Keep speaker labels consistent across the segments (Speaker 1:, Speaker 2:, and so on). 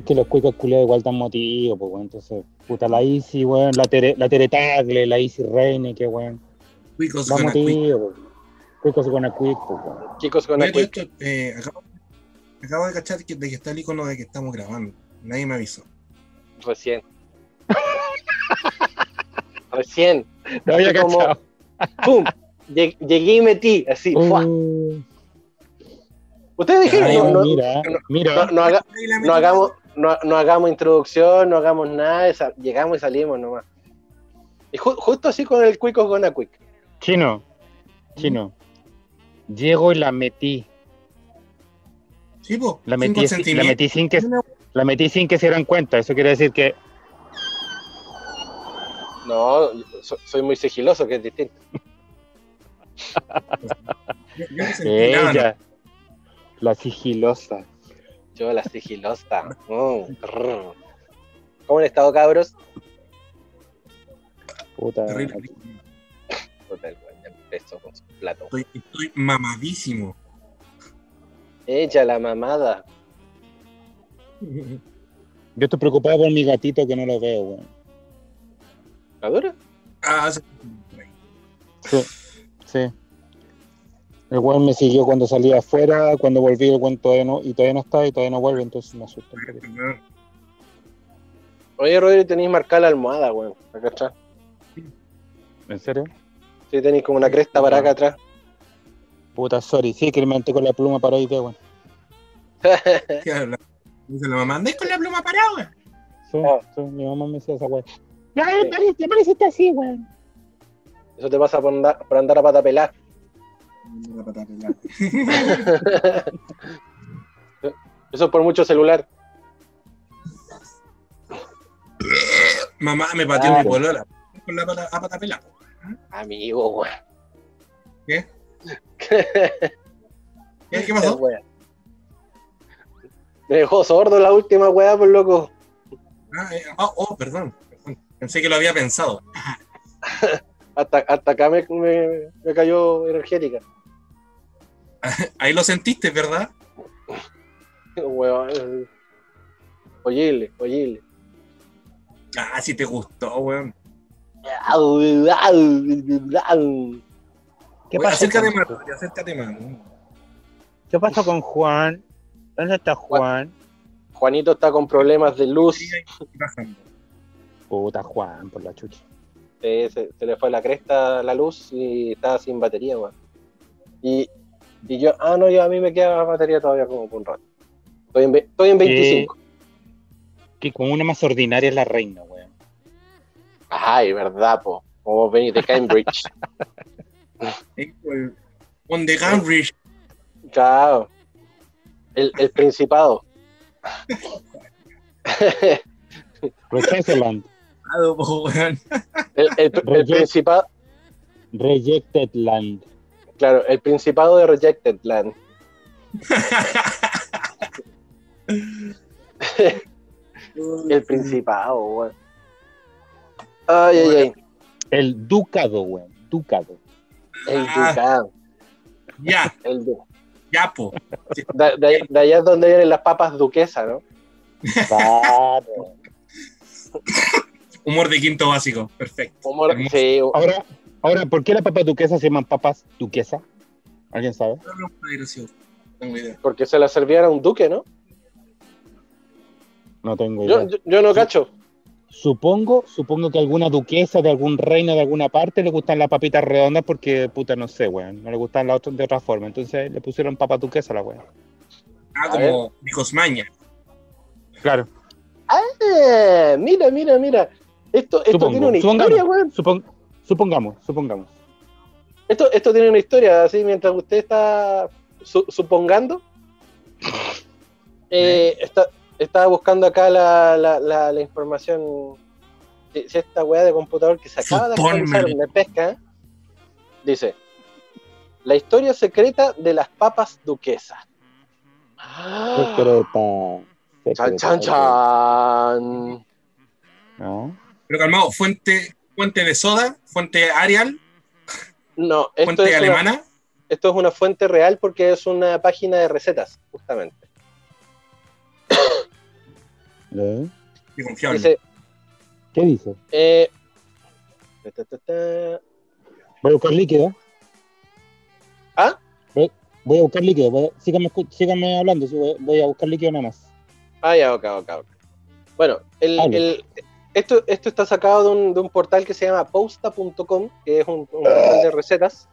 Speaker 1: Es que los cuicos culiados igual dan motivo, pues, weón. Entonces, puta, la Easy, weón, la Tere, la Tere Tagle, la Easy Reine, que weón.
Speaker 2: Cuicos con
Speaker 1: motivo, pues. Cuicos con a quick, pues, weón.
Speaker 3: Chicos con Aquic.
Speaker 2: esto, eh, acabo, acabo de cachar que, de que está el icono de que estamos grabando. Nadie me avisó.
Speaker 3: Recién. Recién.
Speaker 1: No había
Speaker 3: Así como-
Speaker 1: cachado.
Speaker 3: ¡Pum! Lleg- Llegué y metí, así.
Speaker 1: Uh,
Speaker 3: Ustedes dijeron,
Speaker 2: Ay,
Speaker 3: no, no,
Speaker 1: mira, mira.
Speaker 3: no- no haga- no hagamos, no, no hagamos introducción, no hagamos nada, llegamos y salimos nomás. Y ju- justo así con el Cuico con Quick.
Speaker 1: Chino, chino. Llego y la metí.
Speaker 2: Sí, po,
Speaker 1: La metí, la metí sin que la metí sin que se dieran cuenta. Eso quiere decir que
Speaker 3: No, so- soy muy sigiloso, que es distinto.
Speaker 2: Yo, yo no sentí nada,
Speaker 1: ella, la sigilosa.
Speaker 3: Yo la sigilosa. Brr. ¿Cómo han estado, cabros?
Speaker 1: Puta.
Speaker 2: Terrible.
Speaker 3: Puta, el weón ya empezó con su plato.
Speaker 2: Estoy, estoy mamadísimo.
Speaker 3: Ella, la mamada.
Speaker 1: Yo estoy preocupado por mi gatito que no lo veo, weón.
Speaker 3: ¿La dura?
Speaker 2: Ah, sí.
Speaker 1: Sí, sí. El weón me siguió cuando salía afuera, cuando volví el weón todavía no, y todavía no está y todavía no vuelve, entonces me asusta un poquito.
Speaker 3: Oye, Rodri, tenéis marcada la almohada, weón. Acá atrás.
Speaker 1: ¿En serio?
Speaker 3: Sí, tenéis como una cresta para acá atrás.
Speaker 1: Puta, sorry, sí, que me manté con la pluma para ahí, weón.
Speaker 2: ¿Qué habla? Dice la mamá, andáis con la pluma parada.
Speaker 1: Sí,
Speaker 3: Ah.
Speaker 1: sí, mi mamá me decía esa weón. Ya, parece, ya pareciste así, weón.
Speaker 3: Eso te pasa por andar, por andar a pata pelada. Eso es por mucho celular.
Speaker 2: Mamá me pateó
Speaker 1: Claro.
Speaker 2: mi polola. Con la pata, a pata pelada.
Speaker 3: Amigo.
Speaker 2: ¿Qué?
Speaker 3: ¿Qué,
Speaker 2: ¿Qué pasó?
Speaker 3: Me dejó sordo la última weá, por loco.
Speaker 2: Ah, eh, oh, oh, perdón, perdón. Pensé que lo había pensado.
Speaker 3: Hasta, hasta acá me, me, me cayó energética.
Speaker 2: Ahí lo sentiste, ¿verdad?
Speaker 3: Weón. Oyible, oyible.
Speaker 2: Ah, si te gustó, weón.
Speaker 1: ¿Qué
Speaker 2: Oye,
Speaker 1: pasa,
Speaker 2: acércate
Speaker 1: con,
Speaker 2: más, acércate más.
Speaker 1: ¿Qué pasa con Juan? ¿Dónde está Juan?
Speaker 3: Juanito está con problemas de luz.
Speaker 1: Puta Juan, por la chucha.
Speaker 3: Eh, se, se le fue la cresta la luz y estaba sin batería, weón. Y, y yo, ah, no, yo a mí me queda batería todavía como por un rato. Estoy en, estoy en 25.
Speaker 1: Que como una más ordinaria es la reina, weón.
Speaker 3: Ay, verdad, po. Como vos venís de Cambridge.
Speaker 2: Pues, On the Cambridge.
Speaker 3: claro. El, el principado.
Speaker 2: Weón.
Speaker 3: El, el, principado,
Speaker 1: Rejected Land.
Speaker 3: Claro, el principado de Rejected Land. El principado, weón. Ay, ay, ay.
Speaker 1: El ducado, weón. Ducado.
Speaker 3: El
Speaker 2: Ah.
Speaker 3: ducado.
Speaker 2: Ya,
Speaker 3: El du-
Speaker 2: ya, po.
Speaker 3: de, de- de allá es donde vienen las papas duquesas, ¿no?
Speaker 1: Claro.
Speaker 2: Humor de quinto básico. Perfecto.
Speaker 3: Humor- sí,
Speaker 1: Ahora, ahora, ¿por qué las papas duquesas se llaman papas duquesa? ¿Alguien sabe?
Speaker 2: Tengo idea.
Speaker 3: porque se la servían a un duque, ¿no?
Speaker 1: No tengo idea.
Speaker 3: Yo, yo, yo no cacho.
Speaker 1: Supongo, supongo que alguna duquesa de algún reino de alguna parte le gustan las papitas redondas porque, puta, no sé, weón. No le gustan las otras de otra forma. Entonces le pusieron papas duquesa a la weón.
Speaker 2: Ah,
Speaker 3: A
Speaker 2: como hijos maña.
Speaker 1: Claro.
Speaker 3: Ah, mira, mira, mira. Esto, esto
Speaker 1: Supongo,
Speaker 3: tiene una historia, weón.
Speaker 1: Supon- supongamos, supongamos.
Speaker 3: Esto, esto tiene una historia, así mientras usted está su- supongando. eh, está, estaba buscando acá la, la, la, la información. Si, si esta weá de computador que se acaba de actualizar me pesca. Dice: La historia secreta de las papas duquesas. Ah,
Speaker 1: Secreta.
Speaker 3: chan,
Speaker 1: Secreta.
Speaker 3: chan, chan.
Speaker 1: ¿No?
Speaker 2: Pero calmado, fuente, fuente de soda, fuente Arial,
Speaker 3: No, esto
Speaker 2: fuente
Speaker 3: es, una,
Speaker 2: alemana.
Speaker 3: esto es una fuente real porque es una página de recetas, justamente.
Speaker 1: ¿Eh?
Speaker 3: Dice,
Speaker 1: ¿Qué dice?
Speaker 3: eh, ta, ta, ta, ta.
Speaker 1: Voy a buscar líquido.
Speaker 3: ¿Ah?
Speaker 1: Voy, voy a buscar líquido. Voy síganme, síganme hablando. sí, voy, voy a buscar líquido nada más.
Speaker 3: Ah, ya, ok, ok, ok. Bueno, el- esto, esto está sacado de un, de un portal que se llama posta.com, que es un, un portal de recetas.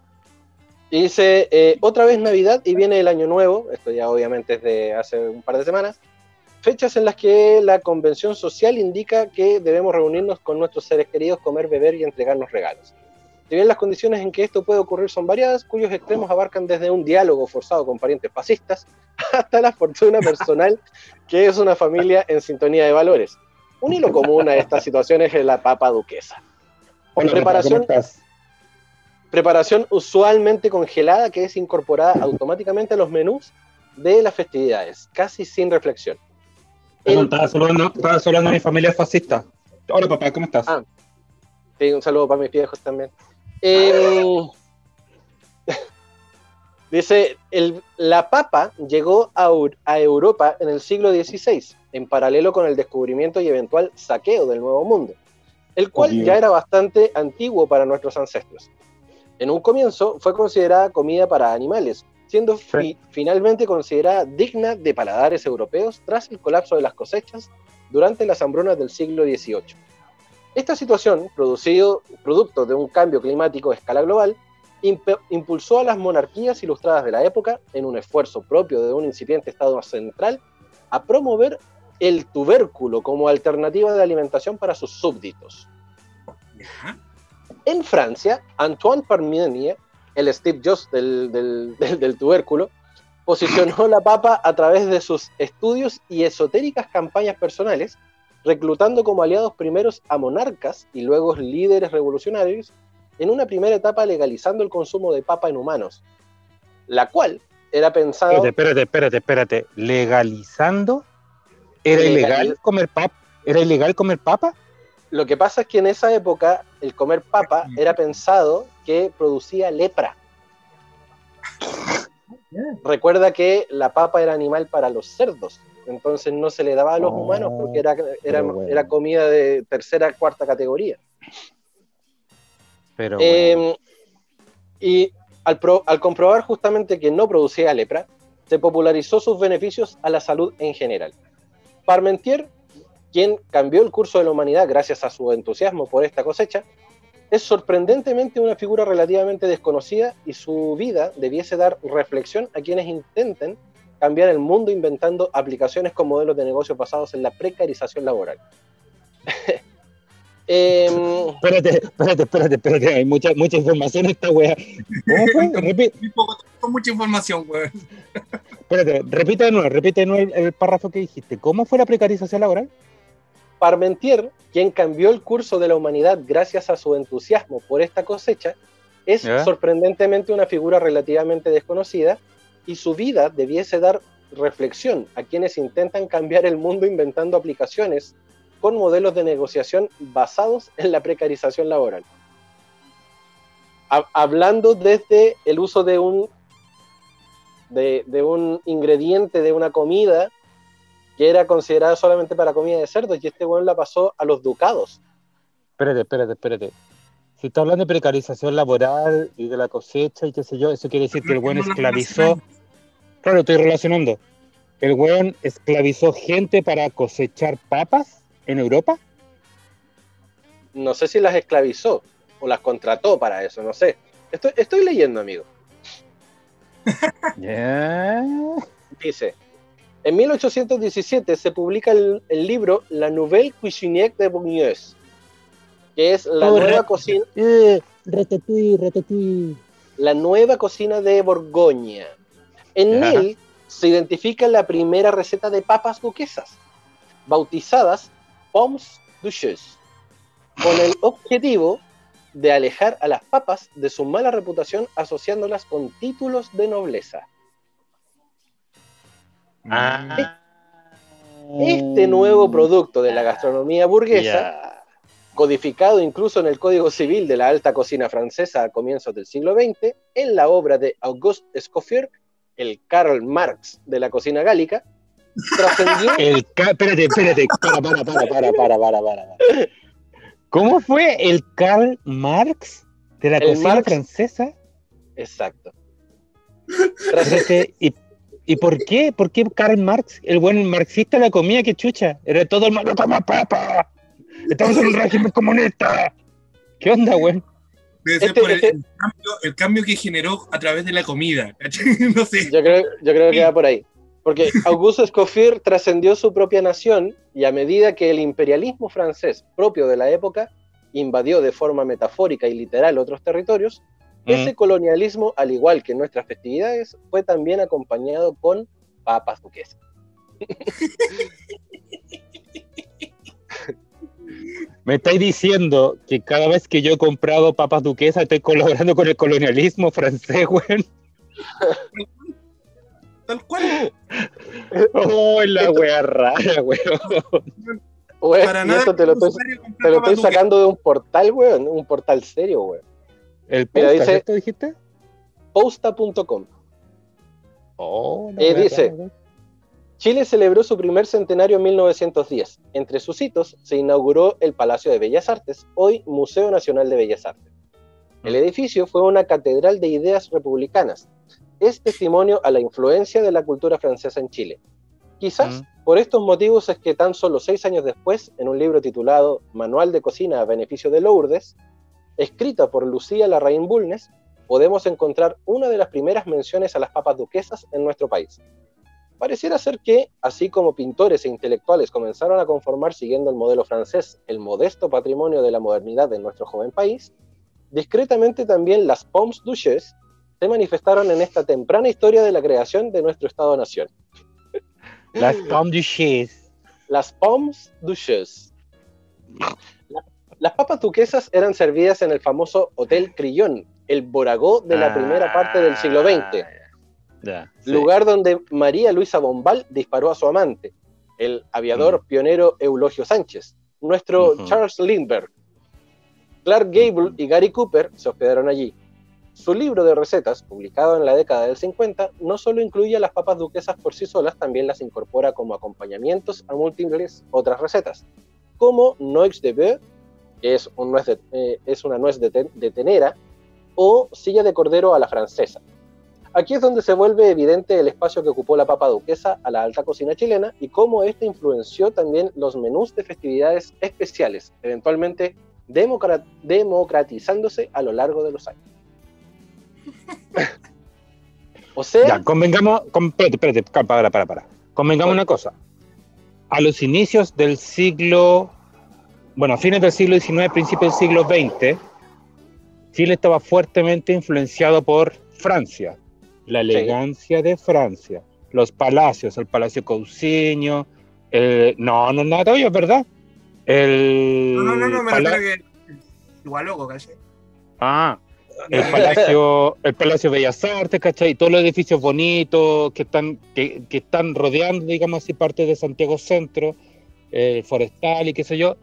Speaker 3: Y dice, eh, otra vez Navidad y viene el Año Nuevo, esto ya obviamente es de hace un par de semanas, fechas en las que la convención social indica que debemos reunirnos con nuestros seres queridos, comer, beber y entregarnos regalos. Si bien las condiciones en que esto puede ocurrir son variadas, cuyos extremos abarcan desde un diálogo forzado con parientes fascistas hasta la fortuna personal que es una familia en sintonía de valores. Un hilo común a estas situaciones es la papa duquesa.
Speaker 1: Hola,
Speaker 3: Preparación- usualmente congelada que es incorporada automáticamente a los menús de las festividades, casi sin reflexión.
Speaker 1: Perdón,
Speaker 3: El-
Speaker 1: estaba saludando, estaba saludando a mi familia fascista. Hola, papá, ¿cómo estás?
Speaker 3: Ah. Sí, un saludo para mis viejos también. Eh, dice, el- la papa llegó a, a Europa en el siglo XVI, en paralelo con el descubrimiento y eventual saqueo del Nuevo Mundo, el cual
Speaker 1: Obvio.
Speaker 3: ya era bastante antiguo para nuestros ancestros. En un comienzo fue considerada comida para animales, siendo fi- finalmente considerada digna de paladares europeos tras el colapso de las cosechas durante las hambrunas del siglo XVIII. Esta situación, producido, producto de un cambio climático a escala global, impe- impulsó a las monarquías ilustradas de la época, en un esfuerzo propio de un incipiente Estado central, a promover el tubérculo como alternativa de alimentación para sus súbditos. En Francia, Antoine Parmenier, el Steve Jobs del, del- del- del tubérculo, posicionó la papa a través de sus estudios y esotéricas campañas personales, reclutando como aliados primeros a monarcas y luego líderes revolucionarios, en una primera etapa legalizando el consumo de papa en humanos, la cual era pensada...
Speaker 1: Espérate, espérate, espérate, espérate. ¿Legalizando? ¿Era
Speaker 3: Legal-
Speaker 1: ilegal comer papa? ¿Era ilegal comer papa?
Speaker 3: Lo que pasa es que en esa época el comer papa era pensado que producía lepra. Recuerda que la papa era animal para los cerdos, entonces no se le daba a los
Speaker 1: Oh,
Speaker 3: humanos porque era, era,
Speaker 1: pero bueno.
Speaker 3: era comida de tercera, cuarta categoría.
Speaker 1: Pero
Speaker 3: Eh, y al, pro- al comprobar justamente que no producía lepra, se popularizó sus beneficios a la salud en general. Parmentier, quien cambió el curso de la humanidad gracias a su entusiasmo por esta cosecha, es sorprendentemente una figura relativamente desconocida y su vida debiese dar reflexión a quienes intenten cambiar el mundo inventando aplicaciones con modelos de negocio basados en la precarización laboral. Em,
Speaker 1: Espérate, espérate, espérate, espérate. Hay mucha, mucha información en esta wea. ¿Cómo fue? Repi-
Speaker 2: Muy poco, con mucha información, weón.
Speaker 1: espérate, repite de nuevo, repite de nuevo el, el párrafo que dijiste. ¿Cómo fue la precarización laboral?
Speaker 3: Parmentier, quien cambió el curso de la humanidad gracias a su entusiasmo por esta cosecha, es
Speaker 1: ¿Ya?
Speaker 3: sorprendentemente una figura relativamente desconocida y su vida debiese dar reflexión a quienes intentan cambiar el mundo inventando aplicaciones con modelos de negociación basados en la precarización laboral. Ha- hablando desde el uso de un, de, de un ingrediente de una comida que era considerada solamente para comida de cerdos y este weón la pasó a los ducados.
Speaker 1: Espérate, espérate, espérate. Si está hablando de precarización laboral y de la cosecha y qué sé yo, eso quiere decir que el buen esclavizó. Claro, estoy relacionando. ¿El weón esclavizó gente para cosechar papas en Europa?
Speaker 3: No sé si las esclavizó o las contrató para eso, no sé. Estoy, estoy leyendo, amigo. Dice, en 1817 se publica el, el libro La Nouvelle Cuisinière de Bourgneus, que es la
Speaker 1: Oh,
Speaker 3: nueva cocina,
Speaker 1: Eh, ratatouille, ratatouille.
Speaker 3: la nueva cocina de Borgoña. En él se identifica la primera receta de papas duquesas, bautizadas con el objetivo de alejar a las papas de su mala reputación asociándolas con títulos de nobleza.
Speaker 1: Ah.
Speaker 3: Este nuevo producto de la gastronomía burguesa, codificado incluso en el Código Civil de la alta cocina francesa a comienzos del siglo XX, en la obra de Auguste Escoffier, el Karl Marx de la cocina gálica, trascendió.
Speaker 1: El ca- espérate, espérate, para, para, para, para, para, para, para. ¿Cómo fue el Karl Marx de la
Speaker 3: El
Speaker 1: cocina
Speaker 3: Marx-
Speaker 1: francesa?
Speaker 3: Exacto. Trascendió-
Speaker 1: Espérate, ¿y, ¿Y por qué? ¿Por qué Karl Marx, el buen marxista, la comía? ¡Qué chucha! Era todo el mundo toma papa. Estamos en un régimen comunista. ¿Qué onda, güey?
Speaker 2: Debe ser
Speaker 3: Este-
Speaker 2: por el,
Speaker 3: este-
Speaker 2: el cambio, el cambio que generó a través de la comida. No sé.
Speaker 3: Yo creo, yo creo que va por ahí. Porque Augusto Escoffier trascendió su propia nación y a medida que el imperialismo francés propio de la época invadió de forma metafórica y literal otros territorios, ese colonialismo, al igual que nuestras festividades, fue también acompañado con papas duquesas.
Speaker 1: Me estáis diciendo que cada vez que yo he comprado papas duquesas estoy colaborando con el colonialismo francés, güey.
Speaker 2: Tal cual.
Speaker 1: Oh, la wea rara. Güey,
Speaker 2: Para nada.
Speaker 3: esto te lo estoy, te lo sacando de un portal, weón, un portal serio, weón.
Speaker 1: El
Speaker 3: Mira,
Speaker 1: podcast,
Speaker 3: dice-
Speaker 1: ¿cierto dijiste?
Speaker 3: Posta.com.
Speaker 1: Oh,
Speaker 3: Eh, dice-
Speaker 1: rara.
Speaker 3: Chile celebró su primer centenario en 1910. Entre sus hitos se inauguró el Palacio de Bellas Artes, hoy Museo Nacional de Bellas Artes. El edificio fue una catedral de ideas republicanas. Es testimonio a la influencia de la cultura francesa en Chile. Quizás
Speaker 1: Mm.
Speaker 3: por estos motivos es que tan solo seis años después, en un libro titulado Manual de Cocina a beneficio de Lourdes, escrita por Lucía Larraín Bulnes, podemos encontrar una de las primeras menciones a las papas duquesas en nuestro país. Pareciera ser que, así como pintores e intelectuales comenzaron a conformar siguiendo el modelo francés el modesto patrimonio de la modernidad de nuestro joven país, discretamente también las Pommes Duchesses se manifestaron en esta temprana historia de la creación de nuestro Estado-Nación.
Speaker 1: Las pommes duchesses.
Speaker 3: Las Pommes Duchesses. La- Las papas duquesas eran servidas en el famoso Hotel Crillon, el Boragó de la primera parte del siglo XX.
Speaker 1: Ah, sí.
Speaker 3: lugar donde María Luisa Bombal disparó a su amante, el aviador pionero Eulogio Sánchez, nuestro. Charles Lindbergh. Clark Gable y Gary Cooper se hospedaron allí. Su libro de recetas, publicado en la década del 50, no solo incluye a las papas duquesas por sí solas, también las incorpora como acompañamientos a múltiples otras recetas, como Noix de Bœuf, que es, un nuez eh, es una nuez de, de tenera, o silla de cordero a la francesa. Aquí es donde se vuelve evidente el espacio que ocupó la papa duquesa a la alta cocina chilena y cómo ésta influenció también los menús de festividades especiales, eventualmente democra- democratizándose a lo largo de los años. o sea,
Speaker 1: Ya, convengamos, con- espérate, espérate, para, para, para. Convengamos una cosa. A los inicios del siglo, bueno, a fines del siglo XIX, principios del siglo XX, Chile estaba fuertemente influenciado por Francia, la elegancia de Francia, los palacios, el Palacio Cousiño, el, no, no, no, todavía es verdad. El
Speaker 2: No, no, no, no, me
Speaker 1: pala-
Speaker 2: refiero que. Igual loco, ¿cachai?
Speaker 1: Ah, el Palacio, el Palacio Bellas Artes, ¿cachai? Todos los edificios bonitos que están, que, que están rodeando, digamos así, parte de Santiago Centro, eh, Forestal y qué sé yo,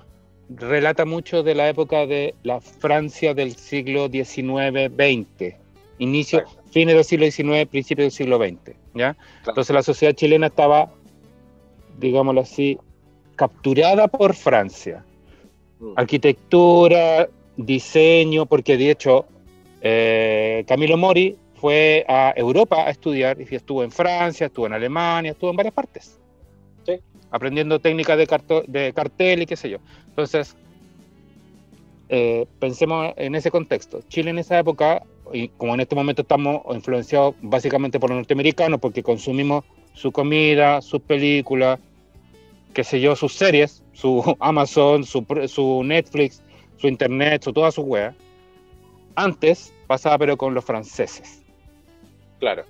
Speaker 1: relata mucho de la época de la Francia del siglo XIX-XX, inicio,
Speaker 3: Exacto.
Speaker 1: fines del siglo XIX, principios del siglo XX, ¿ya? Entonces la sociedad chilena estaba, digámoslo así, capturada por Francia
Speaker 3: Mm.
Speaker 1: arquitectura, diseño, porque de hecho eh, Camilo Mori fue a Europa a estudiar y estuvo en Francia, estuvo en Alemania, estuvo en varias partes.
Speaker 3: Sí.
Speaker 1: Aprendiendo técnicas de, de cartel y qué sé yo. Entonces, eh, pensemos en ese contexto. Chile en esa época, y como en este momento estamos influenciados básicamente por los norteamericanos, porque consumimos su comida, sus películas, qué sé yo, sus series, su Amazon, su, su Netflix, su internet, su toda su web. Antes pasaba pero con los franceses.
Speaker 3: claro,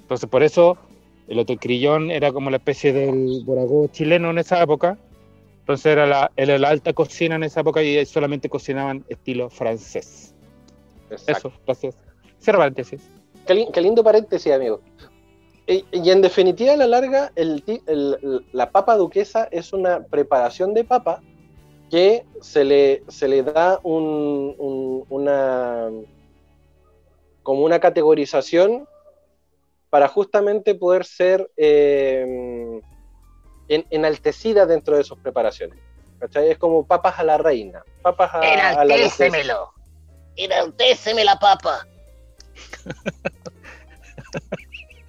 Speaker 1: Entonces por eso el Hotel Crillon era como la especie del Boragó chileno en esa época. Entonces era la, era la alta cocina en esa época y solamente cocinaban estilo francés.
Speaker 3: exacto.
Speaker 1: Eso, gracias. Cierra paréntesis.
Speaker 3: Qué, lin- qué lindo paréntesis, amigo. Y, y en definitiva, a la larga, el- el- la papa duquesa es una preparación de papa que se le, se le da un- un- una como una categorización para justamente poder ser eh, en- enaltecida dentro de sus preparaciones. ¿Cachai? Es como papas a la reina, papas a, a la duquesa.
Speaker 4: Enaltécemelo. Enaltéceme la papa.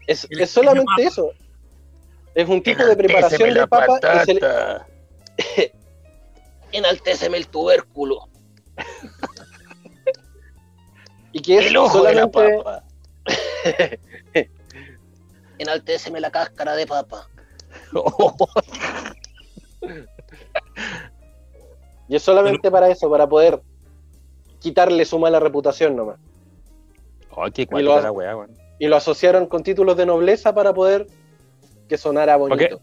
Speaker 3: Es, es solamente eso. Es un tipo de preparación de papa y se le-.
Speaker 4: Enaltéceme el tubérculo.
Speaker 3: Y que es
Speaker 4: El ojo de la papa. Enaltéceme la cáscara de papa.
Speaker 3: y es solamente para eso, para poder quitarle su mala reputación nomás.
Speaker 1: Ay, qué
Speaker 3: Y lo-
Speaker 1: la weá, weón.
Speaker 3: Y lo asociaron con títulos de nobleza para poder que sonara bonito.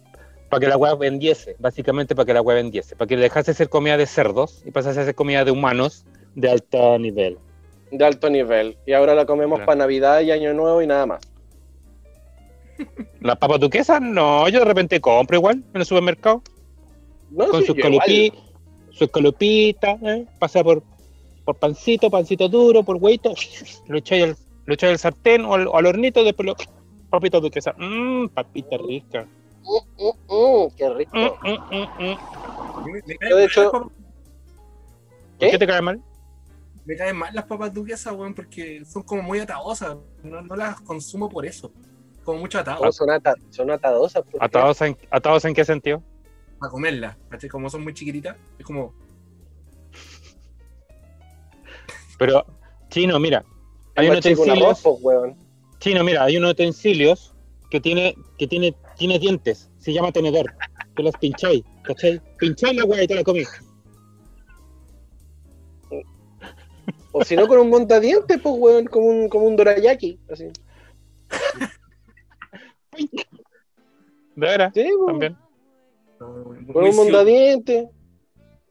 Speaker 1: Para que la weá vendiese, básicamente para que la weá vendiese. Para que dejase de ser comida de cerdos y pasase a ser comida de humanos de alto nivel.
Speaker 3: De alto nivel. Y ahora la comemos
Speaker 1: Claro.
Speaker 3: para Navidad y Año Nuevo y nada más.
Speaker 1: Las papas duquesas, no, yo de repente compro igual en el supermercado.
Speaker 3: No,
Speaker 1: con
Speaker 3: sí,
Speaker 1: sus calupi, sus calupitas, ¿eh? pasa por, por pancito, pancito duro, por hueito, lo echáis al, lo echáis al sartén o al, o al hornito, después lo papita duquesa, mmm, papita rica.
Speaker 3: Mm, mm, mm, qué rico.
Speaker 1: Mm, mm, mm, mm.
Speaker 3: Yo, de hecho-
Speaker 1: ¿Por
Speaker 3: qué
Speaker 1: te cae mal?
Speaker 2: Me caen mal las papas duquesas, weón, porque son como muy atadosas. No, no las consumo por eso. Como mucho atado.
Speaker 3: No, son, ata- son atadosas. ¿por qué?
Speaker 1: ¿Atados en, ¿Atados en qué sentido?
Speaker 2: Para comerlas. ¿cachai? Como son muy chiquititas. Es como.
Speaker 1: Pero, chino, mira, hay unos utensilios,
Speaker 3: weón.
Speaker 1: chino, mira, hay unos utensilios que tiene, que tiene, tiene dientes, se llama tenedor, que los pincháis, ¿cachai? Pincháis la weá y te la comí.
Speaker 3: O si no, con un montadientes, pues, weón, como un, como un dorayaki. Así.
Speaker 1: De veras,
Speaker 3: Sí, po,
Speaker 1: también.
Speaker 3: con un montadientes.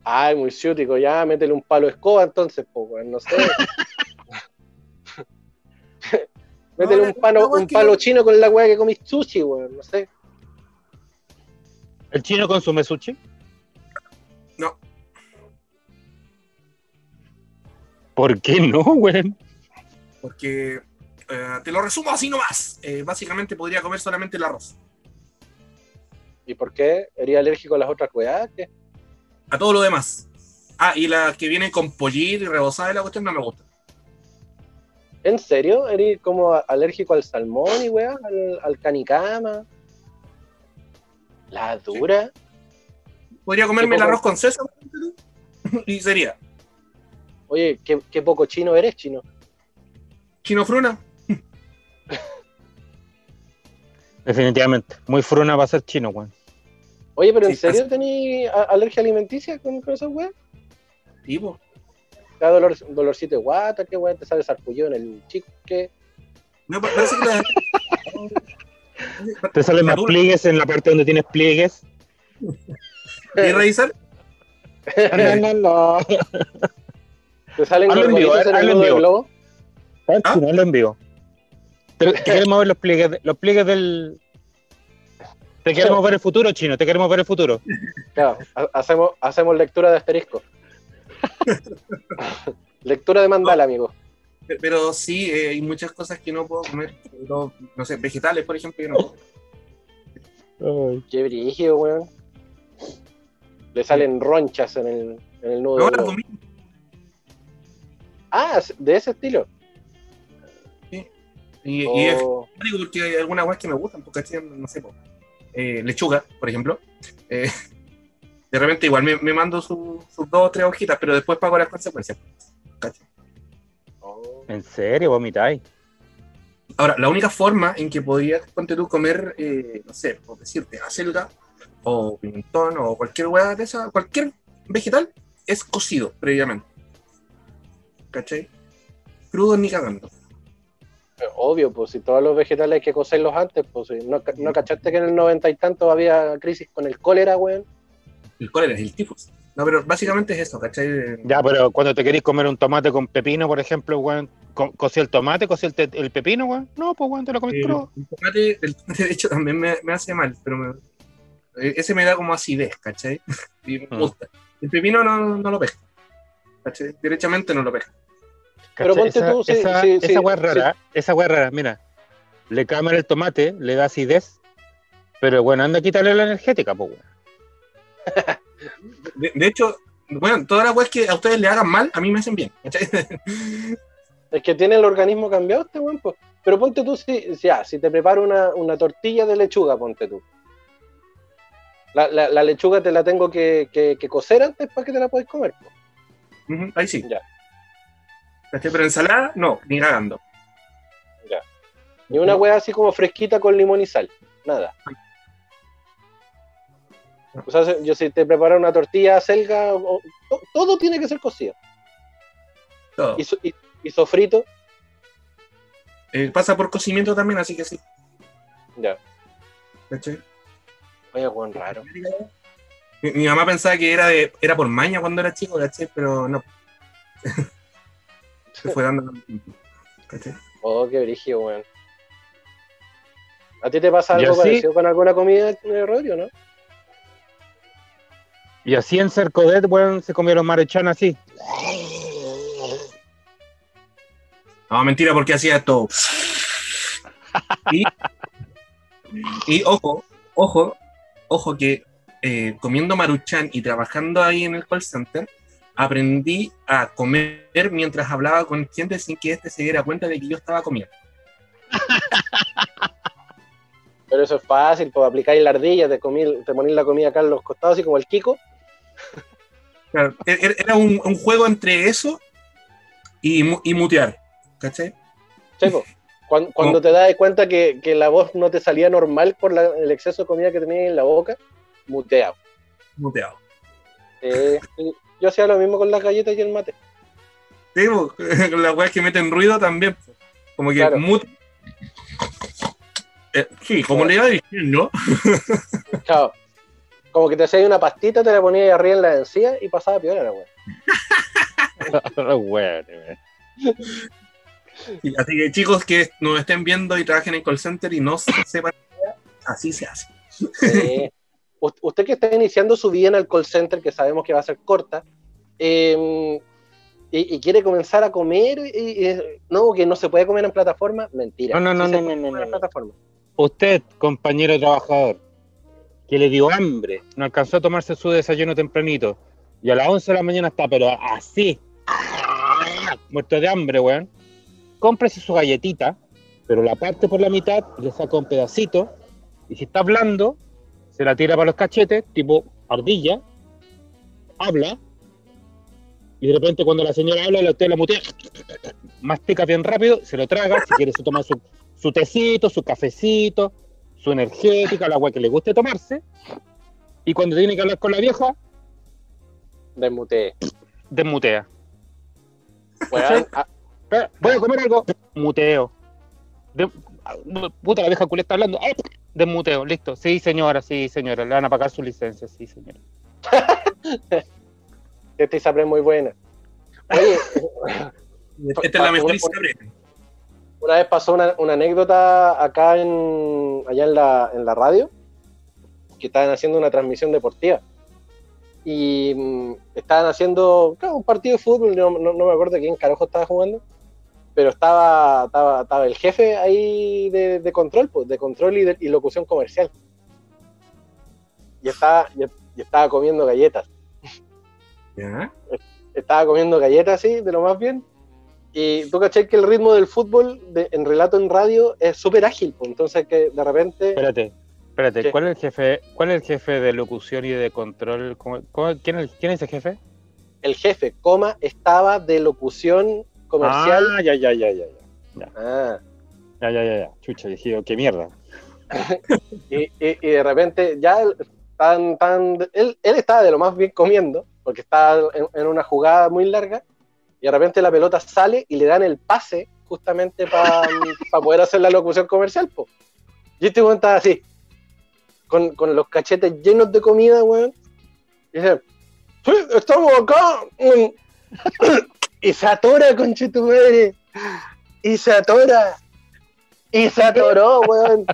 Speaker 3: Ay, muy ciútico, ya, métele un palo de escoba entonces, pues, weón, no sé. métele
Speaker 2: No,
Speaker 3: un, palo, un
Speaker 2: que
Speaker 3: palo chino con la weá que comís sushi, weón, no sé.
Speaker 1: ¿El chino consume sushi?
Speaker 2: No.
Speaker 1: ¿Por qué no, güey?
Speaker 2: Porque. eh, te lo resumo así nomás. Eh, básicamente podría comer solamente el arroz.
Speaker 3: ¿Y por qué? ¿Eres alérgico a las otras weas? ¿Qué?
Speaker 2: A todo lo demás. Ah, y las que vienen con pollito y rebozada y la cuestión no me gusta.
Speaker 3: ¿En serio? ¿Eres como alérgico al salmón y weá? ¿Al, al canicama? ¿La dura?
Speaker 2: Podría comerme el arroz con sésamo y sería.
Speaker 3: Oye, qué, qué poco chino eres, chino.
Speaker 2: Chino fruna.
Speaker 1: Definitivamente. Muy fruna va a ser chino, güey.
Speaker 3: Oye, pero ¿en
Speaker 2: Sí,
Speaker 3: serio a- alergia alimenticia con, con esas weas?
Speaker 2: Tipo.
Speaker 3: ¿Te da dolor, dolorcito de guata? ¿Qué weá? ¿Te sale sarpullido en el chique?
Speaker 2: Me pa- parece que la-
Speaker 1: Te salen más pliegues en la parte donde tienes pliegues.
Speaker 2: ¿Quieres revisar?
Speaker 1: No, no, no.
Speaker 3: ¿Te salen
Speaker 1: Hazlo en vivo,
Speaker 3: en el
Speaker 1: hazlo en
Speaker 3: nudo del
Speaker 1: vivo.
Speaker 3: globo?
Speaker 1: Ah,
Speaker 2: ¿Ah?
Speaker 1: chino, lo en vivo. Te, te queremos ver los pliegues, de- los pliegues del. Te queremos ver el futuro, chino. Te queremos ver el futuro.
Speaker 3: Claro, ha- hacemos, hacemos lectura de asterisco. lectura de mandala, amigo.
Speaker 2: Pe- Pero sí, eh, hay muchas cosas que no puedo comer. No sé, vegetales, por ejemplo, yo no puedo.
Speaker 1: Ay,
Speaker 3: Qué brígido, weón. Le salen ronchas en el, en el nudo
Speaker 2: No, la comí.
Speaker 3: Ah, de ese estilo.
Speaker 2: Y, y es
Speaker 3: Oh,
Speaker 2: digo porque hay algunas cosas que me gustan, porque no sé, po, eh, lechuga, por ejemplo. Eh, de repente igual me, me mando su- sus dos o tres hojitas, pero después pago las consecuencias. ¿cachai?
Speaker 3: oh.
Speaker 1: ¿En serio? ¿Vomitáis?
Speaker 2: Ahora, la única forma en que podrías, ponte tú, comer, eh, no sé, por decirte, acelga o pimentón o cualquier hueá de esa, cualquier vegetal, es cocido previamente. ¿Cachai? Crudo ni cagando.
Speaker 3: Obvio, pues si todos los vegetales hay que cocerlos antes, pues si no, no cachaste que en el noventa y tanto había crisis con el cólera, weón.
Speaker 2: El cólera es el tifus. No, pero básicamente es eso, ¿cachai?
Speaker 1: Ya, pero cuando te queréis comer un tomate con pepino, por ejemplo, weón, co- ¿cocí el tomate, cocí el, pepino, weón? No, pues, weón, te lo comís
Speaker 2: Eh,
Speaker 1: crudo.
Speaker 2: el, tomate, el tomate, de hecho, también me, me hace mal, pero me- eh, ese me da como acidez, ¿cachai? Y me
Speaker 1: Mm.
Speaker 2: gusta. El pepino no, no lo pesca. ¿Cachai? Derechamente no lo pesca.
Speaker 3: Pero ponte
Speaker 1: esa,
Speaker 3: tú, sí,
Speaker 1: esa,
Speaker 3: sí,
Speaker 1: esa
Speaker 3: sí,
Speaker 1: weá es rara, esa weá es rara, mira. Le caman el tomate, le da acidez Pero bueno, anda a quitarle la energética, pues, weón.
Speaker 2: De, de hecho, bueno, todas las weas que a ustedes le hagan mal, a mí me hacen bien. ¿cachai?
Speaker 3: Es que tiene el organismo cambiado este weón, po. Pero ponte tú, si, si, ya, si te preparo una, una tortilla de lechuga, ponte tú. La, la- la lechuga te la tengo que, que- que cocer antes para que te la puedas comer. po.
Speaker 2: Ahí sí.
Speaker 3: Ya.
Speaker 2: Pero ensalada, no, ni cagando.
Speaker 3: Ni una wea así como fresquita con limón y sal. Nada. O sea, yo si te preparo una tortilla selga, o- o- to- todo tiene que ser cocido.
Speaker 2: Todo.
Speaker 3: Y, so- y- y sofrito,
Speaker 2: Eh, pasa por cocimiento también, así que sí.
Speaker 3: ya.
Speaker 2: ¿Cachai?
Speaker 3: Oye, weón, raro.
Speaker 2: Mi, mi mamá pensaba que era de, era por maña cuando era chico, ¿cachai? Pero no. Se fue dando con el tiempo. ¿Cachai?
Speaker 3: Oh, qué brígido, weón. ¿A ti te pasa algo
Speaker 1: sí.
Speaker 3: parecido con alguna comida, eh, Rodrigo, no?
Speaker 1: Y así en Cercodet, weón, se comieron maruchan así.
Speaker 2: No, mentira, porque hacía esto. Y, y ojo, ojo, ojo que eh, comiendo maruchan y trabajando ahí en el call center, aprendí a comer mientras hablaba con gente sin que éste se diera cuenta de que yo estaba comiendo.
Speaker 3: Pero eso es fácil, pues aplicáis la ardilla, te, comí, te ponís la comida acá en los costados, así como el Kiko.
Speaker 2: Claro, e- e- era un, un juego entre eso y, mu- y mutear. ¿Cachai?
Speaker 3: Checo, cuando, cuando te das cuenta que, que la voz no te salía normal por la- el exceso de comida que tenías en la boca, muteado.
Speaker 2: Muteado.
Speaker 3: Eh, yo hacía lo mismo con las galletas y el mate.
Speaker 2: Sí, po, las weas que meten ruido también. po. Como que
Speaker 3: Claro.
Speaker 2: mute. Eh, sí, como le iba diciendo,
Speaker 3: Claro. Como que te hacías una pastita, te la ponías ahí arriba en la encía y pasaba piola la.
Speaker 2: Y Así que chicos que nos estén viendo y trabajen en call center y no sepan, así se hace.
Speaker 3: U- usted que está iniciando su vida en el call center, que sabemos que va a ser corta, eh, y, y quiere comenzar a comer, y, y- no, que no se puede comer en plataforma, mentira.
Speaker 1: No, no, no,
Speaker 3: Sí
Speaker 1: no, no, no,
Speaker 3: plataforma.
Speaker 1: Usted, compañero trabajador, que le dio hambre, no alcanzó a tomarse su desayuno tempranito, y a las 11 de la mañana está, pero así, muerto de hambre, weón, cómprese su galletita, pero la parte por la mitad le saca un pedacito, y si está hablando, se la tira para los cachetes, tipo ardilla, habla, y de repente cuando la señora habla, usted la mutea, mastica bien rápido, se lo traga, si quiere se toma su, su tecito, su cafecito, su energética, el agua que le guste tomarse, y cuando tiene que hablar con la vieja,
Speaker 3: Desmuteé.
Speaker 1: desmutea.
Speaker 3: Weón, ah,
Speaker 1: Eh, Voy a comer algo, muteo. De- puta, la vieja culé está hablando, ¡ay! desmuteo, listo. Sí, señora, sí, señora, le van a pagar su licencia, sí, señora.
Speaker 3: esta Isabel es muy buena. Oye,
Speaker 2: Esta es la mejor historia.
Speaker 3: una vez pasó una, una anécdota acá en allá en la, en la radio que estaban haciendo una transmisión deportiva y mm, estaban haciendo claro, un partido de fútbol no, no- no me acuerdo quién carajo estaba jugando pero estaba estaba, estaba el jefe ahí de, de control pues, de control y, de, y locución comercial y estaba y, y estaba comiendo galletas
Speaker 2: ¿Ya?
Speaker 3: estaba comiendo galletas así, de lo más bien. Y tú caché que el ritmo del fútbol de- en relato en radio es súper ágil, pues, entonces que de repente
Speaker 1: Espérate, espérate,
Speaker 3: ¿Qué?
Speaker 1: ¿cuál es el jefe, cuál es el jefe de locución y de control? ¿Cómo- cómo- quién, es, ¿Quién es el jefe?
Speaker 3: el jefe, coma, estaba de locución comercial.
Speaker 1: Ah, ya, ya, ya, ya, ya.
Speaker 3: Ah,
Speaker 1: Ya, ya, ya, ya. Chucha, dije, qué mierda.
Speaker 3: y, y- y de repente ya él- tan, tan, él, él estaba de lo más bien comiendo, porque estaba en, en una jugada muy larga, y de repente la pelota sale y le dan el pase justamente para poder hacer la locución comercial. po. Y este weón estaba así, con, con los cachetes llenos de comida, weón. Y dice, "Sí, estamos acá. mm". y se atora, conche tu madre. Y se atora. Y se atoró, weón.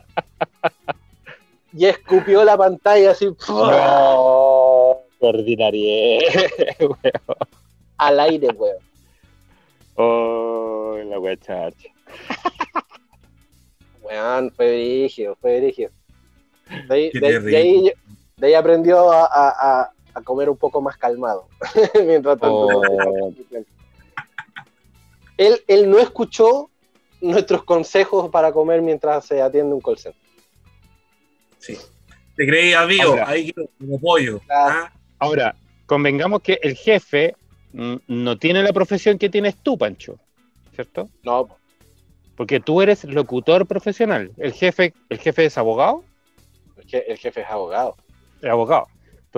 Speaker 3: Y escupió la pantalla así
Speaker 1: No, ordinarie.
Speaker 3: al aire, weón.
Speaker 1: oh, la wea chacha.
Speaker 3: Weón, fue brígido, fue brígido. De ahí, de- ahí- de ahí aprendió a, a- a- a comer un poco más calmado. Mientras tanto.
Speaker 1: Oh.
Speaker 3: Él, él no escuchó nuestros consejos para comer mientras se atiende un call center.
Speaker 2: Sí. Te creía vivo,
Speaker 1: Ahora.
Speaker 2: ahí como pollo.
Speaker 3: Claro.
Speaker 2: ¿ah?
Speaker 1: Ahora, convengamos que el jefe no tiene la profesión que tienes tú, Pancho, ¿cierto?
Speaker 3: No,
Speaker 1: Porque tú eres locutor profesional. El jefe, el jefe es abogado,
Speaker 3: el, je- el jefe es abogado.
Speaker 1: es abogado.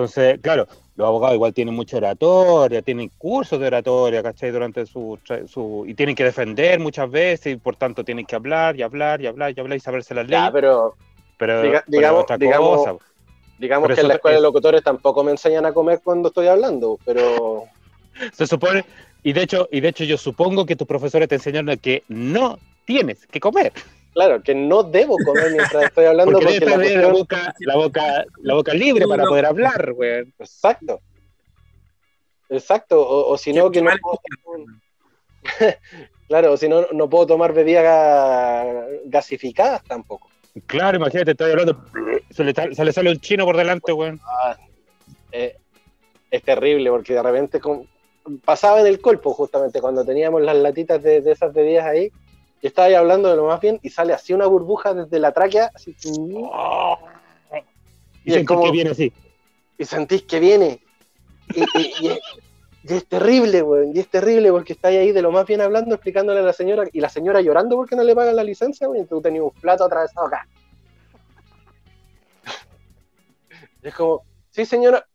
Speaker 1: Entonces, claro, los abogados igual tienen mucha oratoria, tienen cursos de oratoria, ¿cachai? Durante su, su y tienen que defender muchas veces y por tanto tienen que hablar y hablar y hablar y hablar y saberse las leyes.
Speaker 3: Ya, pero
Speaker 1: pero,
Speaker 3: diga-
Speaker 1: pero
Speaker 3: digamos-
Speaker 1: otra
Speaker 3: digamos-
Speaker 1: cosa.
Speaker 3: digamos
Speaker 1: Pero
Speaker 3: que en la escuela de
Speaker 1: es-
Speaker 3: locutores tampoco me enseñan a comer cuando estoy hablando, pero
Speaker 1: Se supone, y de hecho, y de hecho yo supongo que tus profesores te enseñaron que no tienes que comer.
Speaker 3: Claro, que no debo comer mientras estoy hablando
Speaker 1: Porque
Speaker 3: porque,
Speaker 1: debes
Speaker 3: la
Speaker 1: tener la boca, la boca, la boca libre para poder hablar, güey.
Speaker 3: Exacto. Exacto, o, o si no, que no puedo, claro, o si no, no puedo tomar bebidas ga- gasificadas tampoco.
Speaker 1: Claro, imagínate, estoy hablando, se le, sale- se le sale un chino por delante, güey.
Speaker 3: Ah, eh, es terrible porque de repente con- pasaba en el colpo justamente cuando teníamos las latitas de, de esas bebidas ahí y estaba ahí hablando de lo más bien y sale así una burbuja desde la tráquea así,
Speaker 1: Y,
Speaker 3: Y es
Speaker 1: sentí
Speaker 3: como-
Speaker 1: que viene así.
Speaker 3: y sentís que viene y, y- y es, y es terrible, weón, y es terrible porque estáis ahí de lo más bien hablando, explicándole a la señora, y la señora llorando porque no le pagan la licencia, weón, y tú tenías un plato atravesado acá. Y es como, sí señora,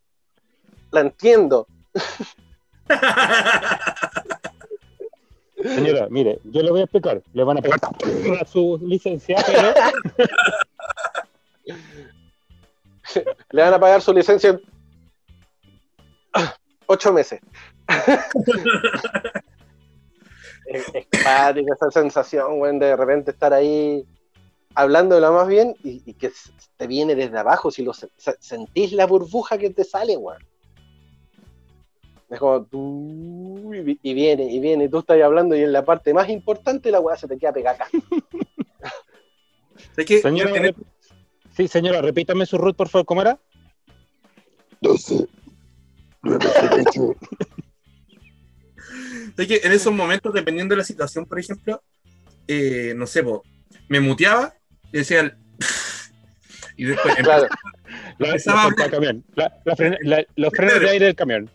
Speaker 3: la entiendo,
Speaker 1: Señora, mire, yo le voy a explicar. Le van a pegar a su licencia, pero
Speaker 3: le van a pagar su licencia en ocho meses. es, es cuática esa sensación, weón, de repente estar ahí hablando de lo más bien y, y que te viene desde abajo, si lo se- se- sentís la burbuja que te sale, weón. Es como tú, y, vi- y viene, y viene, y tú estás hablando y en la parte más importante la weá se te queda pegada acá.
Speaker 2: Es que
Speaker 1: señora, sí, señora, repítame su root, por favor, ¿cómo era?
Speaker 5: 12. 908.
Speaker 2: es que en esos momentos, dependiendo de la situación, por ejemplo, eh, no sé, po, me muteaba y decía el- y después
Speaker 3: Claro,
Speaker 1: La,
Speaker 2: Empezaba
Speaker 1: la
Speaker 2: a
Speaker 1: puerta del camión. La- la frena- la- los frenos de aire del camión.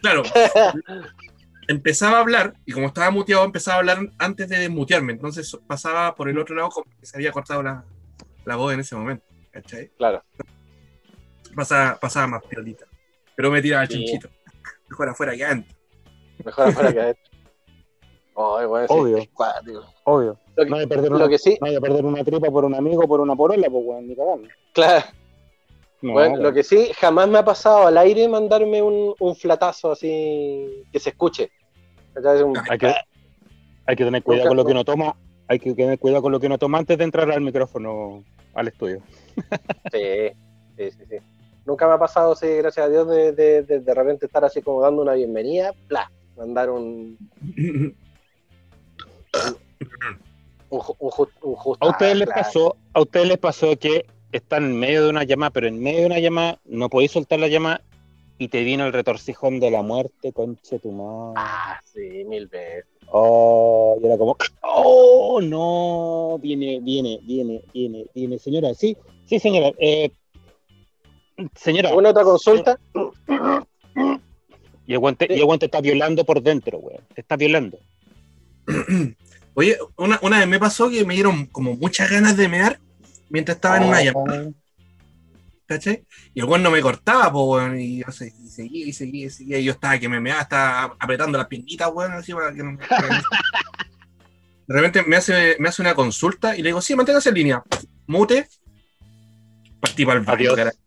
Speaker 2: Claro. empezaba a hablar y como estaba muteado, empezaba a hablar antes de desmutearme. Entonces pasaba por el otro lado como que se había cortado la, la voz en ese momento. ¿Cachai?
Speaker 3: claro.
Speaker 2: Pasaba, pasaba más piolita. Pero me tiraba el
Speaker 3: Sí.
Speaker 2: chinchito. Mejor afuera que adentro.
Speaker 3: Mejor afuera que adentro.
Speaker 1: Obvio. Obvio.
Speaker 3: Lo que-
Speaker 1: No hay que perder una,
Speaker 3: Lo que sí,
Speaker 1: no hay que perder una tripa por un amigo, por una porola, pues, weón, ni cagando.
Speaker 3: claro.
Speaker 1: No,
Speaker 3: Bueno, lo que sí, jamás me ha pasado al aire mandarme un, un flatazo así que se escuche.
Speaker 1: Hay que, hay que tener cuidado con lo que uno toma. Hay que tener cuidado con lo que uno toma antes de entrar al micrófono al estudio.
Speaker 3: Sí, sí, sí, sí. Nunca me ha pasado, sí, gracias a Dios, de, de, de, de repente estar así como dando una bienvenida, bla, mandar un, un, ju- un, ju- un justo.
Speaker 1: A ustedes
Speaker 3: ah,
Speaker 1: les
Speaker 3: claro.
Speaker 1: pasó, a ustedes les pasó que están en medio de una llamada, pero en medio de una llamada no podéis soltar la llamada y te vino el retorcijón de la muerte, conche tu madre.
Speaker 3: Ah, sí, mil veces.
Speaker 1: Oh, y era como, oh, no, viene, viene, viene, viene, viene, señora, sí, sí, señora, eh, señora,
Speaker 3: ¿Alguna otra consulta?
Speaker 1: y el guante, y el guante está violando por dentro, weón, te está violando.
Speaker 2: Oye, una, una vez me pasó que me dieron como muchas ganas de mear mientras estaba en
Speaker 1: Oh.
Speaker 2: una llamada, ¿cachai? Y el weón no me cortaba, po, weón, y, yo se- y seguía y seguía y seguía. Y yo estaba que me meaba, estaba apretando las piernitas, weón, así para que no me- De repente me hace, me hace una consulta y le digo, sí, manténgase en línea. Mute. Partí para el baño,
Speaker 1: Adiós.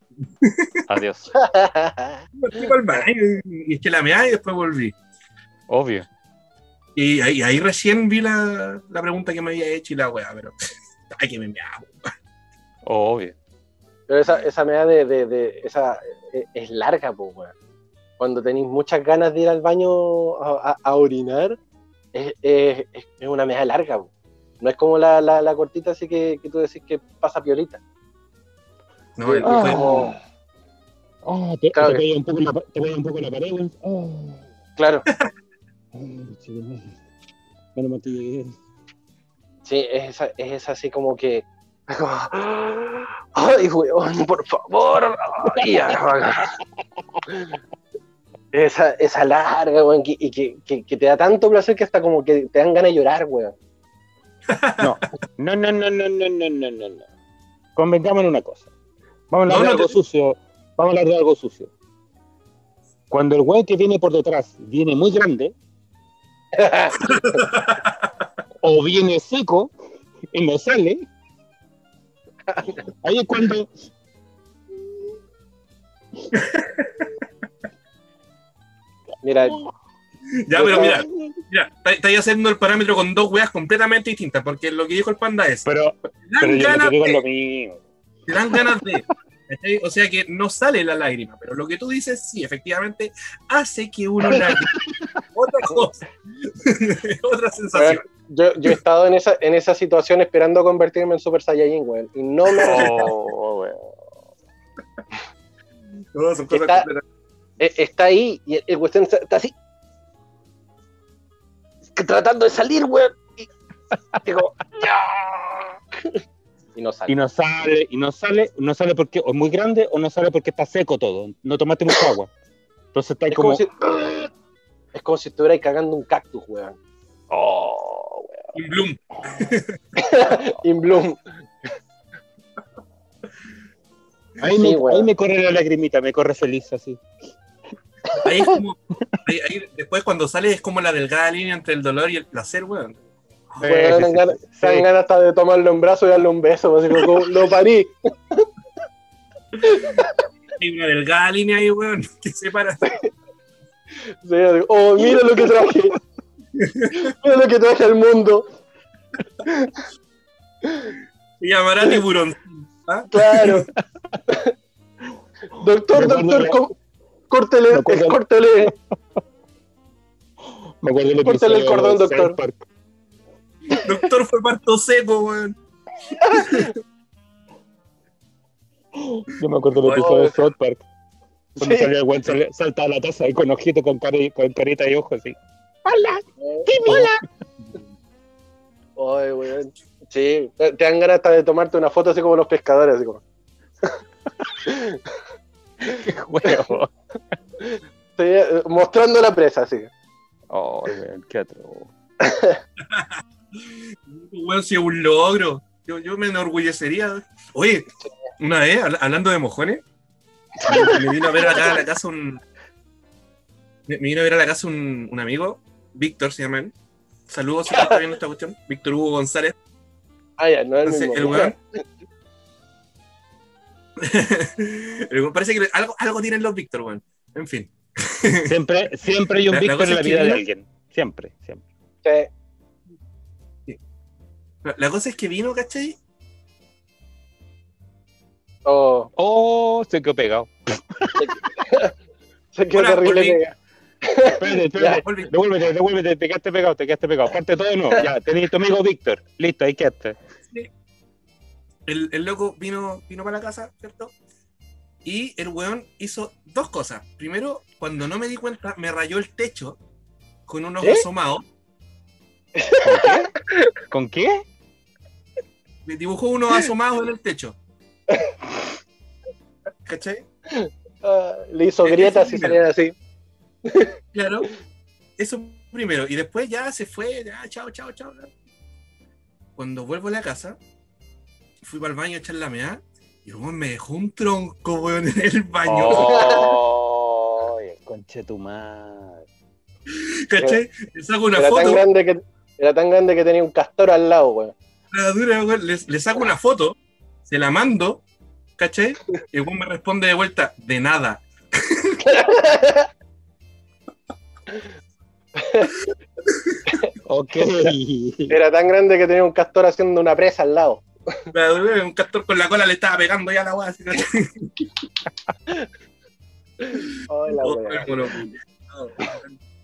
Speaker 1: Adiós.
Speaker 2: Partí para el baño y eché la meada y después volví.
Speaker 1: Obvio.
Speaker 2: Y ahí, ahí recién vi la, la pregunta que me había hecho y la weá, pero. Ay, que me meaba, weón.
Speaker 1: Obvio.
Speaker 3: Pero esa, esa media de, de, de- esa eh, es larga, pues, weón. Cuando tenéis muchas ganas de ir al baño a, a- a orinar, es, es- es- una media larga, po. No es como la, la, la cortita así que, que tú decís que pasa piolita.
Speaker 2: No, el-
Speaker 3: Oh,
Speaker 1: Oh, te,
Speaker 3: Claro
Speaker 1: te
Speaker 3: que-
Speaker 1: pega un poco en la, te pega un poco la pared, weón. Oh.
Speaker 3: claro.
Speaker 1: Que llegué.
Speaker 3: Sí, es, esa, es esa así como que. Como, Ay, weón, por favor. Ay, ya. esa, esa larga, weón, que- y que, que, que te da tanto placer que hasta como que te dan ganas de llorar, weón.
Speaker 1: No, no, no, no, no, no, no, no, no, no. Convengamos en una cosa. Vamos a hablar
Speaker 2: No,
Speaker 1: de algo
Speaker 2: te-
Speaker 1: sucio. Vamos a hablar de algo sucio. Cuando el weón que viene por detrás viene muy grande o viene seco y no sale, ahí es cuando.
Speaker 3: Mira,
Speaker 2: Ya, pero mira, mira, está- estáis haciendo el parámetro con dos weas completamente distintas, porque lo que dijo el panda es,
Speaker 1: Pero,
Speaker 2: te
Speaker 1: pero
Speaker 2: dan
Speaker 1: yo que digo
Speaker 2: de,
Speaker 1: lo mismo.
Speaker 2: te dan ganas de. O sea que no sale la lágrima, pero lo que tú dices, sí, efectivamente, hace que uno la Otra cosa. Otra sensación.
Speaker 3: yo, yo he estado en esa, en esa situación esperando convertirme en Super Saiyajin, weón. Y no me resulta.
Speaker 1: Oh, weón.
Speaker 2: No, son cosas
Speaker 3: Está-. Eh, está ahí y el, el cuestión está, está así. que Tratando de salir, weón. Y. Y no
Speaker 1: Y
Speaker 3: sale.
Speaker 1: no sale, y no sale, no sale porque o es muy grande o no sale porque está seco todo. No tomaste mucha agua. Entonces está ahí
Speaker 3: Es
Speaker 1: como.
Speaker 3: como, si, es como si estuvierais cagando un cactus, weón.
Speaker 1: Oh,
Speaker 2: Un bloom.
Speaker 3: In bloom.
Speaker 1: Ahí,
Speaker 3: Sí,
Speaker 1: me,
Speaker 3: weón.
Speaker 1: ahí me corre la lagrimita, me corre feliz así.
Speaker 2: Ahí es como. ahí- ahí después cuando sale es como la delgada línea entre el dolor y el placer, weón.
Speaker 3: Weón, dan ganas- dan hasta de tomarlo en brazo y darle un beso. Así como, como, lo parí.
Speaker 2: Hay una delgada línea ahí, weón, que separa.
Speaker 3: Oh, mira lo que traje. Mira lo que traje al mundo.
Speaker 2: Se llamará tiburón. ¿Ah?
Speaker 3: Claro. Doctor, doctor, co- córtele,
Speaker 1: me acuerdo de-
Speaker 3: córtele.
Speaker 1: Me acuerdo del
Speaker 3: Córtale el
Speaker 1: episodio
Speaker 3: cordón,
Speaker 1: de
Speaker 3: doctor.
Speaker 1: Park.
Speaker 2: Doctor fue parto seco, weón.
Speaker 1: Yo me acuerdo del episodio de South Park. Cuando
Speaker 3: Sí.
Speaker 1: salía el weón, sale- salta a la taza ahí con ojito, con, cari- con carita y ojos así.
Speaker 3: Ay, weón. Sí, te dan ganas hasta de tomarte una foto así como los pescadores, así como.
Speaker 1: ¡Qué huevo!
Speaker 3: Sí, eh, mostrando la presa, así.
Speaker 1: Oh, weón, qué atro.
Speaker 2: Weón, si es un logro. Yo, yo me enorgullecería. Oye, una vez, habl- hablando de mojones, me vino a ver acá a la casa un. Me, vino a ver a la casa un, un amigo, Víctor se llama él. Saludos si está viendo esta cuestión. Víctor Hugo González.
Speaker 3: Ah, ya, no es el
Speaker 2: el weón. Parece que algo, algo tienen los Víctor, weón. En fin.
Speaker 1: Siempre, siempre hay un Víctor en la
Speaker 2: que
Speaker 1: vida de alguien. Siempre, siempre.
Speaker 3: Sí.
Speaker 2: La, la cosa es que vino, ¿cachai?
Speaker 3: Oh,
Speaker 1: Oh, se quedó pegado.
Speaker 3: se quedó
Speaker 2: Hola,
Speaker 3: terrible.
Speaker 2: volví.
Speaker 3: pega.
Speaker 1: Espérate, espérate. Devuélvete, devuélvete, te quedaste pegado, te quedaste pegado. Aparte todo no. Ya, tenés tu amigo Víctor. Listo, ahí quedaste.
Speaker 2: el, el loco vino, vino para la casa, ¿cierto? Y el weón hizo dos cosas. Primero, cuando no me di cuenta, me rayó el techo con unos
Speaker 3: ¿Eh?
Speaker 2: asomados.
Speaker 1: ¿Con qué?
Speaker 2: Me dibujó unos asomados en el techo. ¿Cachai?
Speaker 3: Ah, le hizo grietas y salían así.
Speaker 2: Claro. Eso primero. Y después ya se fue, ya, chao, chao, chao. Cuando vuelvo a la casa, fui para el baño a echar la meada y el weón me dejó un tronco, weón, en el baño.
Speaker 1: Oh, el conche tu madre.
Speaker 2: ¿Cachai? Le saco una
Speaker 3: Era tan,
Speaker 2: foto.
Speaker 3: grande que, era tan grande que tenía un castor al lado, weón,
Speaker 2: le, le saco una foto, se la mando, ¿cachai? Y el me responde de vuelta, de nada.
Speaker 1: Ok.
Speaker 3: Era tan grande que tenía un castor haciendo una presa al lado.
Speaker 2: Un castor con la cola le estaba pegando ya a la weá. Oh.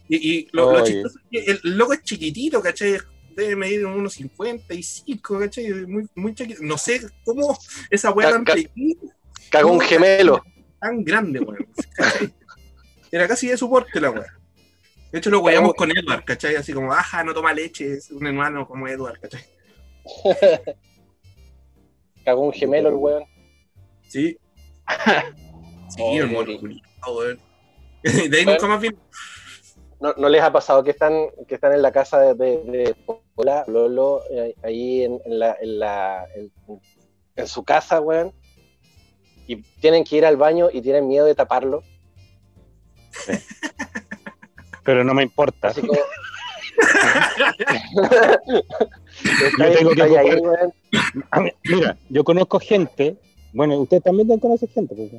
Speaker 2: Y, y lo, lo chistoso es que el loco es chiquitito, ¿cachai? Debe medir unos 55, ¿cachai? Muy, muy chiquito. No sé cómo esa weá tan pequeña.
Speaker 3: Cagó un gemelo.
Speaker 2: Tan grande, weón. Era casi de soporte la weá. De hecho, lo weamos con Edward, ¿cachai? Así como, ajá, no toma leche, es un hermano como Edward, ¿cachai?
Speaker 3: Cagó un gemelo el weón.
Speaker 2: Sí. Sí,
Speaker 3: Oh,
Speaker 2: culiao, weón. De ahí nunca más vino.
Speaker 3: ¿No, no les ha pasado que están, que están en la casa de, de, de Pola, Lolo, eh, ahí en, en la, en, la, en, en su casa, weón? Y tienen que ir al baño y tienen miedo de taparlo.
Speaker 1: Pero no me importa.
Speaker 3: Así como.
Speaker 1: Yo tengo que
Speaker 3: ahí, weón.
Speaker 1: Mira, yo conozco gente, bueno, usted también deben conocer gente, pues,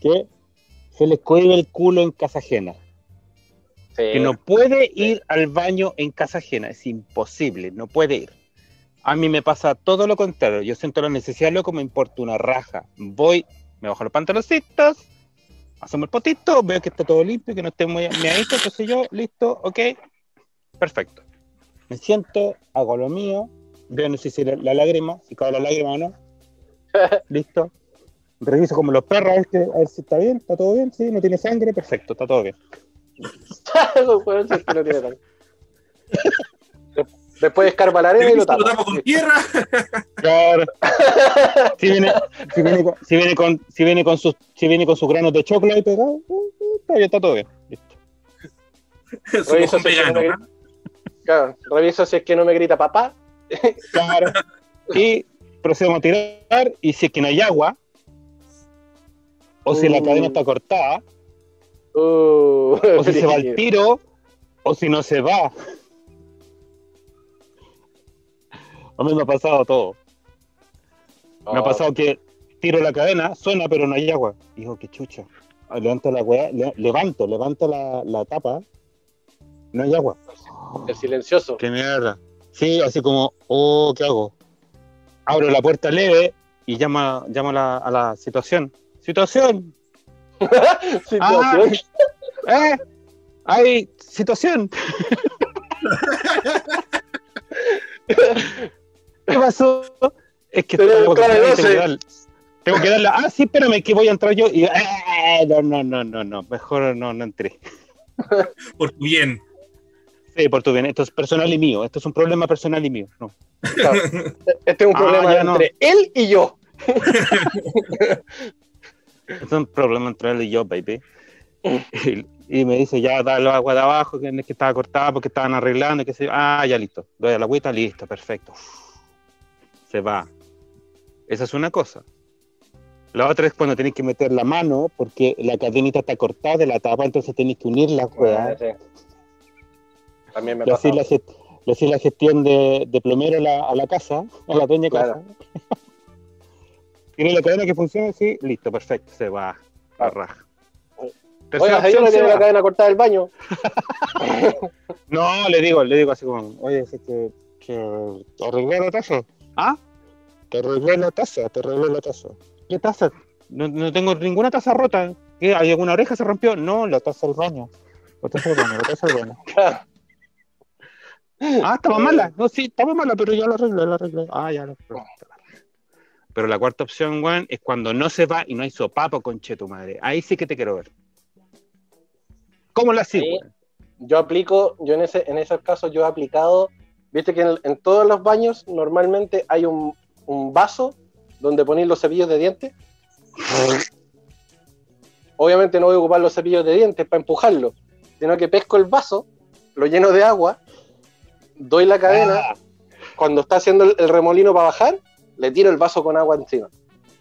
Speaker 1: que se les cohibe el culo en casa ajena.
Speaker 3: Sí.
Speaker 1: Que no puede ir al baño en casa ajena, es imposible, no puede ir. A mí me pasa todo lo contrario, yo siento la necesidad, loco, me importa una raja. Voy, me bajo los pantaloncitos, hacemos el potito, veo que está todo limpio, que no esté muy meadito, qué sé yo, listo, ok, perfecto. Me siento, hago lo mío, veo no sé si la, la lágrima, si cae la lágrima o no, listo. Reviso como los perros, a ver, que- a ver si está bien, está todo bien, sí, no tiene sangre, perfecto, está todo bien.
Speaker 3: Weón, si es que no tiene tan- Después escarba la arena y lo
Speaker 2: Lo
Speaker 3: tapa.
Speaker 2: tapo con tierra.
Speaker 1: Claro. Si viene, si viene, con, si viene con, si viene con sus, si viene con sus granos de chocolate ahí pegados, eh, está bien, está todo bien. Listo.
Speaker 3: Oye,
Speaker 2: mojón
Speaker 3: eso sí que no
Speaker 2: vegano.
Speaker 3: me- Claro, reviso si es que no me grita papá.
Speaker 1: Claro. Y procedemos a tirar, y si es que no hay agua, o si la
Speaker 3: Uh.
Speaker 1: cadena está cortada,
Speaker 3: Uh,
Speaker 1: o si se va al tiro, o si no se va. A mí me ha pasado todo. Me ha
Speaker 3: Oh,
Speaker 1: pasado que tiro la cadena, suena, pero no hay agua. Digo, qué chucha. Ah, Levanto la weá, le- levanto, levanto la, la tapa, no hay agua.
Speaker 3: El silencioso.
Speaker 1: Qué mierda. Sí, así como, oh, ¿qué hago? Abro la puerta leve y llama, llama a, la, a la situación. ¡Situación!
Speaker 3: Situación.
Speaker 1: ¡Eh! ¡Hay situación! ¿Qué pasó? Es que tengo que, tengo que
Speaker 3: doce.
Speaker 1: dar- tengo que darle. Ah, sí, espérame, que voy a entrar yo. Y, ¡eh! no, no, no, no, no. Mejor no, no entré.
Speaker 2: Por tu bien.
Speaker 1: Sí, por tu bien. Esto es personal y mío. Esto es un problema personal y mío. No.
Speaker 3: Claro. Este es un
Speaker 1: Ah,
Speaker 3: problema
Speaker 1: no.
Speaker 3: entre él y yo.
Speaker 1: Es un problema entre él y yo, baby. Y, y me dice, ya, da el agua de abajo, que, estaba cortada porque estaban arreglando. Que se... Ah, ya listo. Doy a la agüita, listo, perfecto. Se va. Esa es una cosa. La otra es cuando tenéis que meter la mano porque la cadenita está cortada de la tapa, entonces tenéis que unir las ruedas.
Speaker 3: sí. También me pasa.
Speaker 1: la, le hacéis la gestión de, de plomero a la, a la casa, a la de
Speaker 3: Claro.
Speaker 1: casa. Tiene la cadena que funciona, sí, listo, perfecto, se va.
Speaker 3: Claro.
Speaker 1: raja.
Speaker 3: Oiga,
Speaker 1: Tercera
Speaker 3: señora,
Speaker 1: opción,
Speaker 3: tiene la cadena cortada del baño.
Speaker 1: No, le digo, le digo así como, oye, es que, que te arreglé la taza. ¿Ah? Te arreglé la taza, te arreglé la taza. ¿Qué taza? No, no tengo ninguna taza rota. ¿Qué? ¿Hay alguna oreja se rompió? No, la taza del baño. La taza del baño, la taza del baño. Ah, estaba mala. No, sí, estaba mala, pero ya la arreglé, la arreglé. Ah, ya la arreglé. Pero la cuarta opción, weón, es cuando no se va y no hay sopapo, conche tu madre. Ahí sí que te quiero ver. ¿Cómo sigo? weón?
Speaker 3: Yo aplico, yo en ese, en esos casos yo he aplicado, viste que en, en todos los baños normalmente hay un, un vaso donde ponéis los cepillos de dientes. Obviamente no voy a ocupar los cepillos de dientes para empujarlo, sino que pesco el vaso, lo lleno de agua, doy la cadena,
Speaker 1: Ah,
Speaker 3: cuando está haciendo el remolino para bajar, le tiro el vaso con agua encima.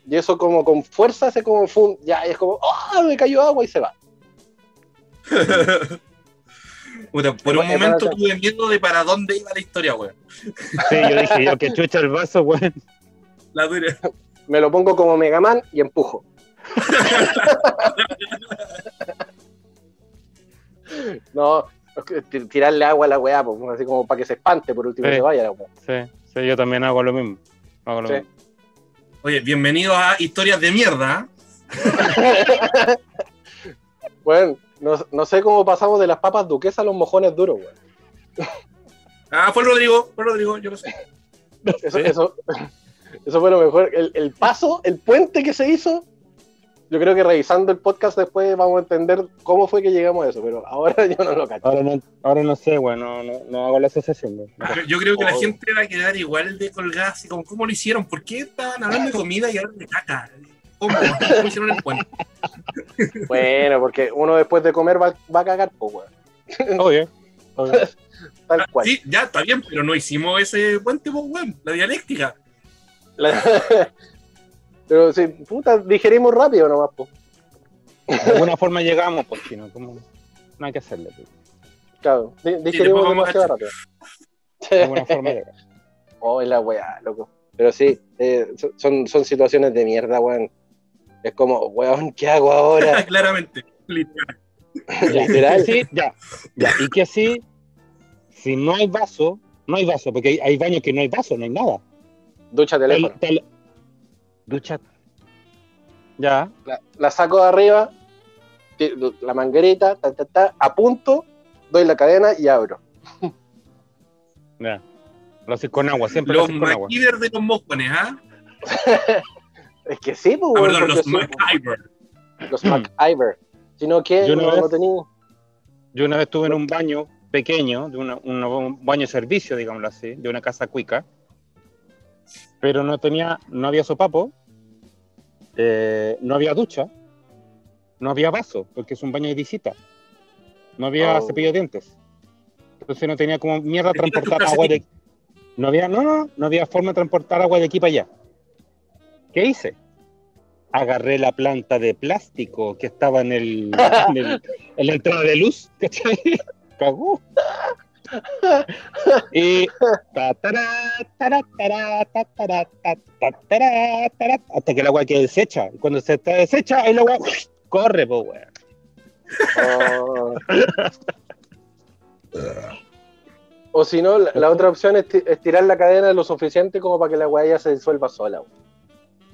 Speaker 3: Y eso como con fuerza hace como fum, ya es como, ¡ah! me cayó agua y se va.
Speaker 2: Puta, por un momento tuve miedo de para dónde iba la historia, weón.
Speaker 1: Sí, yo dije, yo que chucha el vaso, weón.
Speaker 2: La dura.
Speaker 3: Me lo pongo como Mega Man y empujo. no, tirarle agua a la weá, pues, así como para que se espante, por último
Speaker 1: Sí.
Speaker 3: se vaya la weá.
Speaker 1: Sí, sí, yo también hago lo mismo.
Speaker 3: Sí.
Speaker 2: Oye, bienvenido a Historias de Mierda.
Speaker 3: Bueno, no, no sé cómo pasamos de las papas duquesas a los mojones duros, weón.
Speaker 2: Ah, fue Rodrigo, fue Rodrigo, yo lo sé.
Speaker 3: Eso,
Speaker 1: Sí.
Speaker 3: eso, eso fue lo mejor. El, el paso, el puente que se hizo Yo creo que revisando el podcast después vamos a entender cómo fue que llegamos a eso, pero ahora yo no lo cacho.
Speaker 1: Ahora no, ahora no sé, weón, no, no, no hago la asociación.
Speaker 2: Yo- Yo creo que la
Speaker 3: Oh.
Speaker 2: gente va a quedar igual de colgada, así como, ¿cómo lo hicieron? ¿Por qué estaban hablando de comida y ahora de caca? ¿Cómo? ¿Cómo hicieron el puente?
Speaker 3: Bueno, porque uno después de comer va, va a cagar, pues, weón.
Speaker 1: Obvio, obvio.
Speaker 3: Tal cual.
Speaker 2: Sí, ya está bien, pero no hicimos ese puente, pues, weón, la dialéctica.
Speaker 3: La- pero sí, puta, digerimos rápido nomás, pues.
Speaker 1: De alguna forma llegamos, pues, si no, ¿cómo? No hay que hacerle, pues.
Speaker 3: Claro, di- digerimos demasiado rápido.
Speaker 1: De alguna forma llegamos.
Speaker 3: Oh, es la weá, loco. Pero sí, eh, so- son, son situaciones de mierda, weón. Es como, weón, ¿qué hago ahora?
Speaker 2: Claramente. literal.
Speaker 3: Literal.
Speaker 1: Sí, ya, ya. Y que así, si no hay vaso, no hay vaso, porque hay, hay baños que no hay vaso, no hay nada.
Speaker 3: Ducha teléfono.
Speaker 1: Te- te- ducha. Ya.
Speaker 3: La, la saco de arriba, la manguerita, ta, ta, ta, apunto, doy la cadena y abro.
Speaker 1: Ya. Lo haces con agua, siempre lo
Speaker 2: Los
Speaker 1: haces con agua.
Speaker 2: De los mojones, ¿ah?
Speaker 3: Es que sí, pues,
Speaker 2: Ah, perdón, los
Speaker 3: porque sí,
Speaker 2: MacGyver.
Speaker 3: los MacIver. Si no, ¿qué?
Speaker 1: Yo una
Speaker 3: no,
Speaker 1: vez-
Speaker 3: tenía.
Speaker 1: Yo una vez estuve en un baño pequeño, de una- una- un baño de servicio, digámoslo así, de una casa cuica, pero no tenía, no había sopapo, eh, no había ducha, no había vaso, porque es un baño de visita, no había
Speaker 3: Oh.
Speaker 1: cepillo de dientes, entonces no tenía como mierda transportar agua de, no había, no, no, no había forma de transportar agua de aquí para allá. ¿Qué hice? Agarré la planta de plástico que estaba en el, en, el- en la entrada de luz, ¿cachai? Cagó. Y hasta que el agua quede deshecha. Y cuando se está deshecha, el agua corre, pues, weón.
Speaker 3: Oh. O si no, la, la otra opción es ti- estirar la cadena lo suficiente como para que la weá ya se disuelva sola.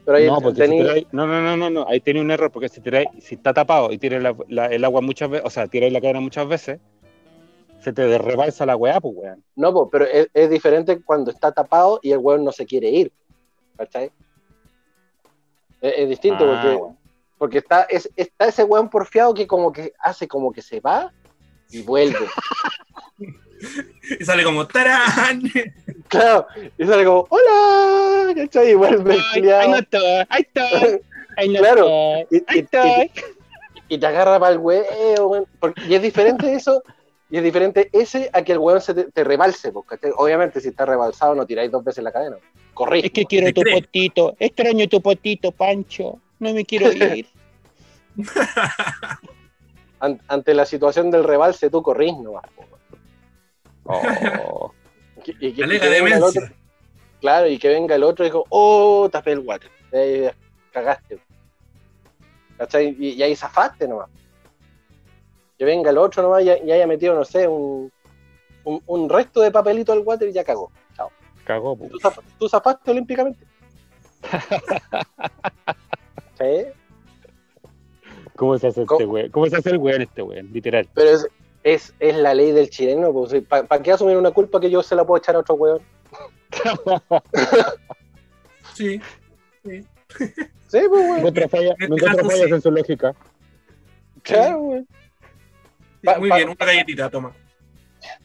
Speaker 3: Pero ahí
Speaker 1: No, porque si
Speaker 3: tení-
Speaker 1: tiráis- no, no, no, no, no, ahí tiene un error, porque si tiráis, si está tapado y tiras la- la- el agua muchas veces, o sea, tiráis la cadena muchas veces, se te rebalsa la weá, pues, weón.
Speaker 3: No, po, pero es, es diferente cuando está tapado y el weón no se quiere ir. ¿Cachai? Es, es distinto
Speaker 1: Ah,
Speaker 3: porque, porque está, es, está ese weón porfiado que como que hace como que se va y vuelve.
Speaker 2: Y sale como ¡tarán!
Speaker 3: claro, y sale como, ¡Hola! ¿Cachai? Y vuelve el
Speaker 1: Ay, ahí no estoy, ahí estoy, ahí no
Speaker 3: Claro.
Speaker 1: estoy,
Speaker 3: Y-
Speaker 1: ahí
Speaker 3: y-
Speaker 1: estoy.
Speaker 3: y te agarra para el huevo, weón. Y es diferente eso, y es diferente ese a que el weón se te, te rebalse, po, ¿cachai? Obviamente, si está rebalsado, no tiráis dos veces la cadena. Corrí.
Speaker 1: Es que quiero
Speaker 2: ¿Te
Speaker 1: tu
Speaker 2: crees?
Speaker 1: potito, extraño tu potito, Pancho, no me quiero ir.
Speaker 3: An- ante la situación del rebalse, tú corrís nomás. weón.
Speaker 1: Oh.
Speaker 3: Y que- y que- venga el otro- claro, y que venga el otro y dijo, oh, tapé el water. Y ahí cagaste. ¿Cachai? Y, y ahí zafaste nomás. Que venga el otro nomás y, y haya metido, no sé, un, un, un resto de papelito al water y ya cagó. Chao.
Speaker 1: Cagó, po.
Speaker 3: ¿Tú, tú zafaste olímpicamente? sí,
Speaker 1: ¿Cómo se hace
Speaker 3: ¿Cómo?
Speaker 1: este weón? ¿Cómo se hace el weón este weón? Literal.
Speaker 3: pero es, es, es la ley del chileno. ¿Para qué asumir una culpa que yo se la puedo echar a otro weón?
Speaker 2: Sí.
Speaker 3: Sí, pues, weón.
Speaker 1: Nunca falla,
Speaker 2: este caso
Speaker 1: fallas
Speaker 2: sí.
Speaker 1: en su lógica.
Speaker 3: Claro, weón. Pa-
Speaker 2: Muy
Speaker 3: pa-
Speaker 2: bien, una galletita, toma.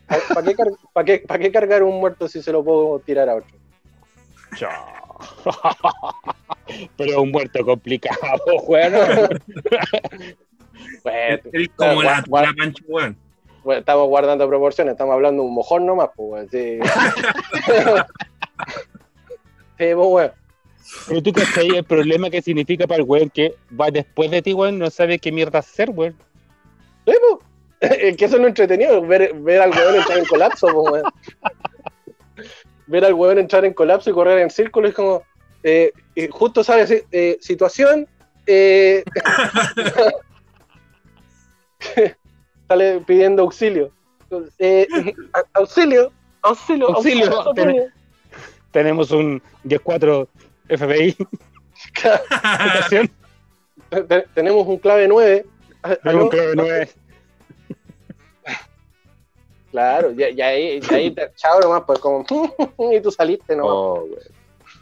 Speaker 3: ¿Para qué, car- pa' qué- pa' qué cargar un muerto si se lo puedo tirar a otro?
Speaker 1: Chao. Pero un muerto complicado, weón.
Speaker 3: Bueno,
Speaker 2: Eres como la, la
Speaker 3: bueno, estamos guardando proporciones, estamos hablando de un mojón nomás, pues, weón. Sí, sí pues, weón.
Speaker 1: Pero tú cachai el problema que significa para el weón que va después de ti, weón, no sabe qué mierda hacer, weón.
Speaker 3: Sí, pues. Es que eso es lo entretenido, ver, ver al weón entrar en colapso, pues, weón. Ver al weón entrar en colapso y correr en círculo es como. eh, y justo sabe así, eh, situación. eh, sale pidiendo auxilio. Eh, a- auxilio, auxilio,
Speaker 1: Auxilio,
Speaker 3: auxilio.
Speaker 1: Tenemos un 10-4 FBI. situación.
Speaker 3: Te- te- tenemos un clave 9.
Speaker 1: Tenemos un clave nueve.
Speaker 3: Claro, ya, ya ahí, ya ahí te- chao nomás, pues como, y tú saliste nomás.
Speaker 1: Oh,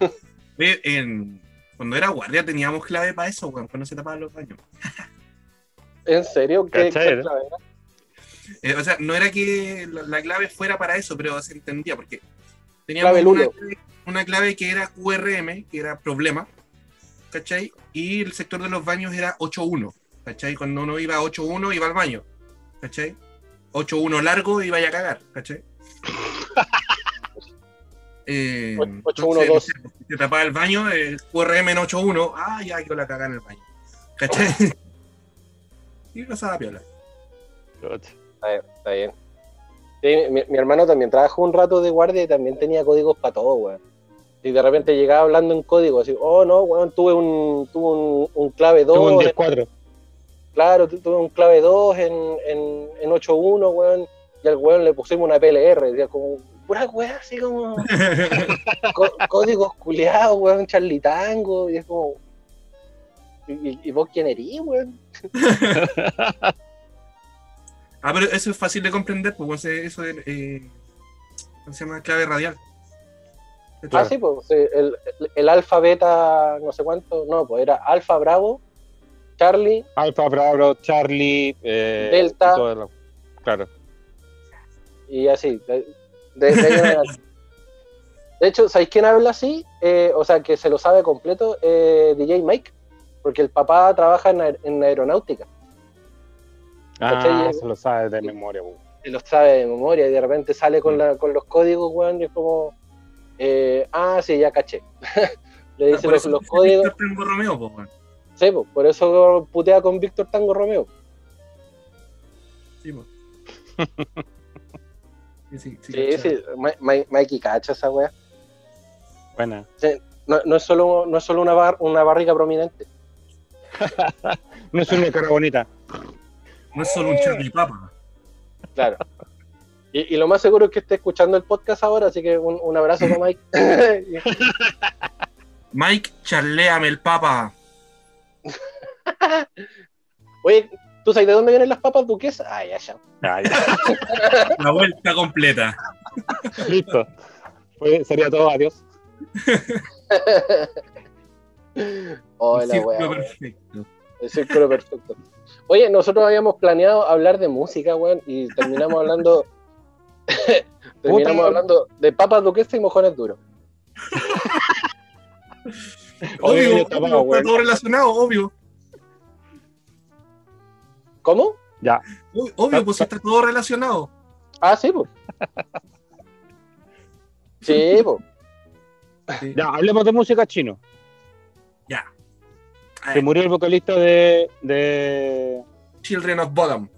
Speaker 2: en- cuando era guardia teníamos clave para eso, weón, cuando se tapaban los baños.
Speaker 3: ¿En serio? ¿Qué,
Speaker 1: ¿Cachai,
Speaker 3: qué
Speaker 1: no?
Speaker 3: clave era?
Speaker 2: Eh, o sea, no era que la, la clave fuera para eso, pero se entendía, porque teníamos
Speaker 3: Clave
Speaker 2: una, clave, una clave que era QRM, que era problema, ¿cachai? Y el sector de los baños era 8.1, ¿cachai? Cuando uno iba a 8.1 iba al baño, ¿cachai? 8.1 largo iba a cagar, ¿cachai? Eh,
Speaker 3: Och-
Speaker 2: entonces,
Speaker 3: 8.1.2.
Speaker 2: no sé, si te tapaba el baño, el QRM en 8.1, ah, ya quiero la cagar en el baño, ¿cachai? y pasaba piola.
Speaker 3: Está bien, está bien. Sí, mi, mi hermano también trabajó un rato de guardia y también tenía códigos para todo, weón. Y de repente llegaba hablando en código, así, oh no, weón, tuve un, tuve un, un clave 2,
Speaker 1: Tuvo un
Speaker 3: en-
Speaker 1: 10-4.
Speaker 3: Claro, tu- tuve un clave 2 en, en, en 8.1, weón, y al weón le pusimos una PLR, decía como, pura weá, así como, có- códigos culiados, weón, charlitango, y es como, ¿y, vos quién erís, weón?
Speaker 2: Ah, pero eso es fácil de comprender, pues eso es, eh, ¿cómo se llama? Clave radial.
Speaker 3: Ah, sí, pues el, el alfa, beta, no sé cuánto, no, pues era alfa, bravo, Charlie,
Speaker 1: Alfa, Bravo, Charlie, eh,
Speaker 3: Delta.
Speaker 1: y todo lo- Claro.
Speaker 3: y así. De, de- de hecho, ¿sabéis quién habla así? Eh, o sea, que se lo sabe completo, eh, DJ Mike, porque el papá trabaja en, aer- en aeronáutica,
Speaker 1: Ah, se lo sabes de memoria, weón.
Speaker 3: y lo sabe de memoria, y de repente sale con, la, con los códigos, weón, y es como, eh, ah, sí, ya caché. Le dice
Speaker 2: Por
Speaker 3: los, los
Speaker 2: dice
Speaker 3: códigos,
Speaker 2: Romeo, pues.
Speaker 3: Sí, por eso putea con Víctor Tango Romeo.
Speaker 2: Sí, pues. Sí, sí, sí,
Speaker 3: Sí,
Speaker 2: cachai.
Speaker 3: sí, Ma- Ma- Mikey cacha esa weá.
Speaker 1: Buena.
Speaker 3: No, no es solo, no es solo una, bar- una barriga prominente.
Speaker 1: No es una cara bonita.
Speaker 2: No es solo un Charlie Papa.
Speaker 3: Claro. Y, y lo más seguro es que esté escuchando el podcast ahora, así que un, un abrazo para Mike.
Speaker 2: Mike, charléame el Papa.
Speaker 3: Oye, ¿tú sabes de dónde vienen las papas duquesas? Ah, ya, ya.
Speaker 1: Ah, ya.
Speaker 2: La vuelta completa.
Speaker 1: Listo. Sería todo, adiós.
Speaker 3: Hola,
Speaker 2: Círculo
Speaker 3: weá.
Speaker 2: perfecto.
Speaker 3: El círculo perfecto. Oye, nosotros habíamos planeado hablar de música, weón, y terminamos hablando. terminamos hablando de papas duquesas y mojones duros.
Speaker 2: Obvio, obvio, está todo relacionado, obvio.
Speaker 3: ¿Cómo?
Speaker 1: Ya.
Speaker 2: Ob- Obvio, pues está todo relacionado.
Speaker 3: Ah, sí, pues. Sí, pues.
Speaker 1: Ya, hablemos de música chino.
Speaker 2: Ya.
Speaker 1: Se murió el vocalista de, de
Speaker 2: Children of Bottom.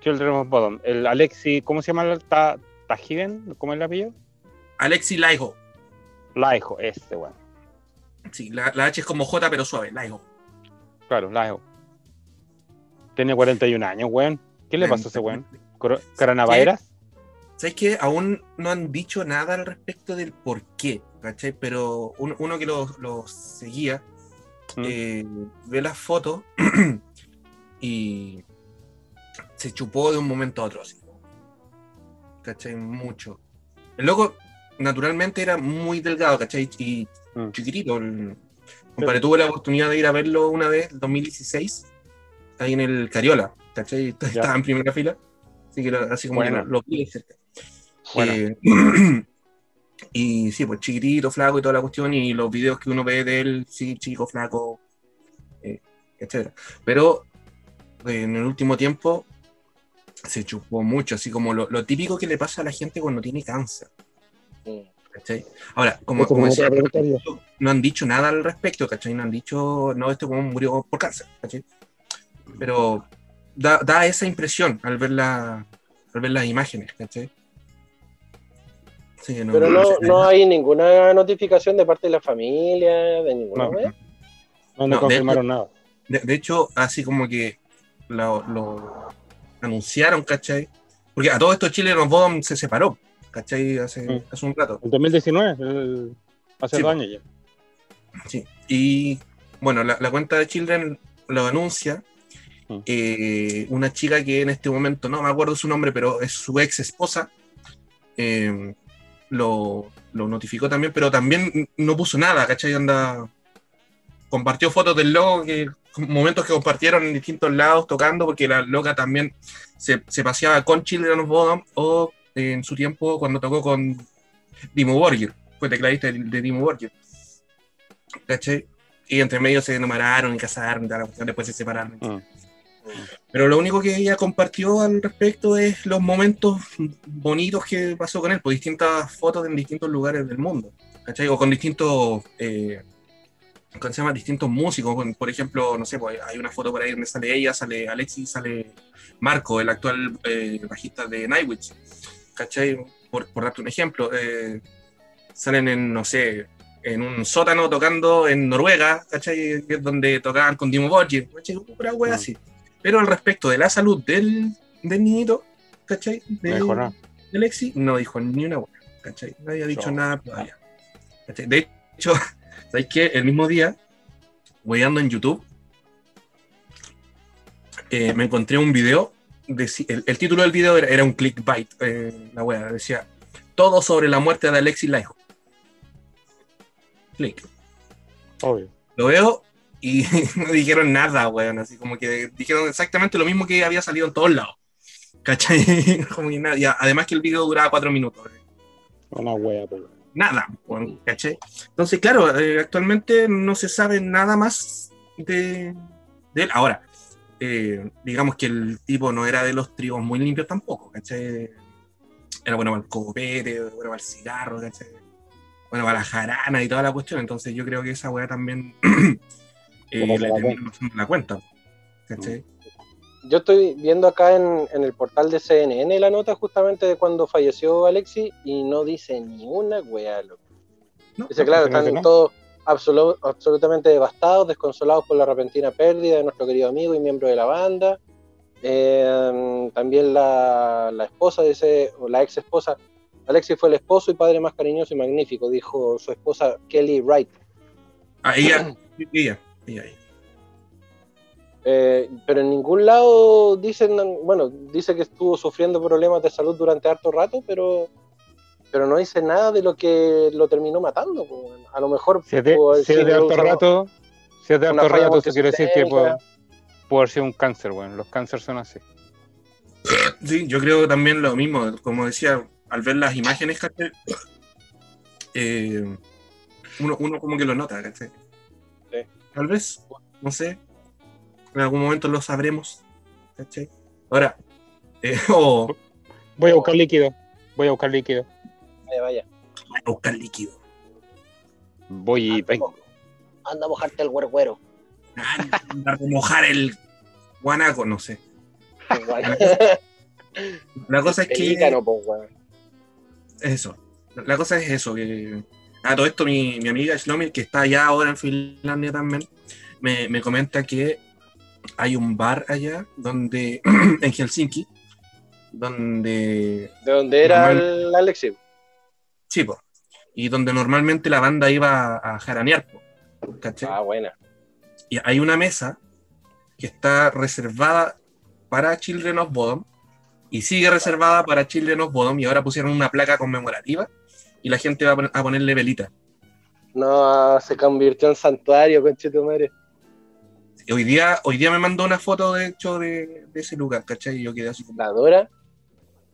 Speaker 1: Children of Bottom. El Alexi, ¿cómo se llama? el Ta. ¿Cómo es el apellido?
Speaker 2: Alexi Laiho.
Speaker 1: Laiho, este, weón.
Speaker 2: Sí, la, la H es como J, pero suave. Laiho.
Speaker 1: Claro, Laiho. Tiene 41 años, weón. ¿Qué le pasó a ese weón? Coro- ¿Coronavirus?
Speaker 2: ¿Sabes qué? Aún no han dicho nada al respecto del por qué, ¿cachai? Pero uno, uno que lo, lo seguía
Speaker 1: Mm.
Speaker 2: eh, ve las fotos y se chupó de un momento a otro, así. ¿cachai? Mucho. El loco, naturalmente, era muy delgado, ¿cachai? Y
Speaker 1: Mm.
Speaker 2: chiquitito. El- compadre, tuve la oportunidad de ir a verlo una vez, 2016, ahí en el Cariola, ¿cachai? Estaba en primera fila, así que lo- así como que
Speaker 1: Buena.
Speaker 2: lo, lo vi cerca.
Speaker 1: Buena.
Speaker 2: Eh, y sí, pues chiquitito, flaco y toda la cuestión, y los videos que uno ve de él, sí, chico, flaco, eh, etcétera. Pero eh, en el último tiempo se chupó mucho, así como lo, lo típico que le pasa a la gente cuando tiene cáncer.
Speaker 3: Mm.
Speaker 2: ¿Cachai? Ahora, como, como decía, no han dicho nada al respecto, ¿cachai? No han dicho, no, este como murió por cáncer, ¿cachai? Pero da, da esa impresión al ver, la, al ver las imágenes, ¿cachai? Sí,
Speaker 3: Pero no, no hay ninguna notificación de parte de la familia, de ninguna
Speaker 1: No.
Speaker 3: wea.
Speaker 1: No, no,
Speaker 2: No, de
Speaker 1: confirmaron nada.
Speaker 2: De, de hecho, así como que lo, lo anunciaron, ¿cachai? Porque a todo esto Chile Bottom se separó, ¿cachai? Hace,
Speaker 1: Mm.
Speaker 2: hace un rato.
Speaker 1: El 2019, el- hace
Speaker 2: Sí,
Speaker 1: dos años ya.
Speaker 2: Sí. Y bueno, la, la cuenta de Children lo anuncia.
Speaker 1: Mm.
Speaker 2: eh, una chica que en este momento no me acuerdo su nombre, pero es su ex esposa. eh, lo, lo notificó también, pero también no puso nada, ¿cachai? Anda. compartió fotos del logo, que, momentos que compartieron en distintos lados tocando, porque la loca también se, se paseaba con Children of Bodom o en su tiempo cuando tocó con Dimo Borgir, fue tecladista de, de Dimo Borgir. ¿Cachai? Y entre medio se enamoraron y casaron, y cuestión, después se separaron.
Speaker 1: Mm.
Speaker 2: Pero lo único que ella compartió al respecto es los momentos bonitos que pasó con él, por distintas fotos en distintos lugares del mundo, ¿cachai? O con distintos, eh, ¿cómo se llama? Distintos músicos, con- por ejemplo, no sé, pues hay una foto por ahí donde sale ella, sale Alexis, sale Marco, el actual eh, bajista de Nightwish, ¿cachai? Por, por darte un ejemplo, eh, salen en, no sé, en un sótano tocando en Noruega, ¿cachai? Que es donde tocaban con Dimo Borgir, ¿cachai? Wea
Speaker 1: Mm.
Speaker 2: así. Pero al respecto de la salud del, del niñito, ¿cachai? De,
Speaker 1: Mejoró.
Speaker 2: de Alexi, no dijo ni una hueá, ¿cachai? Nadie ha dicho
Speaker 1: No.
Speaker 2: nada todavía. ¿cachai? De hecho, ¿sabes qué? El mismo día, weyando en YouTube, eh, me encontré un video, el, el título del video era, era un clickbait, eh, la wea, decía, todo sobre la muerte de Alexis Laiho. Click.
Speaker 1: Obvio.
Speaker 2: Lo veo y no dijeron nada, weón. Así como que dijeron exactamente lo mismo que había salido en todos lados. ¿Cachai? Como que nada. Y además que el video duraba cuatro minutos.
Speaker 1: Una wea, pues.
Speaker 2: Nada, weón, ¿cachai? Entonces, claro, eh, actualmente no se sabe nada más de, de él. Ahora, eh, digamos que el tipo no era de los trigos muy limpios tampoco, ¿cachai? Era bueno para el copete, bueno para el cigarro, ¿cachai? Bueno para la jarana y toda la cuestión. Entonces, yo creo que esa weá también eh, le
Speaker 1: la
Speaker 2: terminó pasando la cuenta, ¿cachai?
Speaker 3: Yo estoy viendo acá en, en el portal de CNN la nota justamente de cuando falleció Alexi y no dice ni una wea, loco.
Speaker 2: ¿No?
Speaker 3: Dice, claro, están
Speaker 1: no.
Speaker 3: todos absolu- absolutamente devastados, desconsolados por la repentina pérdida de nuestro querido amigo y miembro de la banda. Eh, también la, la esposa dice, o la ex esposa, Alexis fue el esposo y padre más cariñoso y magnífico, dijo su esposa Kelly Wright.
Speaker 2: Ah, ella, ella, ella.
Speaker 3: Eh, pero en ningún lado dicen, bueno, dice que estuvo sufriendo problemas de salud durante harto rato, pero, pero no dice nada de lo que lo terminó matando. pues, bueno. A lo mejor
Speaker 1: Si es de,
Speaker 3: haber
Speaker 1: si es de alto rato, si es de alto rato, eso quiere decir que puede, puede haber sido un cáncer, weón. Los cánceres son así.
Speaker 2: Sí, yo creo también lo mismo, como decía, al ver las imágenes, ¿cachai? Eh, uno, uno como que lo nota, ¿cachai?
Speaker 3: Sí.
Speaker 2: Tal vez, no sé, en algún momento lo sabremos, ¿cachai? Ahora, eh, o
Speaker 1: Voy a buscar líquido. Voy a buscar líquido.
Speaker 3: Vaya, vaya.
Speaker 2: voy a buscar líquido.
Speaker 1: Voy y vengo.
Speaker 4: Anda a mojarte el güergüero.
Speaker 2: Ah, a remojar el guanaco, no sé. La cosa es que... Eso. La cosa es eso, que a todo esto mi, mi amiga Shlomi, que está allá ahora en Finlandia también, me, me comenta que hay un bar allá donde, en Helsinki, donde,
Speaker 3: ¿De dónde era
Speaker 2: Normal.
Speaker 3: el Alexi?
Speaker 2: Sí, po, y donde normalmente la banda iba a jaranear, po, ¿cachai?
Speaker 3: Ah, buena.
Speaker 2: Y hay una mesa que está reservada para Children of Bodom y sigue reservada para Children of Bodom y ahora pusieron una placa conmemorativa y la gente va a pon- a ponerle velita.
Speaker 3: No, se convirtió en santuario, conchito madre.
Speaker 2: Hoy día, hoy día me mandó una foto, de hecho, de, de ese lugar, ¿cachai? Y yo quedé así
Speaker 3: La Dora.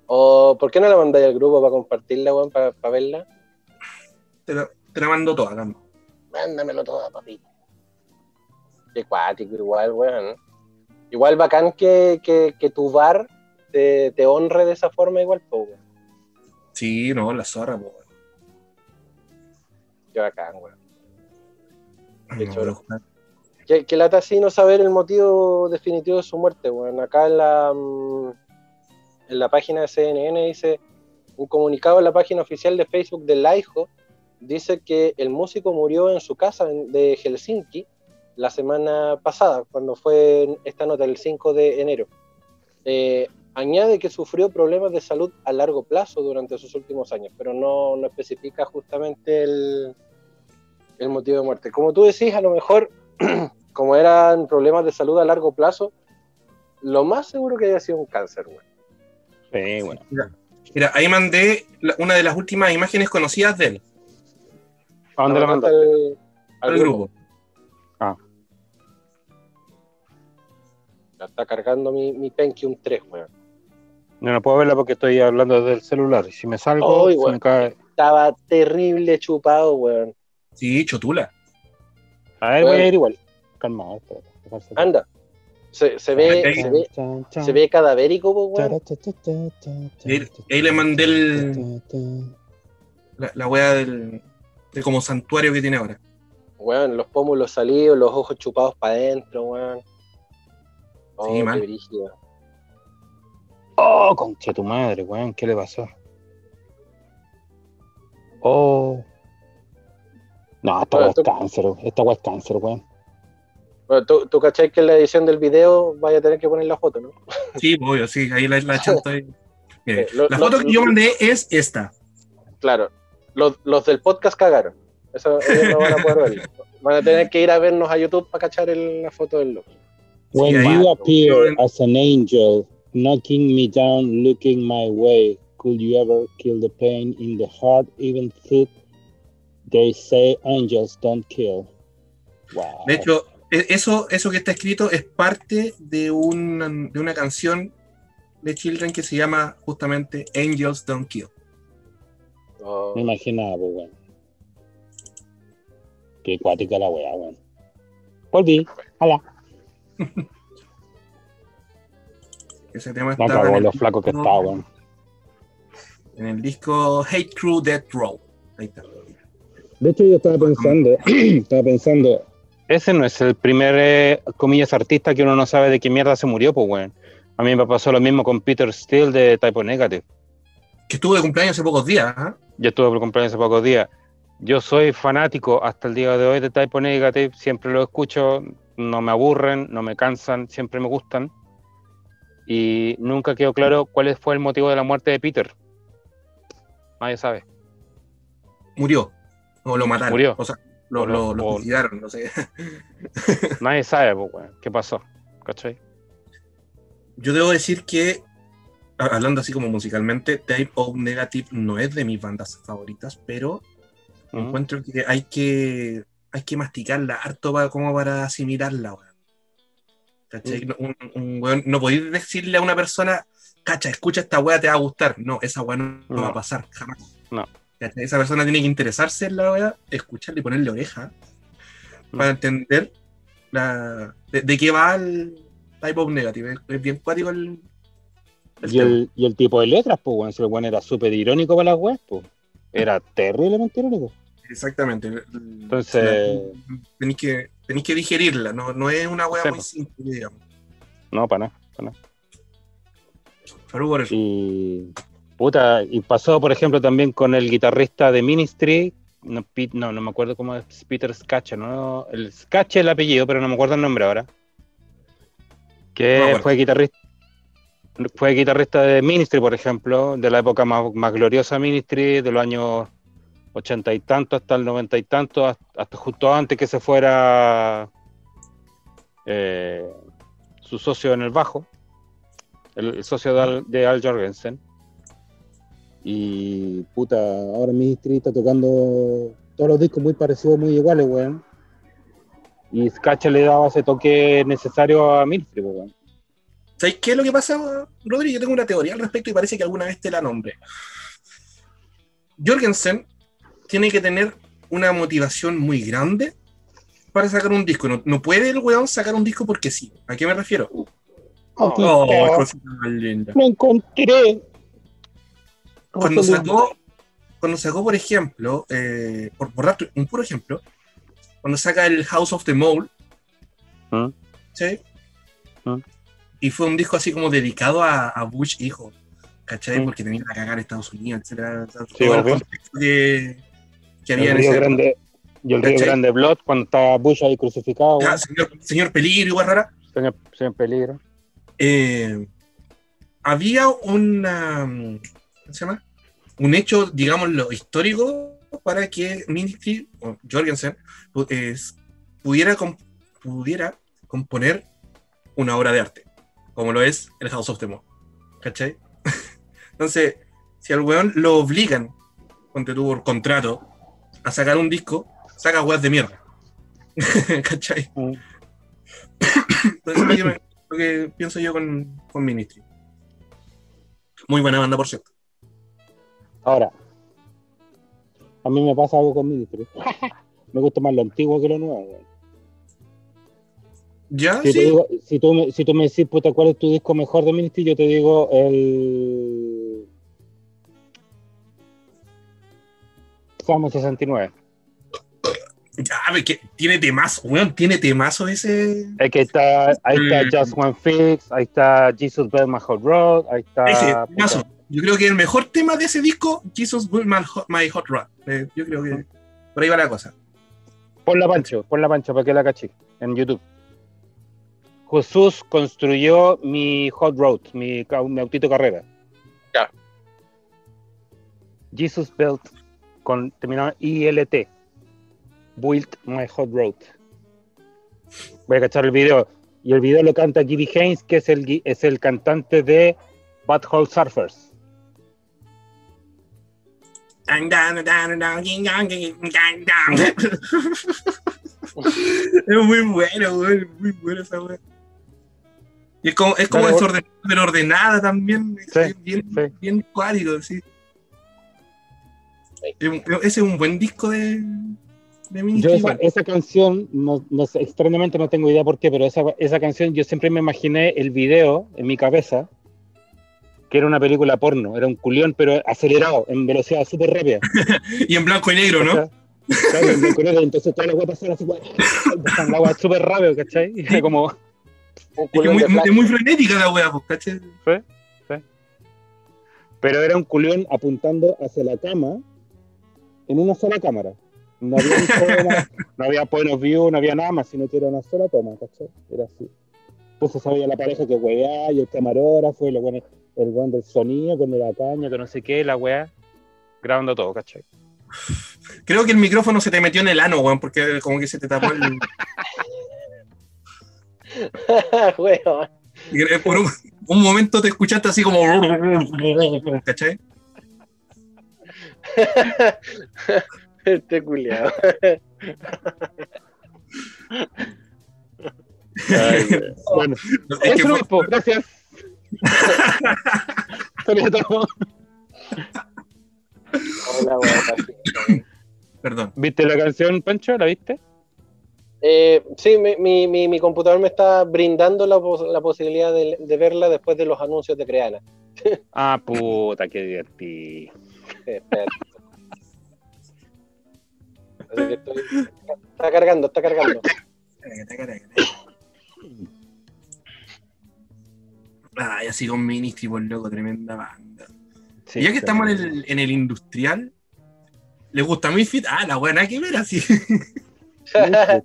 Speaker 3: ¿O por qué no la mandáis al grupo para compartirla, weón, para, para verla?
Speaker 2: te la, te la mando toda, Gamba.
Speaker 4: Mándamelo todo, papi.
Speaker 3: Qué cuático, igual, weón. Igual bacán que, que, que tu bar te, te honre de esa forma, igual, pues, weón.
Speaker 2: Sí, no, la zorra, po.
Speaker 3: Qué bacán, weón. Qué
Speaker 2: No,
Speaker 3: choro. que lata así no saber el motivo definitivo de su muerte, weón. Acá en la, mm, en la página de CNN dice, un comunicado en la página oficial de Facebook de Laiho dice que el músico murió en su casa de Helsinki la semana pasada, cuando fue esta nota, el 5 de enero. Eh, añade que sufrió problemas de salud a largo plazo durante sus últimos años, pero no, especifica justamente el, el motivo de muerte. Como tú decís, a lo mejor, como eran problemas de salud a largo plazo, lo más seguro que haya sido un cáncer, güey.
Speaker 1: Sí, bueno.
Speaker 2: Mira, ahí mandé la- una de las últimas imágenes conocidas de él
Speaker 1: ¿A dónde la mandaste?
Speaker 3: Al, al
Speaker 2: al
Speaker 3: grupo.
Speaker 2: grupo.
Speaker 1: Ah.
Speaker 3: La está cargando mi, mi Pentium 3, weón.
Speaker 1: Yo no puedo verla porque estoy hablando desde el celular. Si me salgo, se me cae.
Speaker 3: Estaba terrible chupado, weón.
Speaker 2: Sí, chotula.
Speaker 1: A ver, voy a ir igual. Calmado, espérate.
Speaker 3: Anda. Se, se ve, se ve, se ve cadavérico, po, weón.
Speaker 2: Ahí, ahí le mandé el- la, la wea del, de como santuario que tiene ahora.
Speaker 3: Weón, los pómulos salidos, los ojos chupados para adentro, weón. Oh,
Speaker 2: Sí,
Speaker 3: brígido.
Speaker 1: Oh, concha tu madre, weón, ¿qué le pasó? Oh. No, esta weá es cáncer, esta weá es cáncer, weón.
Speaker 3: Bueno, ¿tú, tú cachai que en la edición del video vaya a tener que poner la foto, ¿no?
Speaker 2: Sí, obvio, sí, ahí la, la chanto ahí. Mire,
Speaker 3: Eh, lo-
Speaker 2: la
Speaker 3: lo-
Speaker 2: foto que yo mandé es esta.
Speaker 3: Claro. Los, los del podcast cagaron. Eso ellos no van a poder verlo. Van a tener que ir a vernos a YouTube para cachar el- la foto del loco.
Speaker 1: When
Speaker 2: ahí-
Speaker 1: you appear as an angel, knocking me down, looking my way, could you ever kill the pain in the heart, even though they say angels don't kill? Wow.
Speaker 2: De hecho, eso, eso que está escrito es parte de una, de una canción de Children que se llama justamente Angels Don't Kill.
Speaker 3: Oh,
Speaker 1: me imaginaba, pues, weón. Qué cuática la weá, weón. Volví. Hola.
Speaker 2: Ese tema
Speaker 1: No
Speaker 2: estaba en el,
Speaker 1: lo flaco que está, weón.
Speaker 2: en el disco Hate Crew Death Row. Ahí está.
Speaker 1: De hecho, yo estaba pensando, estaba pensando, ese no es el primer, eh, comillas, artista que uno no sabe de qué mierda se murió, pues, weón. A mí me pasó lo mismo con Peter Steele de Typo Negative.
Speaker 2: Que estuvo de cumpleaños hace pocos días. ¿ah?
Speaker 1: Yo estuve por cumpleaños hace pocos días. Yo soy fanático hasta el día de hoy de Typo Negative, siempre lo escucho, no me aburren, no me cansan, siempre me gustan. Y nunca quedó claro cuál fue el motivo de la muerte de Peter. Nadie sabe.
Speaker 2: Murió. O lo mataron.
Speaker 1: Murió.
Speaker 2: O sea, lo,
Speaker 1: lo-
Speaker 2: lo, suicidaron, no sé.
Speaker 1: Nadie sabe, pues, weón, qué pasó. ¿Cachai?
Speaker 2: Yo debo decir que, hablando así como musicalmente, Type O Negative no es de mis bandas favoritas, pero encuentro que hay que hay que masticarla harto para, como para asimilarla, weón. ¿Cachai?
Speaker 1: Mm.
Speaker 2: No- Un, un weón- no podéis decirle a una persona, cacha, escucha esta weá, te va a gustar. No, esa weá no No. va a pasar, jamás.
Speaker 1: No.
Speaker 2: Esa persona tiene que interesarse en la weá, escucharle y ponerle oreja para entender la, de, de qué va el Type of Negative. Es, bien cuático el, el
Speaker 1: Y el, y el tipo de letras, pues, weón, si el weón era súper irónico para las weas, pues. Era terriblemente irónico.
Speaker 2: Exactamente.
Speaker 1: Entonces-
Speaker 2: tenéis que, tenéis que digerirla, no, no es una
Speaker 1: Sí,
Speaker 2: muy
Speaker 1: pues.
Speaker 2: simple, digamos.
Speaker 1: No, para nada, para nada.
Speaker 2: Salud por eso.
Speaker 1: Y, puta, y pasó, por ejemplo, también con el guitarrista de Ministry, no, no, no me acuerdo cómo es, Peter Skache, ¿no? El Skache es el apellido, pero no me acuerdo el nombre ahora. Que fue guitarrista fue guitarrista de Ministry, por ejemplo, de la época más, más gloriosa Ministry, de los años ochenta y tanto hasta el noventa y tanto, hasta, hasta justo antes que se fuera eh, su socio en el bajo, el, el socio de Al, de Al Jorgensen. Y puta, ahora Ministry está tocando todos los discos muy parecidos, muy iguales, weón. Y Skache le daba ese toque necesario a Ministry, weón.
Speaker 2: ¿Sabéis qué es lo que pasa, Rodri? Yo tengo una teoría al respecto y parece que alguna vez te la nombre. Jorgensen tiene que tener una motivación muy grande para sacar un disco. No, no puede el weón sacar un disco porque sí. ¿A qué me refiero? Oh, más linda.
Speaker 1: Lo encontré.
Speaker 2: Cuando sacó, cuando sacó, por ejemplo, eh, por, por darte un puro ejemplo, cuando saca el House of the Mole,
Speaker 1: ¿Mm?
Speaker 2: ¿sí?
Speaker 1: ¿Mm?
Speaker 2: Y fue un disco así como dedicado a, a Bush hijo, ¿cachai?
Speaker 1: ¿Mm?
Speaker 2: Porque tenía que cagar Estados Unidos, etcétera.
Speaker 1: Sí,
Speaker 2: todo el
Speaker 1: obvio.
Speaker 2: contexto que, que había
Speaker 1: el
Speaker 2: en
Speaker 1: Río
Speaker 2: ese
Speaker 1: Grande y el Río
Speaker 2: ¿Cachai?
Speaker 1: Grande Blood cuando estaba Bush ahí crucificado,
Speaker 2: Ah, señor, señor Peligro, igual rara.
Speaker 1: Señor, señor peligro.
Speaker 2: eh, había una, ¿cómo se llama? Un hecho, digámoslo, histórico para que Ministry, o Jorgensen, es- pudiera, pudiera componer una obra de arte, como lo es el House of the Moon. ¿Cachai? Entonces, si al weón lo obligan, ponte tú por contrato, a sacar un disco, saca weas de mierda. ¿Cachai?
Speaker 1: Mm.
Speaker 2: Entonces, lo que, me- lo que pienso yo con, con Ministry. Muy buena banda, por cierto.
Speaker 1: Ahora, a mí me pasa algo con Ministry. me gusta más lo antiguo que lo nuevo.
Speaker 2: ¿Ya?
Speaker 1: Si,
Speaker 2: Sí.
Speaker 1: digo- si, tú, me- si tú me decís, puta, ¿cuál es tu disco mejor de Ministry? Yo te digo el. Salmo 69.
Speaker 2: Ya, que tiene temazo, weón. Tiene temazo ese.
Speaker 1: Es que está, ahí está
Speaker 2: Mm.
Speaker 1: Just One Fix, ahí está Jesus Built My Hot Road, ahí está.
Speaker 2: Ese, temazo. Yo creo que el mejor tema de ese disco, Jesus Built My Hot, My Hot Rod. Eh, yo creo que por ahí va la cosa.
Speaker 1: Ponla Pancho, ponla Pancho para que la caché en YouTube. Jesús construyó mi Hot Road, mi, autito carrera.
Speaker 3: Ya.
Speaker 1: Jesus built con terminado ILT. Built my hot road. Voy a cachar el video. Y el video lo canta Gibby Haynes, que es el, es el cantante de Bad Hole Surfers.
Speaker 2: Es muy bueno, güey. Muy bueno esa weá. Y es como, es como desordenada, pero ordenada también.
Speaker 1: Sí,
Speaker 2: es bien,
Speaker 1: sí.
Speaker 2: bien sí. Ese es un buen disco de, de
Speaker 1: Yo esa, canción, no, no sé, extrañamente no tengo idea por qué, pero esa, esa canción yo siempre me imaginé el video en mi cabeza, que era una película porno, era un culión, pero acelerado, en velocidad súper rápida.
Speaker 2: Y en blanco y negro, ¿no?
Speaker 1: Claro, en blanco y negro, entonces toda la agua pasaba así, la agua súper rápido, ¿cachai? Y era como,
Speaker 3: Un
Speaker 2: Es, que muy,
Speaker 3: de flash.
Speaker 2: es muy frenética la wea, pues, ¿cachai?
Speaker 1: pero era un culión apuntando hacia la cama en una sola cámara. No había, un toma, no había point of view, no había nada más, sino que era una sola toma, ¿cachai? Era así. Entonces sabía la pareja que weá, y el camarógrafo, y lo bueno, el buen del sonido, con la caña, que no sé qué, la weá, grabando todo, ¿cachai?
Speaker 2: Creo que el micrófono se te metió en el ano, weón, porque como que se te tapó el.
Speaker 3: Weón.
Speaker 2: y por un, un momento te escuchaste así como. ¿Cachai?
Speaker 3: Este culiado.
Speaker 1: Bueno,
Speaker 2: Es que fue-
Speaker 1: gracias.
Speaker 3: Hola.
Speaker 2: Perdón.
Speaker 1: ¿Viste la canción, Pancho? ¿La viste?
Speaker 3: Eh, sí, mi, mi, mi, mi computador me está brindando la, la posibilidad de, de verla después de los anuncios de Creana.
Speaker 1: Ah, puta, qué divertido.
Speaker 3: Sí. Así que estoy- Está cargando, está cargando.
Speaker 2: Ay, así con Ministry, por loco, tremenda banda.
Speaker 1: Sí,
Speaker 2: y ya que estamos en el, en el industrial, ¿les gusta Misfit? Ah, la buena que ver así.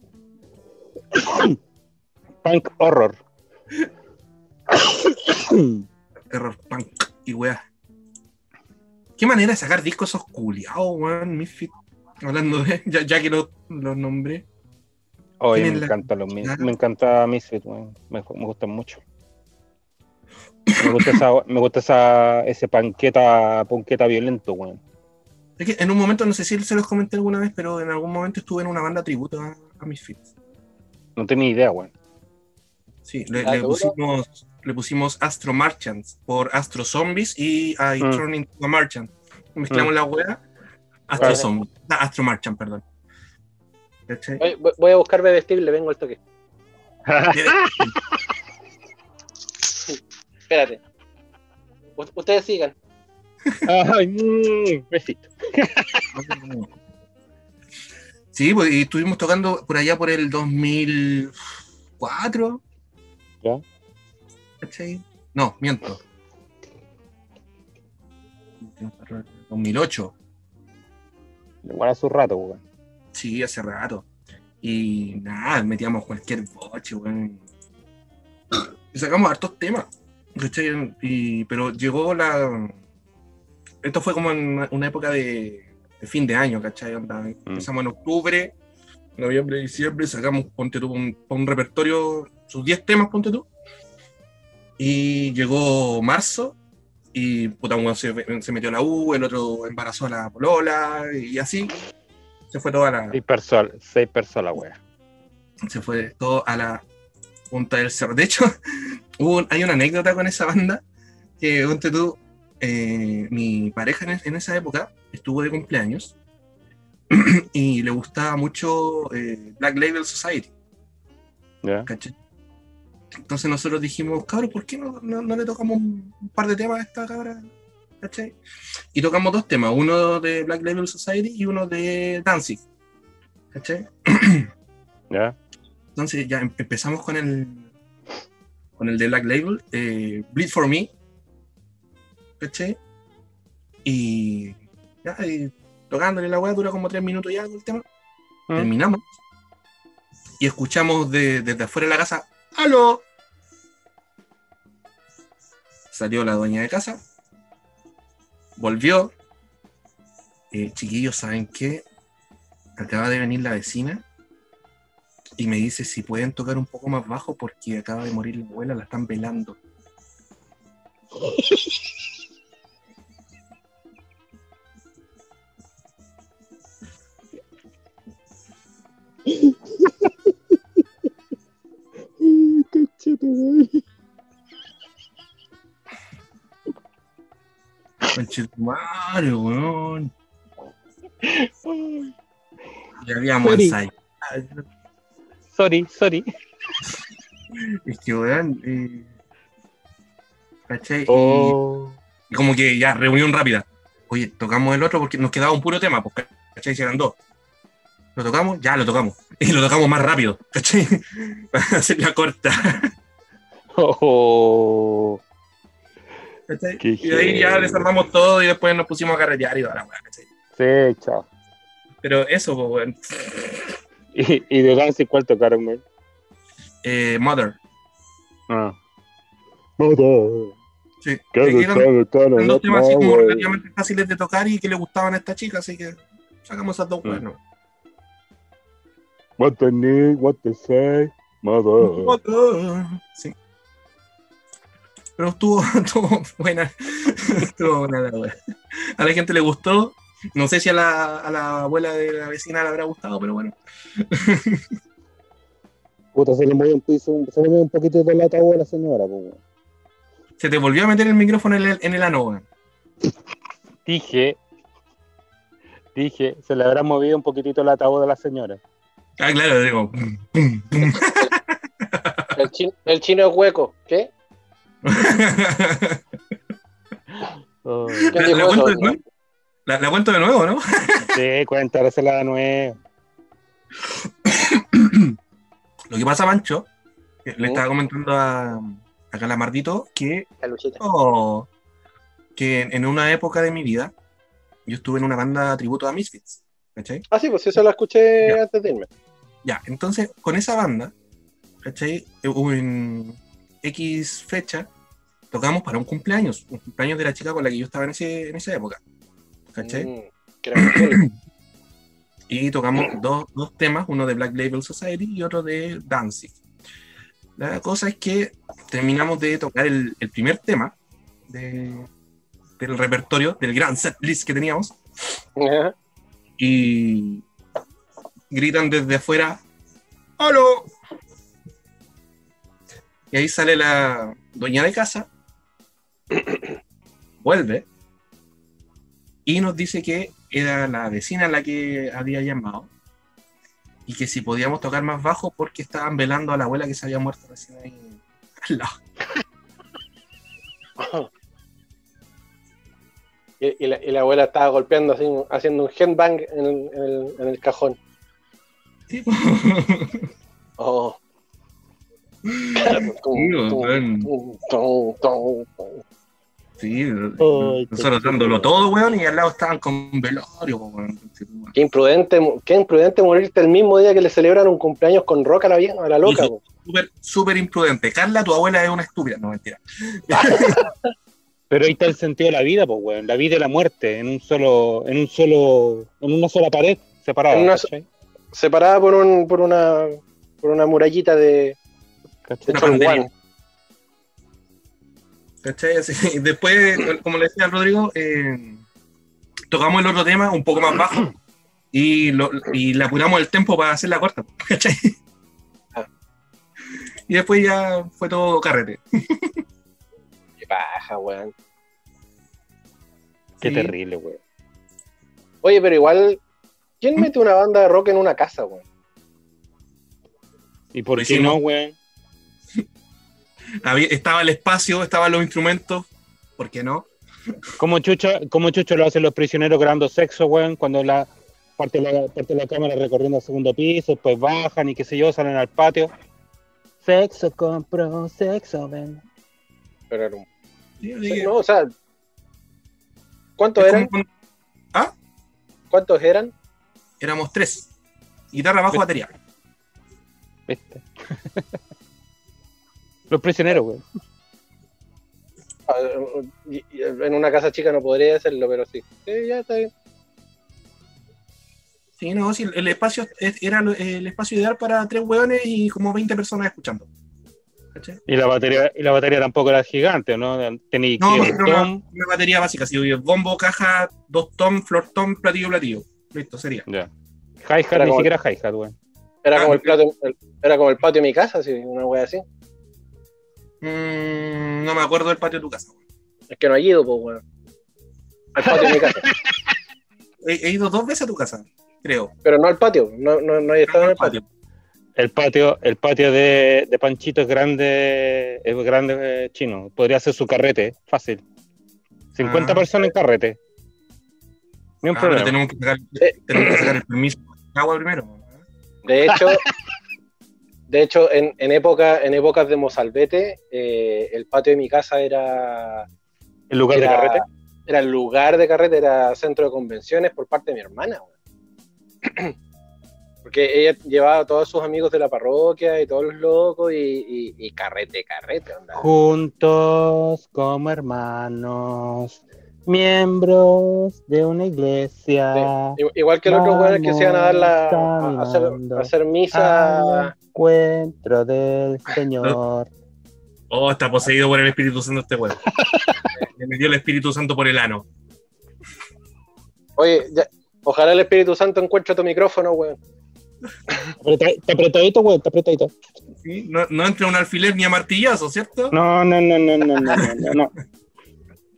Speaker 1: Punk horror.
Speaker 2: Error punk y weá. ¿Qué manera de sacar discos esos culiados, weón? Misfit. Hablando de. Ya, ya que los los nombré.
Speaker 1: Oye, me
Speaker 2: la-
Speaker 1: encanta los me encanta Misfit, weón. me, me gustan mucho. Me gusta esa, me gusta esa, ese panqueta, punqueta violento, weón.
Speaker 2: Es que en un momento, no sé si se los comenté alguna vez, pero en algún momento estuve en una banda tributo a, a Misfit.
Speaker 1: No tenía idea, weón.
Speaker 2: Sí, le,
Speaker 3: Ah,
Speaker 2: pusimos, le pusimos Astro Marchants por Astro Zombies y I
Speaker 1: Mm.
Speaker 2: Turn into a Marchant. Mezclamos la wea. Astro
Speaker 3: Vale.
Speaker 2: Zombies. Ah, Astro Marchant, perdón.
Speaker 3: Voy a buscar bebestible, vengo al toque. Espérate. U- ustedes sigan.
Speaker 1: Ay, mm, besito.
Speaker 2: Sí, pues, y estuvimos tocando por allá por el 2004.
Speaker 1: Ya.
Speaker 2: ¿Cachai? No, miento. 2008.
Speaker 1: Igual a su rato, weón.
Speaker 2: Sí, hace rato. Y nada, metíamos cualquier boche, weón. Y sacamos hartos temas. ¿Cachai? Y, pero llegó la. Esto fue como en una época de, de fin de año, ¿cachai? Onda, Empezamos en octubre, noviembre, diciembre, sacamos, ponte tú, un, un repertorio, sus 10 temas, ponte tú. Y llegó marzo, y puta, uno se, se metió a la U, el otro embarazó a la polola, y así se fue toda la.
Speaker 1: Seis personas, seis personas, weón.
Speaker 2: Se fue todo a la punta del cerro. De hecho, hubo hay una anécdota con esa banda que, ponte tú, eh, mi pareja en, es- en esa época estuvo de cumpleaños y le gustaba mucho eh, Black Label Society. ¿cachai? Entonces nosotros dijimos, cabrón, ¿por qué no, no- no le tocamos un, par de temas a esta cabra? ¿cachai? Y tocamos dos temas, uno de Black Label Society y uno de Danzig. ¿cachai?
Speaker 1: ¿Ya?
Speaker 2: Entonces ya em- empezamos con el con el de Black Label, eh, Bleed for Me. ¿Cachai? Y ya, y tocándole la weá dura como tres minutos ya el tema.
Speaker 1: Mm.
Speaker 2: Terminamos. Y escuchamos de- desde afuera de la casa, ¡Aló! Salió la dueña de casa. Volvió. Eh, chiquillos, ¿saben qué? Acaba de venir la vecina y me dice si pueden tocar un poco más bajo porque acaba de morir la abuela, la están velando. Conchetumare, weón. Ya habíamos ensayado.
Speaker 1: Sorry, sorry.
Speaker 2: Es que, weón. Eh, ¿Cachai?
Speaker 1: Oh.
Speaker 2: Y como que ya, reunión rápida. Oye, tocamos el otro porque nos quedaba un puro tema, pues, ¿cachai? Si eran dos. Lo tocamos, ya lo tocamos. Y lo tocamos más rápido, ¿cachai? Para hacer la corta.
Speaker 1: Oh.
Speaker 2: ¿cachai?
Speaker 1: Qué
Speaker 2: Y ahí ya desarmamos todo y después nos pusimos a carretear y toda la weá, ¿cachai?
Speaker 1: Sí, chao.
Speaker 2: Pero eso, pues, weón.
Speaker 1: ¿Y, y de Danzig cuál tocaron, güey?
Speaker 2: Eh, Mother.
Speaker 1: Ah. Mother.
Speaker 2: Sí.
Speaker 1: ¿Qué
Speaker 2: Que eran- dos temas así como relativamente fáciles de tocar y que le gustaban a esta chica, así que sacamos esas dos
Speaker 1: Mm.
Speaker 2: weas, ¿no?
Speaker 1: What the need, what to say, mother.
Speaker 2: Sí. Pero estuvo, estuvo buena. estuvo buena la wea. A la gente le gustó. No sé si a la, a la abuela de la vecina le habrá gustado, pero bueno.
Speaker 1: Puta, se le movió un piso, se le movió un poquito de la tabla a la señora, pues.
Speaker 2: Se te volvió a meter el micrófono en el, en el ano, weón.
Speaker 1: Dije, dije, se le habrá movido un poquitito la tabla a la señora.
Speaker 2: Ah, claro, digo. pum, pum, pum.
Speaker 3: El, chin- el chino es hueco. ¿Qué?
Speaker 1: Oh.
Speaker 3: ¿Quién
Speaker 2: ¿La, la? La, la cuento de nuevo, ¿no?
Speaker 1: Sí, cuéntasela de nuevo.
Speaker 2: Lo que pasa, Mancho, que le estaba comentando a, a Calamardito que
Speaker 3: La.
Speaker 2: Oh, que en una época de mi vida yo estuve en una banda tributo a Misfits, ¿cachai?
Speaker 3: Ah, sí, pues eso lo escuché
Speaker 2: Ya.
Speaker 3: antes de irme.
Speaker 2: Ya, entonces con esa banda, ¿cachai? En X fecha tocamos para un cumpleaños, un cumpleaños de la chica con la que yo estaba en, ese, en esa época, ¿cachai?
Speaker 3: Mm.
Speaker 2: Y tocamos dos, dos temas, uno de Black Label Society y otro de Danzig. La cosa es que terminamos de tocar el, el primer tema de- del repertorio, del gran set list que teníamos, y gritan desde afuera, ¡Holo! Y ahí sale la dueña de casa, vuelve, y nos dice que era la vecina la que había llamado, y que si podíamos tocar más bajo porque estaban velando a la abuela que se había muerto recién ahí al lado.
Speaker 3: Y, y la, y la abuela estaba golpeando así, haciendo un headbang en el, en el, en el cajón.
Speaker 2: Sí,
Speaker 3: Oh.
Speaker 2: weón. Sí,
Speaker 1: Ay,
Speaker 2: nosotros dándolo todo, weón, y al lado estaban con velorio, weón.
Speaker 3: Qué imprudente, qué imprudente morirte el mismo día que le celebran un cumpleaños con roca a la, vieja- a la loca.
Speaker 2: Súper, súper imprudente. Carla, tu abuela es una estúpida. No, mentira.
Speaker 1: Pero ahí está el sentido de la vida, pues, weón. La vida y la muerte en un solo, en un solo, en una sola pared separada.
Speaker 3: En una-
Speaker 1: ¿cachai?
Speaker 3: Separada por un, por una, por una murallita de, de.
Speaker 2: ¿Cachai? Así, y después, como le decía al Rodrigo, eh, tocamos el otro tema un poco más bajo y, lo, y le apuramos el tempo para hacer la corta. ¿Cachai? y después ya fue todo carrete.
Speaker 3: Qué paja, weón.
Speaker 1: Qué
Speaker 2: Sí.
Speaker 1: terrible, weón.
Speaker 3: Oye, pero igual, ¿quién mete una banda de rock en una casa, weón?
Speaker 1: ¿Y por
Speaker 2: Lo
Speaker 1: qué
Speaker 2: hicimos.
Speaker 1: no, weón?
Speaker 2: Había- estaba el espacio, estaban los instrumentos, ¿por qué no?
Speaker 1: Como Chucho, como Chucho lo hacen los prisioneros grabando sexo, weón, cuando la parte de la, parte de la cámara recorriendo el segundo piso, después bajan y qué sé yo, salen al patio. Sexo compro, sexo ven.
Speaker 3: Pero
Speaker 2: Sí,
Speaker 3: sí,
Speaker 2: que-
Speaker 3: no, o sea, ¿cuántos eran?
Speaker 2: como ¿Ah?
Speaker 3: ¿Cuántos eran?
Speaker 2: Éramos tres. Guitarra, bajo, batería.
Speaker 1: ¿Viste? los prisioneros, weón.
Speaker 3: Ah, En una casa chica no podría hacerlo, pero sí. Sí, ya está bien.
Speaker 2: Sí, no, sí, el espacio es- era el espacio ideal para tres hueones y como 20 personas escuchando. ¿Cachai?
Speaker 1: Y la batería, y la batería tampoco era gigante, ¿no? Tenía
Speaker 2: No,
Speaker 1: que
Speaker 2: era una, una batería básica, así, bombo, caja, dos tom, flor tom, platillo, platillo. Listo, sería.
Speaker 1: Ya. Hi-hat,
Speaker 3: Era
Speaker 1: ni siquiera hi-hat, weón.
Speaker 3: Era
Speaker 2: Ah,
Speaker 3: como el plato, el- era como el patio de mi casa, sí, una wea así.
Speaker 2: Mm, no me acuerdo del patio de tu casa. weón.
Speaker 3: Es que no hay ido, pues, weón. Al patio de mi casa.
Speaker 2: He, he ido dos veces a tu casa, creo.
Speaker 3: Pero no al patio, no, no, no he estado en el patio.
Speaker 1: El patio, el patio de, de Panchito es grande, es grande eh, chino. Podría ser su carrete, fácil. 50
Speaker 2: Ah.
Speaker 1: personas en carrete. Ni un
Speaker 2: Ah,
Speaker 1: problema.
Speaker 2: tenemos que, sacar,
Speaker 3: Eh.
Speaker 2: tenemos que sacar el permiso de agua primero.
Speaker 3: De hecho, de hecho en, en, época, en épocas de Mozalbete, eh, el patio de mi casa era,
Speaker 1: El lugar de carrete.
Speaker 3: era el lugar de carrete, era centro de convenciones por parte de mi hermana. Porque ella llevaba a todos sus amigos de la parroquia y todos los locos y, y- y carrete, carrete. onda.
Speaker 1: Juntos como hermanos, miembros de una iglesia.
Speaker 3: Sí, Igual que los otros weones que se iban a dar la, a hacer,
Speaker 1: caminando.
Speaker 3: a hacer
Speaker 1: Al
Speaker 3: misa.
Speaker 1: encuentro del Señor.
Speaker 2: Oh, está poseído por el Espíritu Santo este huevo. Le metió el Espíritu Santo por el ano.
Speaker 3: Oye, ya- ojalá el Espíritu Santo encuentre tu micrófono, weón.
Speaker 1: Apreta- Está apretadito, güey, está apretadito.
Speaker 2: ¿sí? No, no entra un alfiler ni a martillazo, ¿cierto?
Speaker 1: No, no, no, no, no, no, no, no.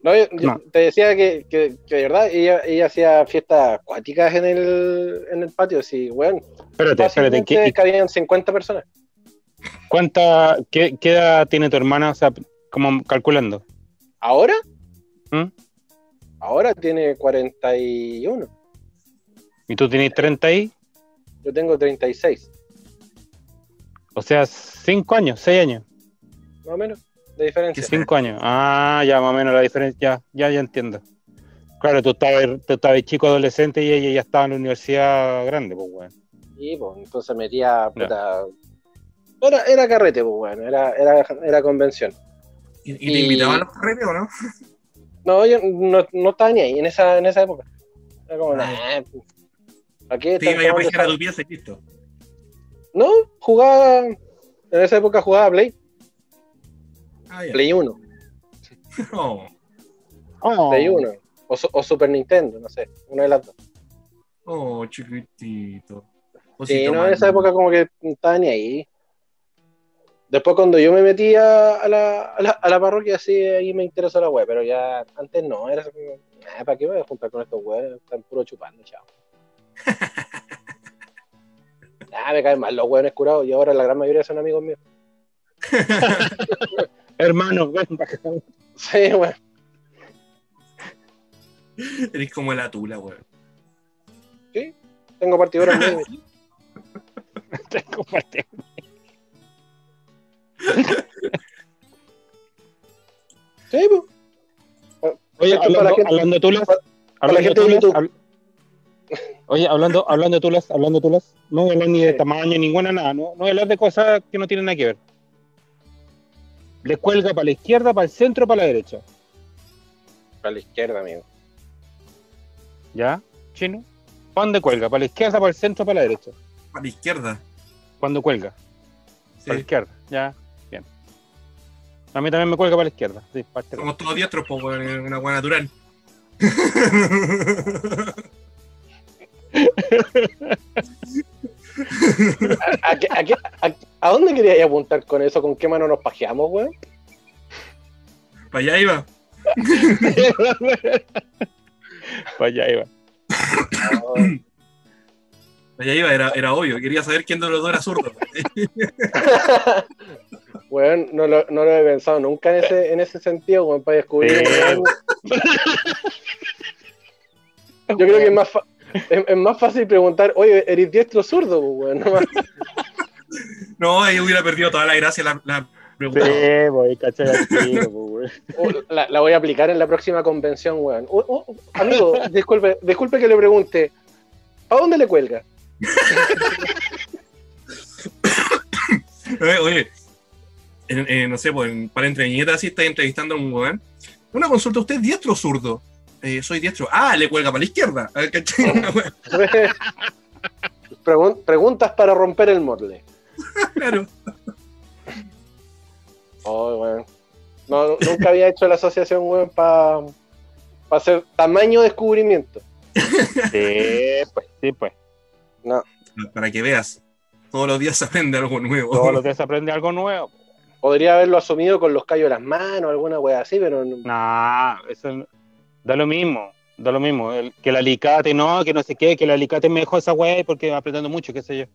Speaker 3: No, yo,
Speaker 1: No.
Speaker 3: te decía que, que, que de verdad ella, ella hacía fiestas acuáticas en el, en el patio, sí, weón.
Speaker 1: Espérate, espérate. ¿qué, y
Speaker 3: cabían 50 personas.
Speaker 1: ¿Cuánta, qué, qué edad tiene tu hermana? O sea, como calculando.
Speaker 3: ¿Ahora?
Speaker 1: ¿Mm?
Speaker 3: Ahora tiene 41.
Speaker 1: ¿Y tú tienes 30 ahí?
Speaker 3: Yo tengo 36,
Speaker 1: O sea, 5 años, 6 años.
Speaker 3: más o menos, de diferencia.
Speaker 2: ¿Qué
Speaker 1: 5 años. Ah, ya más o menos la diferencia. Ya, ya, ya entiendo. Claro, tú estabas, tú estabas chico adolescente y ella ya estaba en la universidad grande, pues, weón.
Speaker 3: Y pues, entonces metía. puta, Era, era carrete, pues, bueno, era, era, era convención.
Speaker 2: ¿Y, y te
Speaker 3: Y-
Speaker 2: invitaban a los carretes o no?
Speaker 3: No, yo no, no estaba ni ahí en esa, en esa época. Era como,
Speaker 2: Ah.
Speaker 3: nah, pues, aquí
Speaker 2: Te
Speaker 3: están
Speaker 2: iba a pajear a tu pieza y listo.
Speaker 3: No, jugaba. En esa época jugaba Play,
Speaker 2: Ah.
Speaker 3: Play 1,
Speaker 2: Oh,
Speaker 1: Oh.
Speaker 3: Play 1. O, Su- o Super Nintendo, no sé, una de las dos.
Speaker 2: oh, chiquitito.
Speaker 3: Sí, no, en esa época como que no estaba ni ahí. Después cuando yo me metí a, a la, a, la, a la parroquia, sí, ahí me interesó la web, pero ya antes no, era como, "Nah, ¿para qué me voy a juntar con estos weones? Están puro chupando, chao. Ah, me caen mal los weones curados y ahora la gran mayoría son amigos míos.
Speaker 1: Hermano, ven para acá.
Speaker 3: Sí, weón.
Speaker 2: Eres como la tula, weón.
Speaker 3: Tengo partidoras muy...
Speaker 1: Te comparte.
Speaker 3: Sí, pues.
Speaker 1: Oye,
Speaker 3: para
Speaker 1: hablando,
Speaker 3: la gente-
Speaker 1: hablando de tulas.
Speaker 3: para-
Speaker 1: hablando
Speaker 3: la gente
Speaker 1: de tulas, hab- Oye, hablando, hablando de tulas, hablando de tulas, no voy a hablar ni de
Speaker 3: Sí.
Speaker 1: tamaño, ninguna nada, no, no voy a hablar de cosas que no tienen nada que ver. Le cuelga para la izquierda, para el centro, para la derecha.
Speaker 3: Para la izquierda, amigo.
Speaker 1: ¿Ya? ¿Chino? ¿Para dónde cuelga? ¿Para la izquierda, para el centro, para la derecha?
Speaker 2: A la izquierda.
Speaker 1: ¿Cuándo cuelga?
Speaker 2: Sí.
Speaker 1: Para la izquierda, ya, bien. A mí también me cuelga para la izquierda, sí, parte
Speaker 2: Somos todos diestros, pues, una weá natural.
Speaker 3: ¿A, a qué- a qué- a- ¿A dónde querías apuntar con eso? ¿Con qué mano nos pajeamos, weón?
Speaker 2: Para allá iba.
Speaker 1: Para allá iba.
Speaker 2: Para allá iba, era, era obvio. Quería saber quién de los dos era zurdo.
Speaker 3: Weón, no lo, no lo he pensado nunca en ese, en ese sentido, weón, para descubrir.
Speaker 1: Sí.
Speaker 3: Yo creo que es más, es, es más fácil preguntar, oye, ¿eres diestro zurdo, weón? No más.
Speaker 2: No, ahí hubiera perdido toda la gracia la, la pregunta.
Speaker 1: Sí, voy, güey.
Speaker 3: Oh, La, la voy a aplicar en la próxima convención, weón. Oh, oh, amigo, disculpe, disculpe que le pregunte, ¿a dónde le cuelga?
Speaker 2: Oye, oye, en- en, no sé, pues en, para entre viñetas estáis entrevistando a un weón. Una consulta, ¿usted es diestro o zurdo? Eh, soy diestro. Ah, le cuelga para la izquierda. A ver, ¿cachai? Una wea,
Speaker 3: Pregun- preguntas para romper el morle.
Speaker 2: claro.
Speaker 3: Oh, weón. No, nunca había hecho la asociación, weón, para hacer tamaño descubrimiento.
Speaker 1: Sí, pues, sí, pues.
Speaker 3: No.
Speaker 2: Para que veas. Todos los días se aprende algo nuevo.
Speaker 1: Todos los días se aprende algo nuevo.
Speaker 3: Podría haberlo asumido con los callos de las manos, alguna wea así, pero no.
Speaker 1: Nah, eso no- da lo mismo. Da lo mismo. El- que el alicate no, que no sé qué, que el alicate me dejó esa weá porque va apretando mucho, qué sé yo.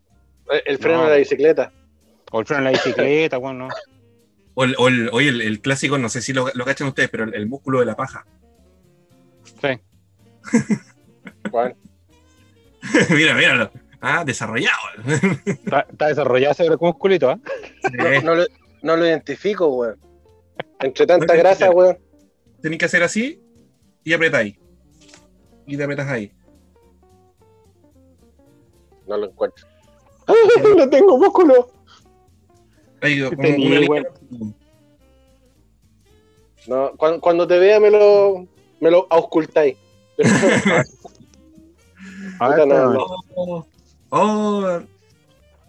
Speaker 3: El, el freno
Speaker 1: No.
Speaker 3: de la bicicleta.
Speaker 1: O el freno en la bicicleta, bueno, no.
Speaker 2: O el, o el- oye, el, el clásico, no sé si lo, lo cachan ustedes, pero el, el músculo de la paja.
Speaker 1: Sí.
Speaker 3: Weón.
Speaker 2: mira, míralo. Ah, desarrollado.
Speaker 1: Está, está desarrollado ese musculito, ¿ah?
Speaker 3: No, no lo, no lo identifico, weón. Entre tanta
Speaker 2: No,
Speaker 3: grasa, weón.
Speaker 2: Tenés que hacer así y apretáis. Y te apretas ahí.
Speaker 3: No lo encuentro. no tengo músculo.
Speaker 1: Sí
Speaker 2: como una
Speaker 1: weón.
Speaker 3: No, cuando, cuando te vea me lo, me lo auscultáis.
Speaker 1: A
Speaker 3: Puta,
Speaker 1: ver,
Speaker 3: no, no.
Speaker 2: Oh, oh,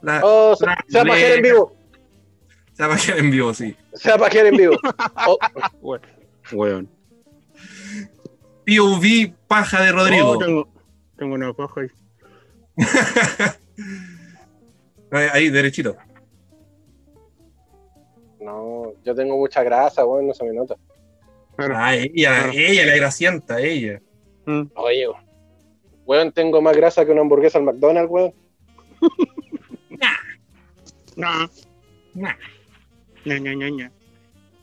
Speaker 2: la,
Speaker 3: Oh, se, se va a pajear en vivo.
Speaker 2: se va a quedar en vivo, sí.
Speaker 3: Se va a pajear en vivo. Oh,
Speaker 1: Weón.
Speaker 2: POV paja de Rodrigo.
Speaker 1: Oh, tengo, tengo una paja ahí.
Speaker 2: Ahí, ahí, derechito.
Speaker 3: no, yo tengo mucha grasa, weón, no se me nota.
Speaker 2: Ah, ella, ella, la gracienta, ella.
Speaker 1: Mm.
Speaker 3: Oye, weón, tengo más grasa que una hamburguesa al McDonald's, weón.
Speaker 1: No.
Speaker 2: Nah.
Speaker 1: Ña, ña, ña, ña.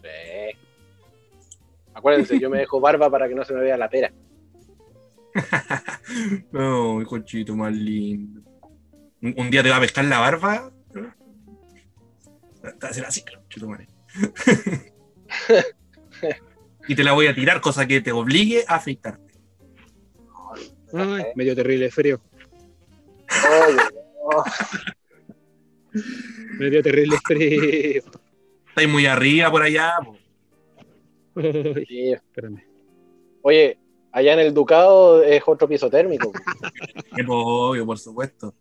Speaker 3: Sí. Acuérdense, yo me dejo barba para que no se me vea la pera.
Speaker 2: No, hijo chito más lindo. Un, día te va a pescar la barba. Te va a hacer así, y te la voy a tirar, cosa que te obligue a afeitarte.
Speaker 1: Ay, medio terrible frío. Medio terrible frío.
Speaker 2: Estáis muy arriba por allá. po.
Speaker 1: Ay, espérame.
Speaker 3: Oye, allá en el Ducado es otro piso térmico.
Speaker 2: Qué obvio, por supuesto.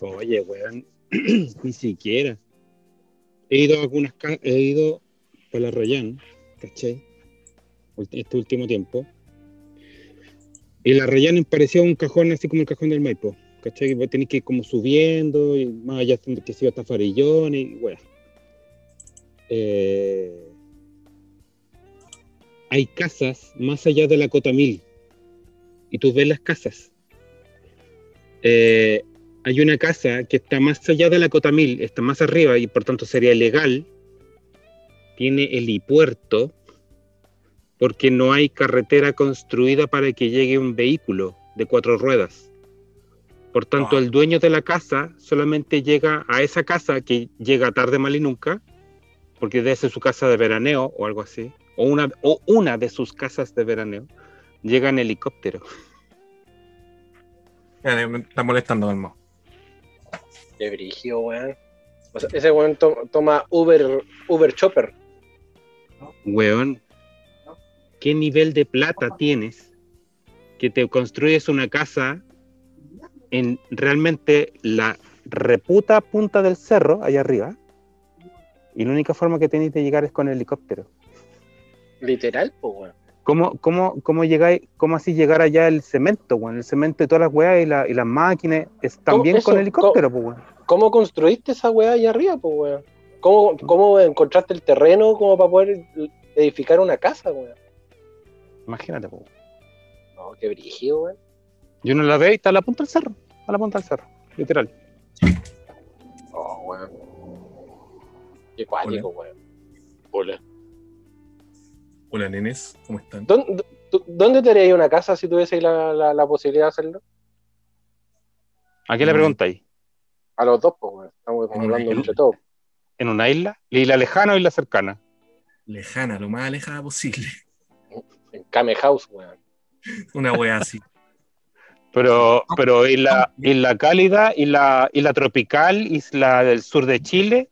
Speaker 1: Oye, weón. Ni siquiera. He ido a algunas he ido para la Rayán, ¿cachai? Este último tiempo. Y la Rayán me parecía un cajón así como el cajón del Maipo, ¿cachai? Tenés que ir como subiendo, y más allá que iba hasta Farillón y bueno. Eh, hay casas más allá de la cota mil. Y tú ves las casas. Eh, hay una casa que está más allá de la cota mil, está más arriba y por tanto sería legal. Tiene helipuerto porque no hay carretera construida para que llegue un vehículo de cuatro ruedas. Por tanto, el dueño de la casa solamente llega a esa casa que llega tarde, mal y nunca, porque debe ser su casa de veraneo o algo así, o una, o una de sus casas de veraneo, llega en helicóptero.
Speaker 2: Me está molestando, hermano.
Speaker 3: Qué brígido, weón. O sea, ese weón to- toma Uber, Uber Chopper.
Speaker 1: Weón, ¿qué nivel de plata tienes que te construyes una casa en realmente la reputa punta del cerro, allá arriba? Y la única forma que tenéis de llegar es con helicóptero.
Speaker 3: Literal, pues, weón.
Speaker 1: ¿Cómo, cómo, cómo llegáis, cómo así llegar allá el cemento, weón? El cemento y todas las weas y, la- y las máquinas es
Speaker 3: ¿Cómo
Speaker 1: también
Speaker 3: eso?
Speaker 1: con helicóptero, pues, weón.
Speaker 3: ¿Cómo construiste esa weá allá arriba, pues, weón? ¿Cómo, ¿Cómo encontraste el terreno como para poder edificar una casa, weón?
Speaker 1: Imagínate, pues.
Speaker 3: No, qué brígido, weón.
Speaker 1: Y uno la ve y está a la punta del cerro, a la punta del cerro, literal.
Speaker 3: Oh, weón. Qué cuático, weón. Hola.
Speaker 2: Hola, nenes, ¿cómo están?
Speaker 3: ¿Dónde, ¿Dónde te harías una casa si tuviese la, la, la posibilidad de hacerlo?
Speaker 1: ¿A qué le
Speaker 2: Mm.
Speaker 1: preguntáis?
Speaker 3: A los dos, pues, weón. Estamos
Speaker 2: En
Speaker 3: hablando entre todos.
Speaker 1: ¿En una isla? ¿Isla lejana o isla cercana?
Speaker 2: Lejana, lo más alejada posible.
Speaker 3: En Kame House, weón.
Speaker 2: Una wea así.
Speaker 1: Pero, pero isla, isla cálida, isla, isla tropical, isla del sur de Chile,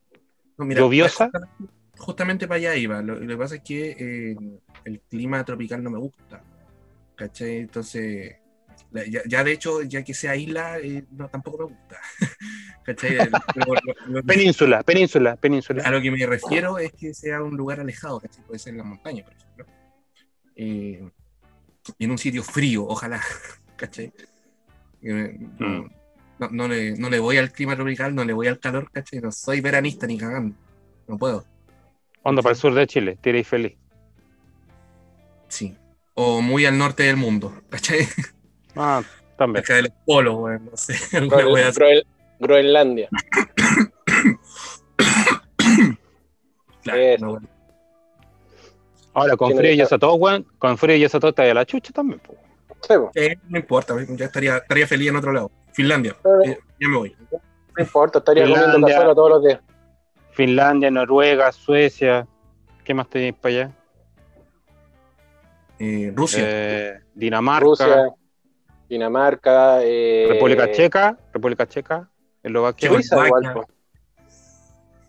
Speaker 2: No, mira,
Speaker 1: ¿Lluviosa?
Speaker 2: Justamente para allá iba. Lo, lo que pasa es que eh, el clima tropical no me gusta. ¿Cachai? Entonces, la- ya, ya de hecho, ya que sea isla, eh, no, tampoco me gusta. ¿Cachai? Lo- lo-
Speaker 1: península, península, península.
Speaker 2: a lo que me refiero es que sea un lugar alejado, ¿cachai? Puede ser en la montaña, por ejemplo. Eh, en un sitio frío, ojalá. ¿Cachai? Eh,
Speaker 1: Mm.
Speaker 2: no, no le, no le voy al clima tropical, no le voy al calor, ¿cachai? No soy veranista ni cagando. No puedo.
Speaker 1: Onda para el sur de Chile, tiréis feliz.
Speaker 2: Sí. O muy al norte del mundo, ¿cachai?
Speaker 1: Ah, también.
Speaker 2: Cerca del polo, weón, no sé. alguna
Speaker 3: Groen-. Groen- Groenlandia.
Speaker 2: Claro, no.
Speaker 1: Ahora, con frío y eso todo, weón, con frío y eso todo está a la chucha también, pues.
Speaker 3: Sí.
Speaker 2: Eh, no importa, ya estaría, estaría feliz en otro lado. Finlandia, eh, ya me voy.
Speaker 3: No importa, estaría comiendo
Speaker 1: Finlandia.
Speaker 3: cazuela todos los días.
Speaker 1: Finlandia, Noruega, Suecia. ¿Qué más tenéis para allá?
Speaker 2: Eh, Rusia.
Speaker 1: Eh, Dinamarca,
Speaker 3: Rusia, Dinamarca, eh,
Speaker 1: República Checa, República Checa, Eslovaquia.
Speaker 2: Checo-
Speaker 3: Suiza igual, po.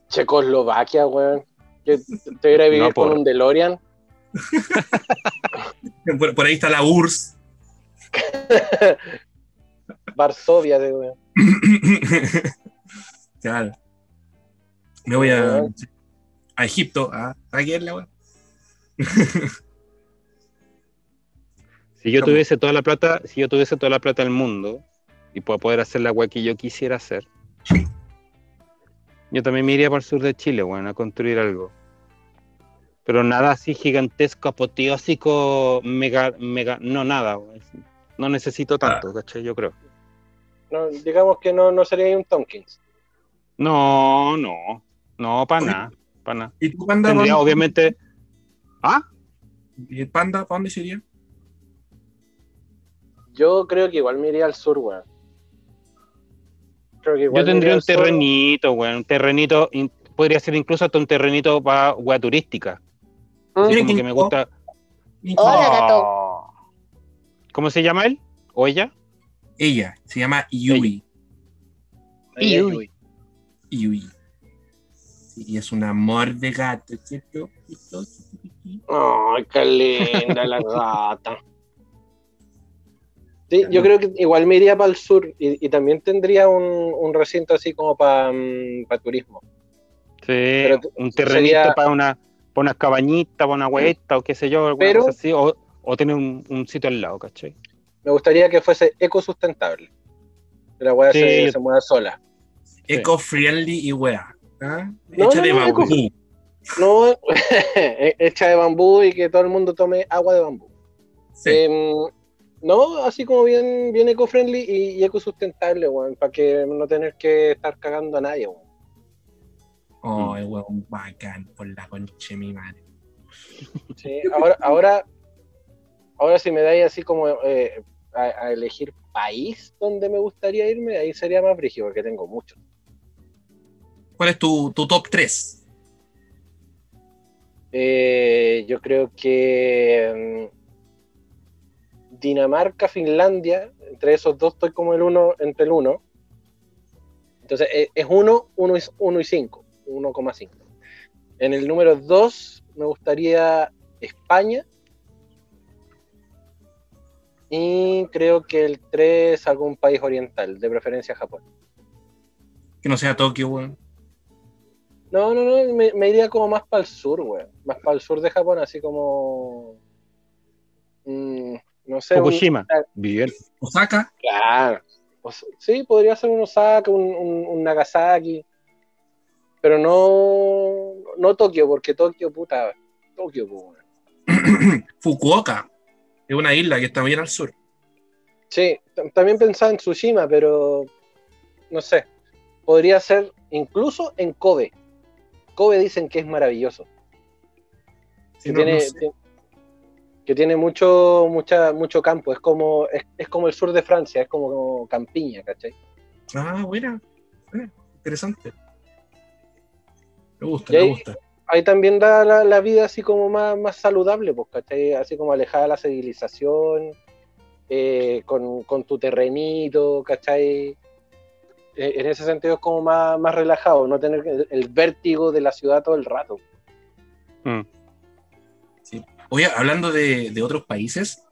Speaker 3: Checoslovaquia, weón. Te hubiera vivir
Speaker 1: No, por-
Speaker 3: con un DeLorean.
Speaker 2: Por, por ahí está la URSS.
Speaker 3: Varsovia, de, weón.
Speaker 2: claro. Me voy a,
Speaker 3: Ah.
Speaker 2: a Egipto. Ah, aquí es la wea.
Speaker 1: Si yo tuviese toda la plata, si yo tuviese toda la plata del mundo y puedo poder hacer la weá que yo quisiera hacer, yo también me iría para el sur de Chile, weón, a construir algo. Pero nada así gigantesco, apoteósico, mega, mega, no nada, weón. No necesito tanto, ¿cachai? Yo creo.
Speaker 3: No, digamos que no, no sería un Tompkins.
Speaker 1: No, no, no, para nada, para nada.
Speaker 2: ¿Y tu panda?
Speaker 1: Tendría
Speaker 2: dónde-
Speaker 1: obviamente... ¿Ah?
Speaker 2: ¿Y el panda para dónde se iría?
Speaker 3: Yo creo que igual me iría al sur, weón. Creo que igual
Speaker 1: Yo tendría un terrenito, weón, un terrenito, in- podría ser incluso hasta un terrenito para weá turística.
Speaker 3: ¿Mm?
Speaker 1: Así como que me gusta...
Speaker 4: Hola, gato.
Speaker 1: Oh. ¿Cómo se llama él? ¿O ella?
Speaker 2: Ella, se llama Yui.
Speaker 3: Uy.
Speaker 2: Yui. Y es un amor de gato, ¿cierto?
Speaker 3: Ay, qué linda la gata. Sí, yo creo que igual me iría para el sur y, y también tendría un, un recinto así como para turismo.
Speaker 1: Sí,
Speaker 3: Pero
Speaker 1: un terrenito
Speaker 3: sería-
Speaker 1: para una, para unas cabañitas, para una hueta o qué sé yo, alguna
Speaker 3: Pero-
Speaker 1: cosa así, o, o tener un, un sitio al lado, ¿cachai?
Speaker 3: Me gustaría que fuese ecosustentable. Que la
Speaker 1: Sí,
Speaker 3: se, se mueva sola.
Speaker 2: Eco-friendly y wea. ¿Ah?
Speaker 3: No,
Speaker 2: Hecha
Speaker 3: no,
Speaker 2: de
Speaker 3: no,
Speaker 2: bambú.
Speaker 3: No hecha de bambú y que todo el mundo tome agua de bambú.
Speaker 2: Sí.
Speaker 3: Em, no, así como bien, bien eco-friendly y, y ecosustentable, weón, para que no tener que estar cagando a nadie, weón.
Speaker 2: Oh, el huevón bacán, por la concha de mi madre.
Speaker 3: Sí, ahora, ahora, ahora si me dais así como eh, a, a elegir país donde me gustaría irme, ahí sería más brígido, porque tengo muchos.
Speaker 2: ¿Cuál es tu, tu top 3?
Speaker 3: Eh, yo creo que mm, Dinamarca, Finlandia, entre esos dos estoy como el uno, entre el uno. Entonces eh, es uno, uno y, uno y cinco, 1,5. En el número dos me gustaría España. Y creo que el 3 algún país oriental, de preferencia Japón.
Speaker 2: Que no sea Tokio, weón.
Speaker 3: No, no, no, me, me iría como más para el sur, güey. Más para el sur de Japón, así como. mm, no sé. un-
Speaker 1: Fukushima. Bien.
Speaker 2: Osaka,
Speaker 3: Claro. Sí, podría ser un Osaka, un, un- un Nagasaki. Pero no, no Tokio, porque Tokio, puta, Tokio, pues, weón.
Speaker 2: Fukuoka, es una isla que está bien al sur.
Speaker 3: Sí, también pensaba en Tsushima, pero no sé. Podría ser incluso en Kobe. Kobe dicen que es maravilloso.
Speaker 2: Sí,
Speaker 3: Que
Speaker 2: no- no
Speaker 3: tiene,
Speaker 2: sé.
Speaker 3: ti- que tiene mucho, mucha, mucho campo. Es como, es, es como el sur de Francia, es como, campiña, ¿cachai?
Speaker 2: Ah, buena. Eh, interesante. Me gusta,
Speaker 3: Y
Speaker 2: me
Speaker 3: ahí-
Speaker 2: gusta.
Speaker 3: Ahí también da la, la vida así como más, más saludable, pues, ¿cachai? Así como alejada de la civilización, eh, con, con tu terrenito, ¿cachai? Eh, en ese sentido es como más, más relajado, no tener el, el vértigo de la ciudad todo el rato.
Speaker 1: Mm.
Speaker 2: Oye, hablando de, de otros países,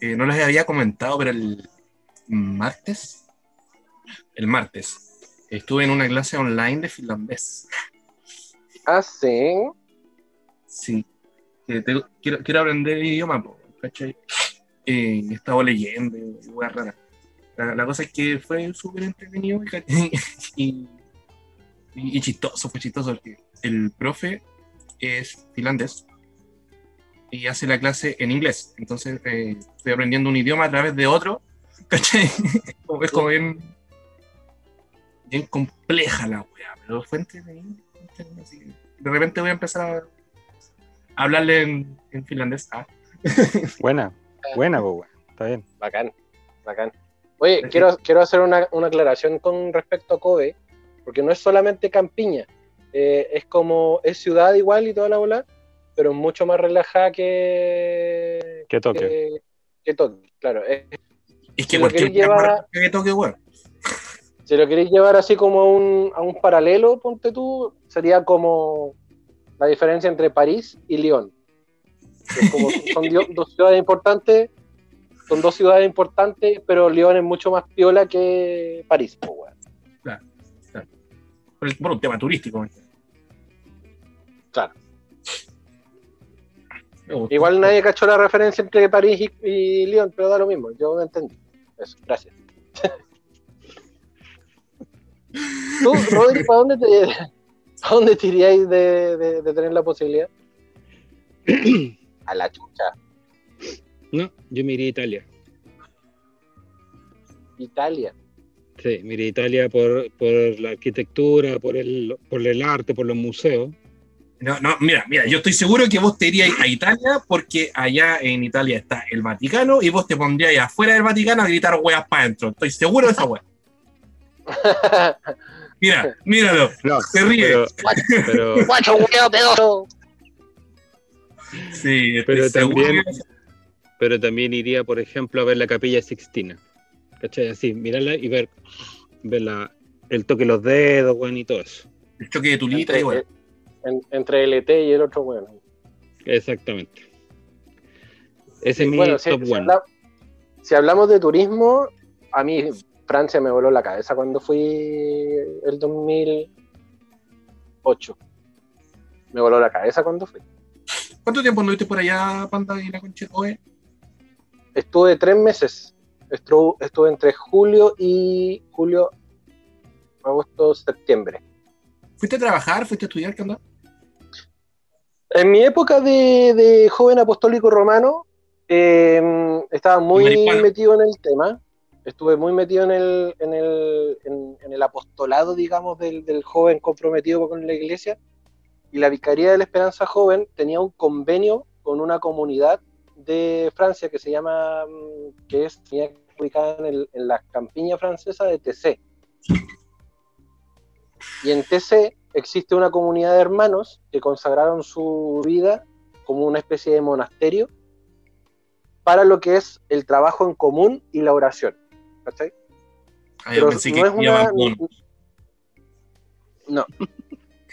Speaker 2: eh, no les había comentado, pero el martes, el martes, estuve en una clase online de finlandés.
Speaker 3: Ah, sí.
Speaker 2: Sí, te- quiero, quiero aprender el idioma, ¿cachai? Eh, he estado leyendo y raras. La, la cosa es que fue súper entretenido y, ca- y, y- y chistoso, fue chistoso porque el profe es finlandés y hace la clase en inglés. Entonces eh, estoy aprendiendo un idioma a través de otro, ¿cachai? Como- es como bien, bien compleja la wea, pero fue entretenido. fue entretenido, así que de repente voy a empezar a hablarle en, en finlandés. Ah,
Speaker 1: Buena. Buena, pues, weón. Está bien.
Speaker 3: Bacán, bacán. Oye, quiero, quiero hacer una, una aclaración con respecto a Kobe, porque no es solamente campiña, eh, es como, es ciudad igual y toda la bola, pero es mucho más relajada que,
Speaker 1: Que toque.
Speaker 3: que, que Tokio, claro. Es-
Speaker 2: es
Speaker 3: Si
Speaker 2: que
Speaker 3: lo
Speaker 2: cualquier
Speaker 3: queréis llevar a-
Speaker 2: que toque, weón.
Speaker 3: si lo queréis llevar así como a un, a un paralelo, ponte tú, sería como la diferencia entre París y Lyon. Es como- son dos ciudades importantes, son dos ciudades importantes, pero Lyon es mucho más piola que París. pues, weón.
Speaker 2: Por, el- por un tema turístico. weón.
Speaker 3: Claro. Igual nadie cachó la referencia entre París y, y Lyon, pero da lo mismo, yo me entendí. Eso, gracias. Tú, Rodri, ¿para dónde te, ¿a dónde te iríais de, de- de tener la posibilidad? A la chucha.
Speaker 1: No, yo me iría a Italia.
Speaker 3: Italia.
Speaker 1: Sí, a Italia por, por la arquitectura, por el, por el arte, por los museos.
Speaker 2: No, no, mira, mira, yo estoy seguro que vos te iríais a Italia porque allá en Italia está el Vaticano y vos te pondríais afuera del Vaticano a gritar weas para adentro. Estoy seguro de esa wea. Mira, míralo,
Speaker 1: No,
Speaker 2: se ríe.
Speaker 1: pero, pero,
Speaker 4: pedoso.
Speaker 2: sí, estoy
Speaker 1: pero
Speaker 2: seguro
Speaker 1: también- pero también iría, por ejemplo, a ver la capilla Sixtina. ¿Cachai? Así, mirarla y ver, ver la, el toque de los dedos, weón, y todo eso.
Speaker 2: el choque de tulita y
Speaker 3: entre,
Speaker 2: bueno.
Speaker 3: en- entre el ET y el otro, bueno.
Speaker 1: Exactamente. Ese es mi
Speaker 3: Bueno, si,
Speaker 1: top
Speaker 3: si
Speaker 1: one.
Speaker 3: habla- si hablamos de turismo, a mí Francia me voló la cabeza cuando fui el 2008. Me voló la cabeza cuando fui.
Speaker 2: ¿Cuánto tiempo anduviste por allá, Panda y la concha?
Speaker 3: Estuve tres meses. Estuve, estuve entre julio y julio, agosto, septiembre.
Speaker 2: ¿Fuiste a trabajar? ¿Fuiste a estudiar? ¿Qué onda?
Speaker 3: En mi época de, de joven apostólico romano, eh, estaba muy metido en el tema. Estuve muy metido en el, en el, en, en el apostolado, digamos, del, del joven comprometido con la iglesia. Y la Vicaría de la Esperanza Joven tenía un convenio con una comunidad de Francia que se llama, mm, que es ubicada en, el- en la campiña francesa de TC. Y en TC existe una comunidad de hermanos que consagraron su vida como una especie de monasterio para lo que es el trabajo en común y la oración. ¿Cachai?
Speaker 2: Ah, yo
Speaker 3: Pero
Speaker 2: pensé
Speaker 3: no
Speaker 2: que
Speaker 3: es una, no,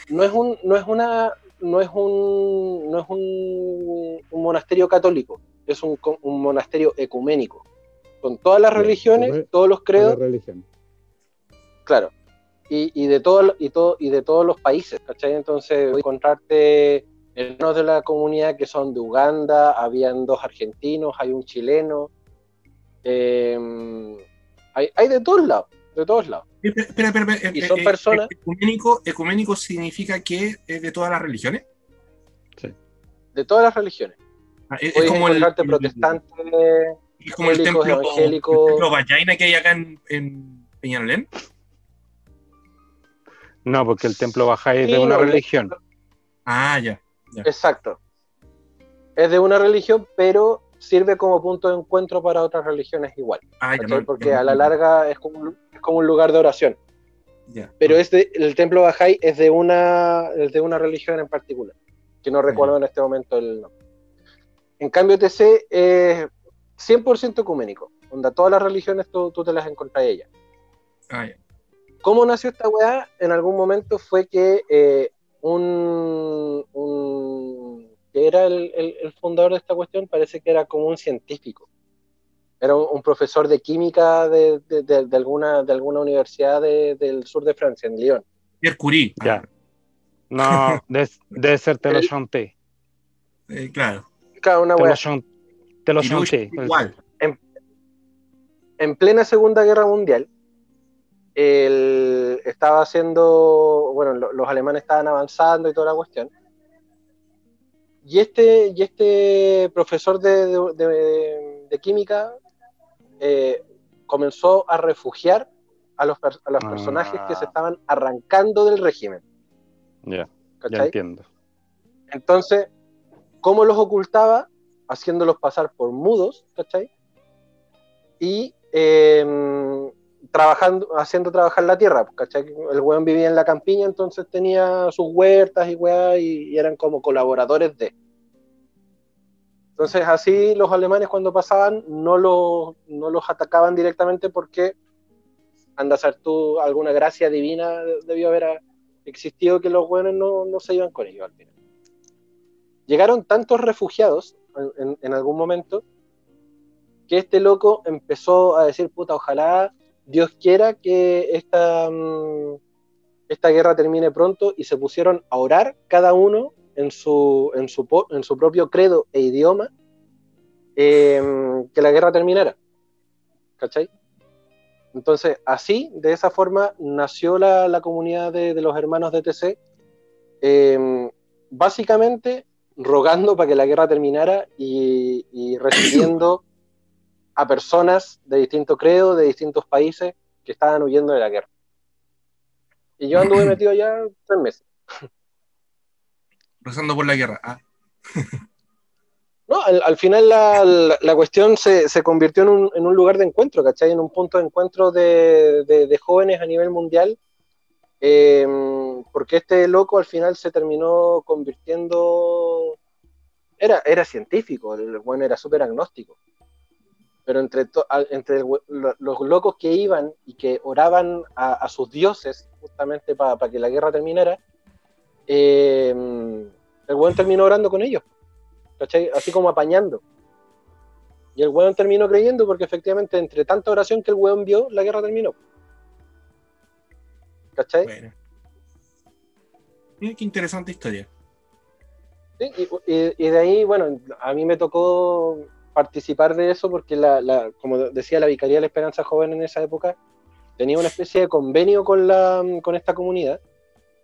Speaker 3: no es un, no es una, no es un, no es un, un monasterio católico, es un, monasterio ecuménico, con todas las religiones, todos los credos, claro, y, y de todo, y todo, y de todos los países, ¿cachai? Entonces, voy a encontrarte hermanos de la comunidad que son de Uganda, habían dos argentinos, hay un chileno, eh, hay, hay de todos lados, de todos lados.
Speaker 2: Espera, espera, espera, espera,
Speaker 3: Y son
Speaker 2: eh, eh,
Speaker 3: personas-
Speaker 2: Ecuménico, ecuménico significa que es de todas las religiones.
Speaker 3: De todas las religiones.
Speaker 2: Ah, Es, como el,
Speaker 3: protestantes,
Speaker 2: es como el templo,
Speaker 3: evangélicos.
Speaker 2: el templo Vallaina que hay acá en, en Peñalolén.
Speaker 1: No, porque el templo Bahá'í es
Speaker 3: Sí,
Speaker 1: de una
Speaker 3: no,
Speaker 1: religión.
Speaker 2: Ah, ya.
Speaker 3: Exacto. Es de una religión, pero sirve como punto de encuentro para otras religiones igual.
Speaker 2: Ah,
Speaker 3: Porque a la larga es como, un- es como un lugar de oración.
Speaker 2: ya.
Speaker 3: Pero es de- el templo Bahá'í es de una, es de una religión en particular, que no recuerdo en este momento el nombre. En cambio, TC es 100% ecuménico. Onda, todas las religiones tú, tú te las encontrás ahí ellas.
Speaker 2: Ah, ya.
Speaker 3: ¿Cómo nació esta weá? En algún momento fue que eh, un, un- que era el, el- el fundador de esta cuestión, parece que era como un científico. Era un, un profesor de química de, de- de- de alguna, de alguna universidad de- del sur de Francia, en Lyon.
Speaker 2: Pierre Curie.
Speaker 1: Ya. No, debe, ser te lo chanté.
Speaker 2: Eh, claro.
Speaker 3: Claro, una
Speaker 1: Te
Speaker 3: weá.
Speaker 1: lo, chan- te lo
Speaker 2: Y Luis
Speaker 1: chanté.
Speaker 2: igual.
Speaker 3: en plena Segunda Guerra Mundial, el- estaba haciendo, bueno, lo- los alemanes estaban avanzando y toda la cuestión. Y este, y este profesor de, de- de- de química eh, comenzó a refugiar a los, per- a los
Speaker 1: Ah.
Speaker 3: personajes que se estaban arrancando del régimen.
Speaker 1: Ya, ya entiendo.
Speaker 3: Entonces, ¿cómo los ocultaba? Haciéndolos pasar por mudos, ¿cachai? Y eh, trabajando, haciendo trabajar la tierra, ¿cachai? El weón vivía en la campiña, entonces tenía sus huertas y weá, y, y eran como colaboradores de. Entonces, así los alemanes cuando pasaban no los, no los atacaban directamente porque, anda a ser tú, alguna gracia divina debió haber existido que los buenos no, no se iban con ellos al final llegaron tantos refugiados en, en- en algún momento que este loco empezó a decir, puta, ojalá Dios quiera que esta, mm, esta guerra termine pronto y se pusieron a orar cada uno en su, en su, en su propio credo e idioma eh, que la guerra terminara. ¿Cachai? Entonces, así, de esa forma, nació la, la comunidad de, de los hermanos de TC, eh, básicamente rogando para que la guerra terminara y, y recibiendo a personas de distinto credo, de distintos países que estaban huyendo de la guerra. Y yo anduve metido ya tres meses.
Speaker 2: Rezando por la guerra. Ah,
Speaker 3: No, al, al final la, la- la cuestión se, se convirtió en un, en un lugar de encuentro, ¿cachai? En un punto de encuentro de, de- de jóvenes a nivel mundial, eh, porque este loco al final se terminó convirtiendo, era, era científico, el bueno era súper agnóstico, pero entre, to- entre los locos que iban y que oraban a, a sus dioses justamente para que la guerra terminara, eh, el buen terminó orando con ellos. ¿cachai? Así como apañando. Y el weón terminó creyendo porque efectivamente entre tanta oración que el weón vio, la guerra terminó. ¿Cachai?
Speaker 2: bueno. Mira qué interesante historia.
Speaker 3: Sí, y, y- y de ahí, bueno, a mí me tocó participar de eso porque, la, la- como decía la Vicaría de la Esperanza Joven en esa época, tenía una especie de convenio con, la, con esta comunidad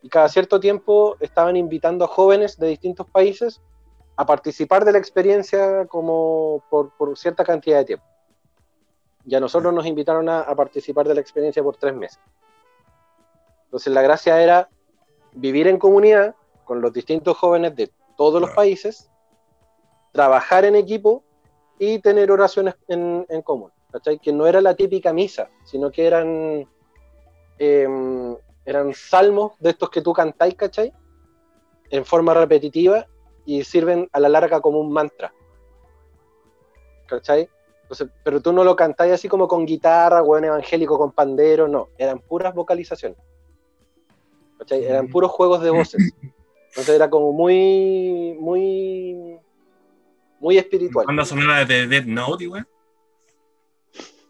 Speaker 3: y cada cierto tiempo estaban invitando a jóvenes de distintos países a participar de la experiencia como por, por cierta cantidad de tiempo. Y a nosotros nos invitaron a, a participar de la experiencia por tres meses. Entonces la gracia era vivir en comunidad con los distintos jóvenes de todos los países, trabajar en equipo y tener oraciones en, en común. ¿cachai? Que no era la típica misa, sino que eran, em, eran salmos de estos que tú cantáis, ¿cachai? En forma repetitiva y sirven a la larga como un mantra. ¿Cachai? Entonces, pero tú no lo cantáis así como con guitarra, buen evangélico con pandero, no, eran puras vocalizaciones. ¿Cachai? Eran
Speaker 2: Mm.
Speaker 3: puros juegos de voces. Entonces era como muy, muy, muy espiritual.
Speaker 2: Banda sonora de Dead Note.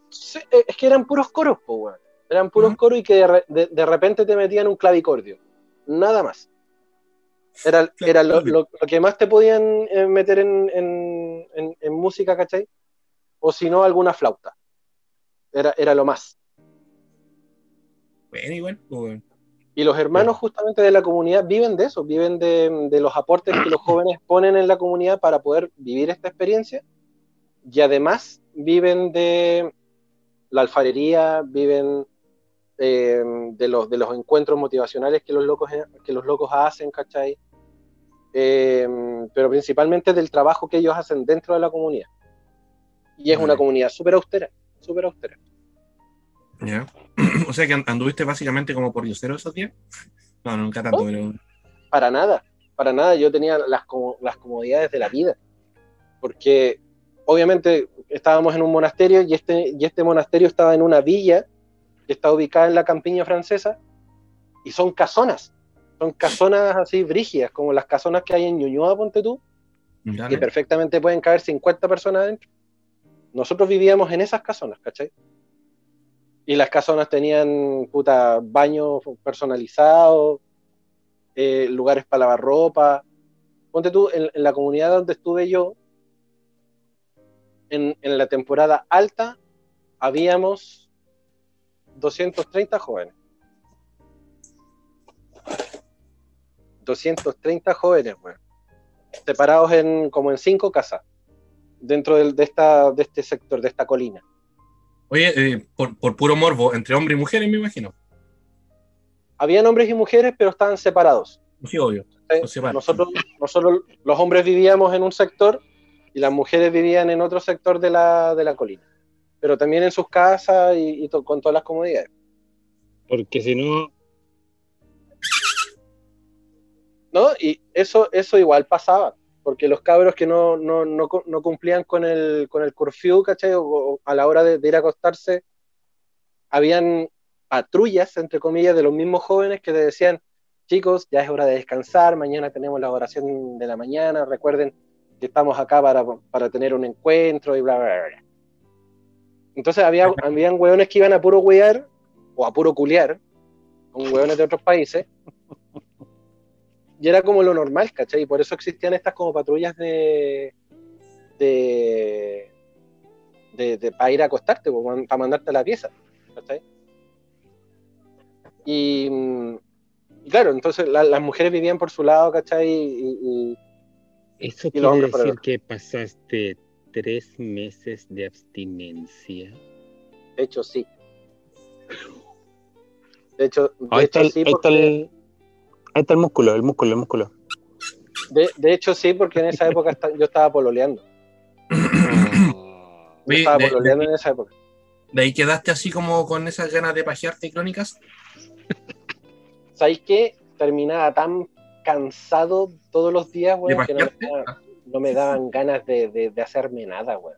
Speaker 3: Sí, eh, es que eran puros coros, po, weón. Eran puros coros y que de, de- de repente te metían un clavicordio. Nada más. Era, era lo, lo- lo que más te podían eh, meter en, en- en- en música, ¿cachai? O si no, alguna flauta. Era, era lo más.
Speaker 2: Bueno, igual, weón.
Speaker 3: Y los hermanos justamente de la comunidad viven de eso, viven de, de los aportes que los jóvenes ponen en la comunidad para poder vivir esta experiencia. Y además viven de la alfarería, viven eh, de, los, de los encuentros motivacionales que los locos, que los locos hacen, ¿cachai? Eh, pero principalmente del trabajo que ellos hacen dentro de la comunidad. Y es una comunidad súper austera, súper austera.
Speaker 2: Ya. o sea que and- anduviste básicamente como por diosero esos días. No, nunca tanto,
Speaker 3: Oh.
Speaker 2: pero.
Speaker 3: Para nada, para nada. Yo tenía las, como- las comodidades de la vida. Porque obviamente estábamos en un monasterio y este, y este monasterio estaba en una villa que está ubicada en la campiña francesa y son casonas. Son casonas así brígidas, como las casonas que hay en Ñuñoa, ponte tú,
Speaker 2: Dale.
Speaker 3: que perfectamente pueden caber 50 personas adentro. Nosotros vivíamos en esas casonas, ¿cachai? Y las casonas tenían, puta, baños personalizados, eh, lugares para lavar ropa. Ponte tú, en, la comunidad donde estuve yo, en, la temporada alta, habíamos 230 jóvenes. 230 jóvenes, weón. Separados en, como en cinco casas, dentro de, esta, de este sector, de esta colina.
Speaker 2: Oye, eh, por, por puro morbo, entre hombres y mujeres, me imagino.
Speaker 3: Habían hombres y mujeres, pero estaban separados.
Speaker 2: Sí, obvio.
Speaker 3: Nosotros, nosotros, los hombres vivíamos en un sector y las mujeres vivían en otro sector de la, de la colina. Pero también en sus casas y, y to- con todas las comodidades.
Speaker 1: Porque si no,
Speaker 3: ¿no? Y eso, eso igual pasaba, porque los cabros que no, no, no, no cumplían con el, con el curfew, ¿cachai? O, o a la hora de, de ir a acostarse, habían patrullas, entre comillas, de los mismos jóvenes que te decían, chicos, ya es hora de descansar, mañana tenemos la oración de la mañana, recuerden que estamos acá para, para tener un encuentro y bla, bla, bla. bla". Entonces había, habían hueones que iban a puro huear o a puro culiar con hueones de otros países y era como lo normal, ¿cachai? Y por eso existían estas como patrullas de. de. de, para ir a acostarte, para mandarte a la pieza, ¿cachai? Y. y claro, entonces la- las mujeres vivían por su lado, ¿cachai? Y, y-
Speaker 1: eso quiere decir que pasaste tres meses de abstinencia.
Speaker 3: de hecho, sí. De hecho, de
Speaker 1: Ahí está,
Speaker 3: hecho sí, porque,
Speaker 1: ahí está el músculo, el músculo, el músculo.
Speaker 3: de, de hecho sí, porque en esa época yo estaba pololeando. Yo
Speaker 2: Oye,
Speaker 3: estaba
Speaker 2: de-
Speaker 3: pololeando en esa época.
Speaker 2: De ahí quedaste así como con esas ganas de pajearte crónicas.
Speaker 3: ¿Sabéis qué? Terminaba tan cansado todos los días,
Speaker 2: ¿De
Speaker 3: weón, que no me,
Speaker 2: pajearte?
Speaker 3: daba- no me daban ganas de, de- de hacerme nada, weón.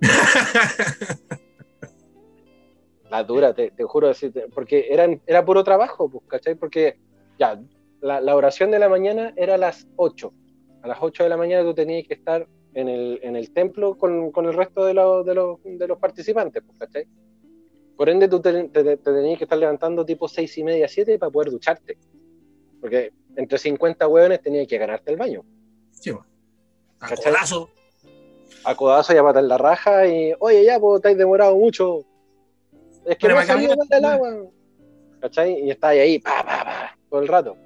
Speaker 3: La dura, te, te juro, decirte, porque eran, era puro trabajo, pues, ¿cachai? Porque ya, la, la oración de la mañana era a las 8. A las 8 de la mañana tú tenías que estar en el, en el templo con, con el resto de, los- de los, de los participantes, pues, ¿cachai? Por ende, tú te, te- te tenías que estar levantando tipo 6 y media, 7 para poder ducharte. Porque entre 50 hueones tenías que ganarte el baño.
Speaker 2: Sí, bueno. A
Speaker 3: ¿Cachai?
Speaker 2: codazo.
Speaker 3: A codazo y a patar la raja y, oye, ya, pues, estáis demorado mucho. Es que
Speaker 2: Pero
Speaker 3: no
Speaker 2: me
Speaker 3: ha salido el agua. ¿Cachai? Y estáis ahí, pa, pa, pa, todo el rato.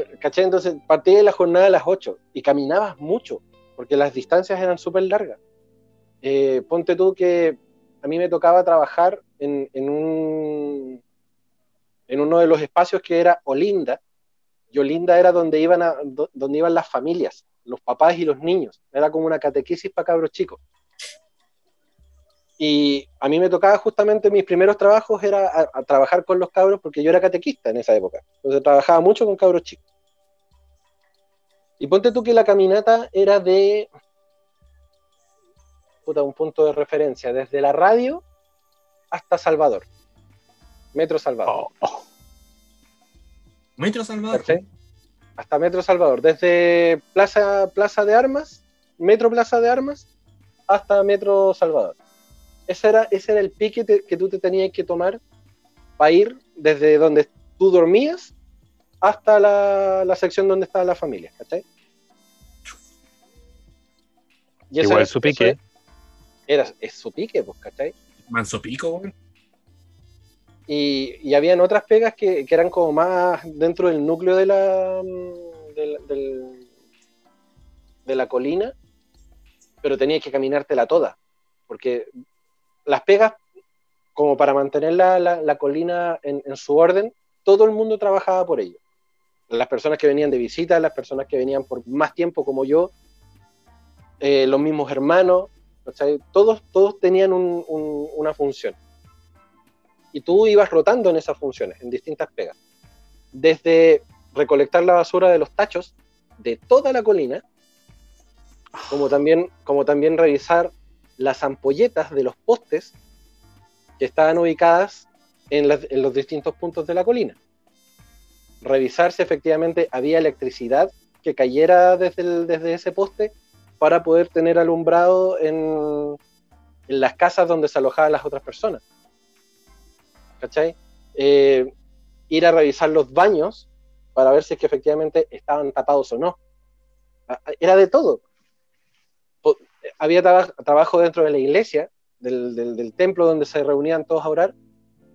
Speaker 3: Eh, ¿Cachai? Entonces, partí de la jornada a las 8 y caminabas mucho, porque las distancias eran súper largas. Eh, ponte tú que a mí me tocaba trabajar en, en un en uno de los espacios que era Olinda, y Olinda era donde iban, a, do- donde iban las familias, los papás y los niños. Era como una catequesis para cabros chicos. Y a mí me tocaba justamente, mis primeros trabajos era a, a trabajar con los cabros porque yo era catequista en esa época. Entonces trabajaba mucho con cabros chicos. Y ponte tú que la caminata era de puta, un punto de referencia, desde la radio hasta Salvador. Metro Salvador.
Speaker 1: Oh,
Speaker 2: Metro Salvador.
Speaker 3: Hasta Metro Salvador, desde Plaza, Plaza de Armas, Metro Plaza de Armas, hasta Metro Salvador. Ese era, ese era el pique te- que tú te tenías que tomar para ir desde donde tú dormías hasta la, la sección donde estaba la familia, ¿cachai? Y
Speaker 1: Igual su pique.
Speaker 3: es- Era, es su pique, pues, ¿cachai?
Speaker 2: Manso pico, weón.
Speaker 3: Y, y habían otras pegas que, que eran como más dentro del núcleo de la, mm, del- del- de la colina, pero tenías que caminártela toda, porque las pegas, como para mantener la, la- colina en, su orden, todo el mundo trabajaba por ello. Las personas que venían de visita, las personas que venían por más tiempo como yo, eh, los mismos hermanos. Todos, todos tenían un- un- una función y tú ibas rotando en esas funciones, en distintas pegas. Desde recolectar la basura de los tachos de toda la colina, como también, como también revisar las ampolletas de los postes que estaban ubicadas en, en los distintos puntos de la colina. Revisar si efectivamente había electricidad que cayera desde, desde ese poste para poder tener alumbrado en, las casas donde se alojaban las otras personas. ¿cachai? Eh, ir a revisar los baños para ver si es que efectivamente estaban tapados o no. A- a- Era de todo. Había traba- trabajo dentro de la iglesia, del, del- del templo donde se reunían todos a orar,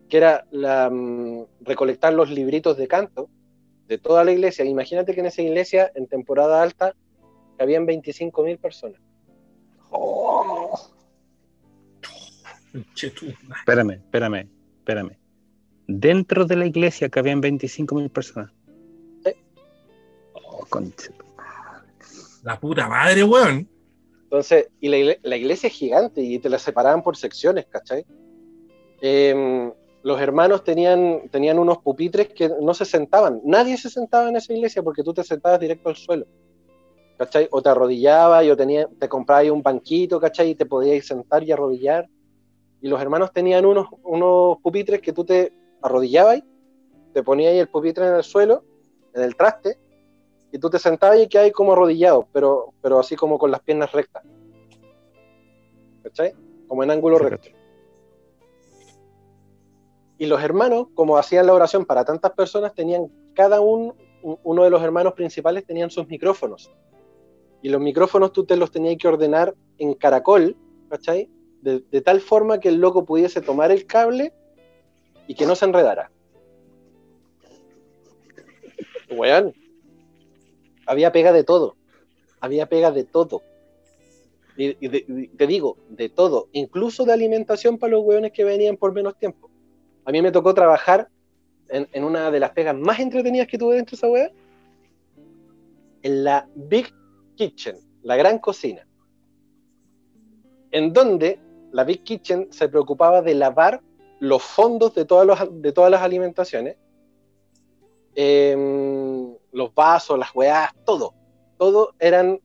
Speaker 3: que era la, mm, recolectar los libritos de canto de toda la iglesia. Imagínate que en esa iglesia, en temporada alta, habían 25.000 personas.
Speaker 2: Tú.
Speaker 1: Espérame, espérame, espérame. Dentro de la iglesia que habían 25.000 personas.
Speaker 3: Sí.
Speaker 1: Oh, concha.
Speaker 2: La puta madre, weón.
Speaker 3: Entonces, y la, igle- la iglesia es gigante y te la separaban por secciones, ¿cachai? Em, los hermanos tenían, tenían unos pupitres que no se sentaban. Nadie se sentaba en esa iglesia porque tú te sentabas directo al suelo. ¿Cachai? O te arrodillabas o tenía, te comprabas un banquito, ¿cachai? Y te podías sentar y arrodillar. Y los hermanos tenían unos, unos pupitres que tú te arrodillabas, te ponías ahí el pupitre en el suelo, en el traste, y tú te sentabas y quedabas como arrodillado, pero, pero así como con las piernas rectas. ¿Cachai? Como en ángulo recto. Y los hermanos, como hacían la oración para tantas personas, tenían cada uno, uno de los hermanos principales tenían sus micrófonos. Y los micrófonos tú te los tenías que ordenar en caracol, ¿cachai? De, de tal forma que el loco pudiese tomar el cable y que no se enredara. Weón, había pega de todo. Había pega de todo. Y, de- te digo, de todo. Incluso de alimentación para los hueones que venían por menos tiempo. A mí me tocó trabajar en, una de las pegas más entretenidas que tuve dentro de esa wea. En la Big Kitchen, la gran cocina. En donde la Big Kitchen se preocupaba de lavar los fondos de todas, los- de todas las alimentaciones. Em, los vasos, las weas, todo. Todo eran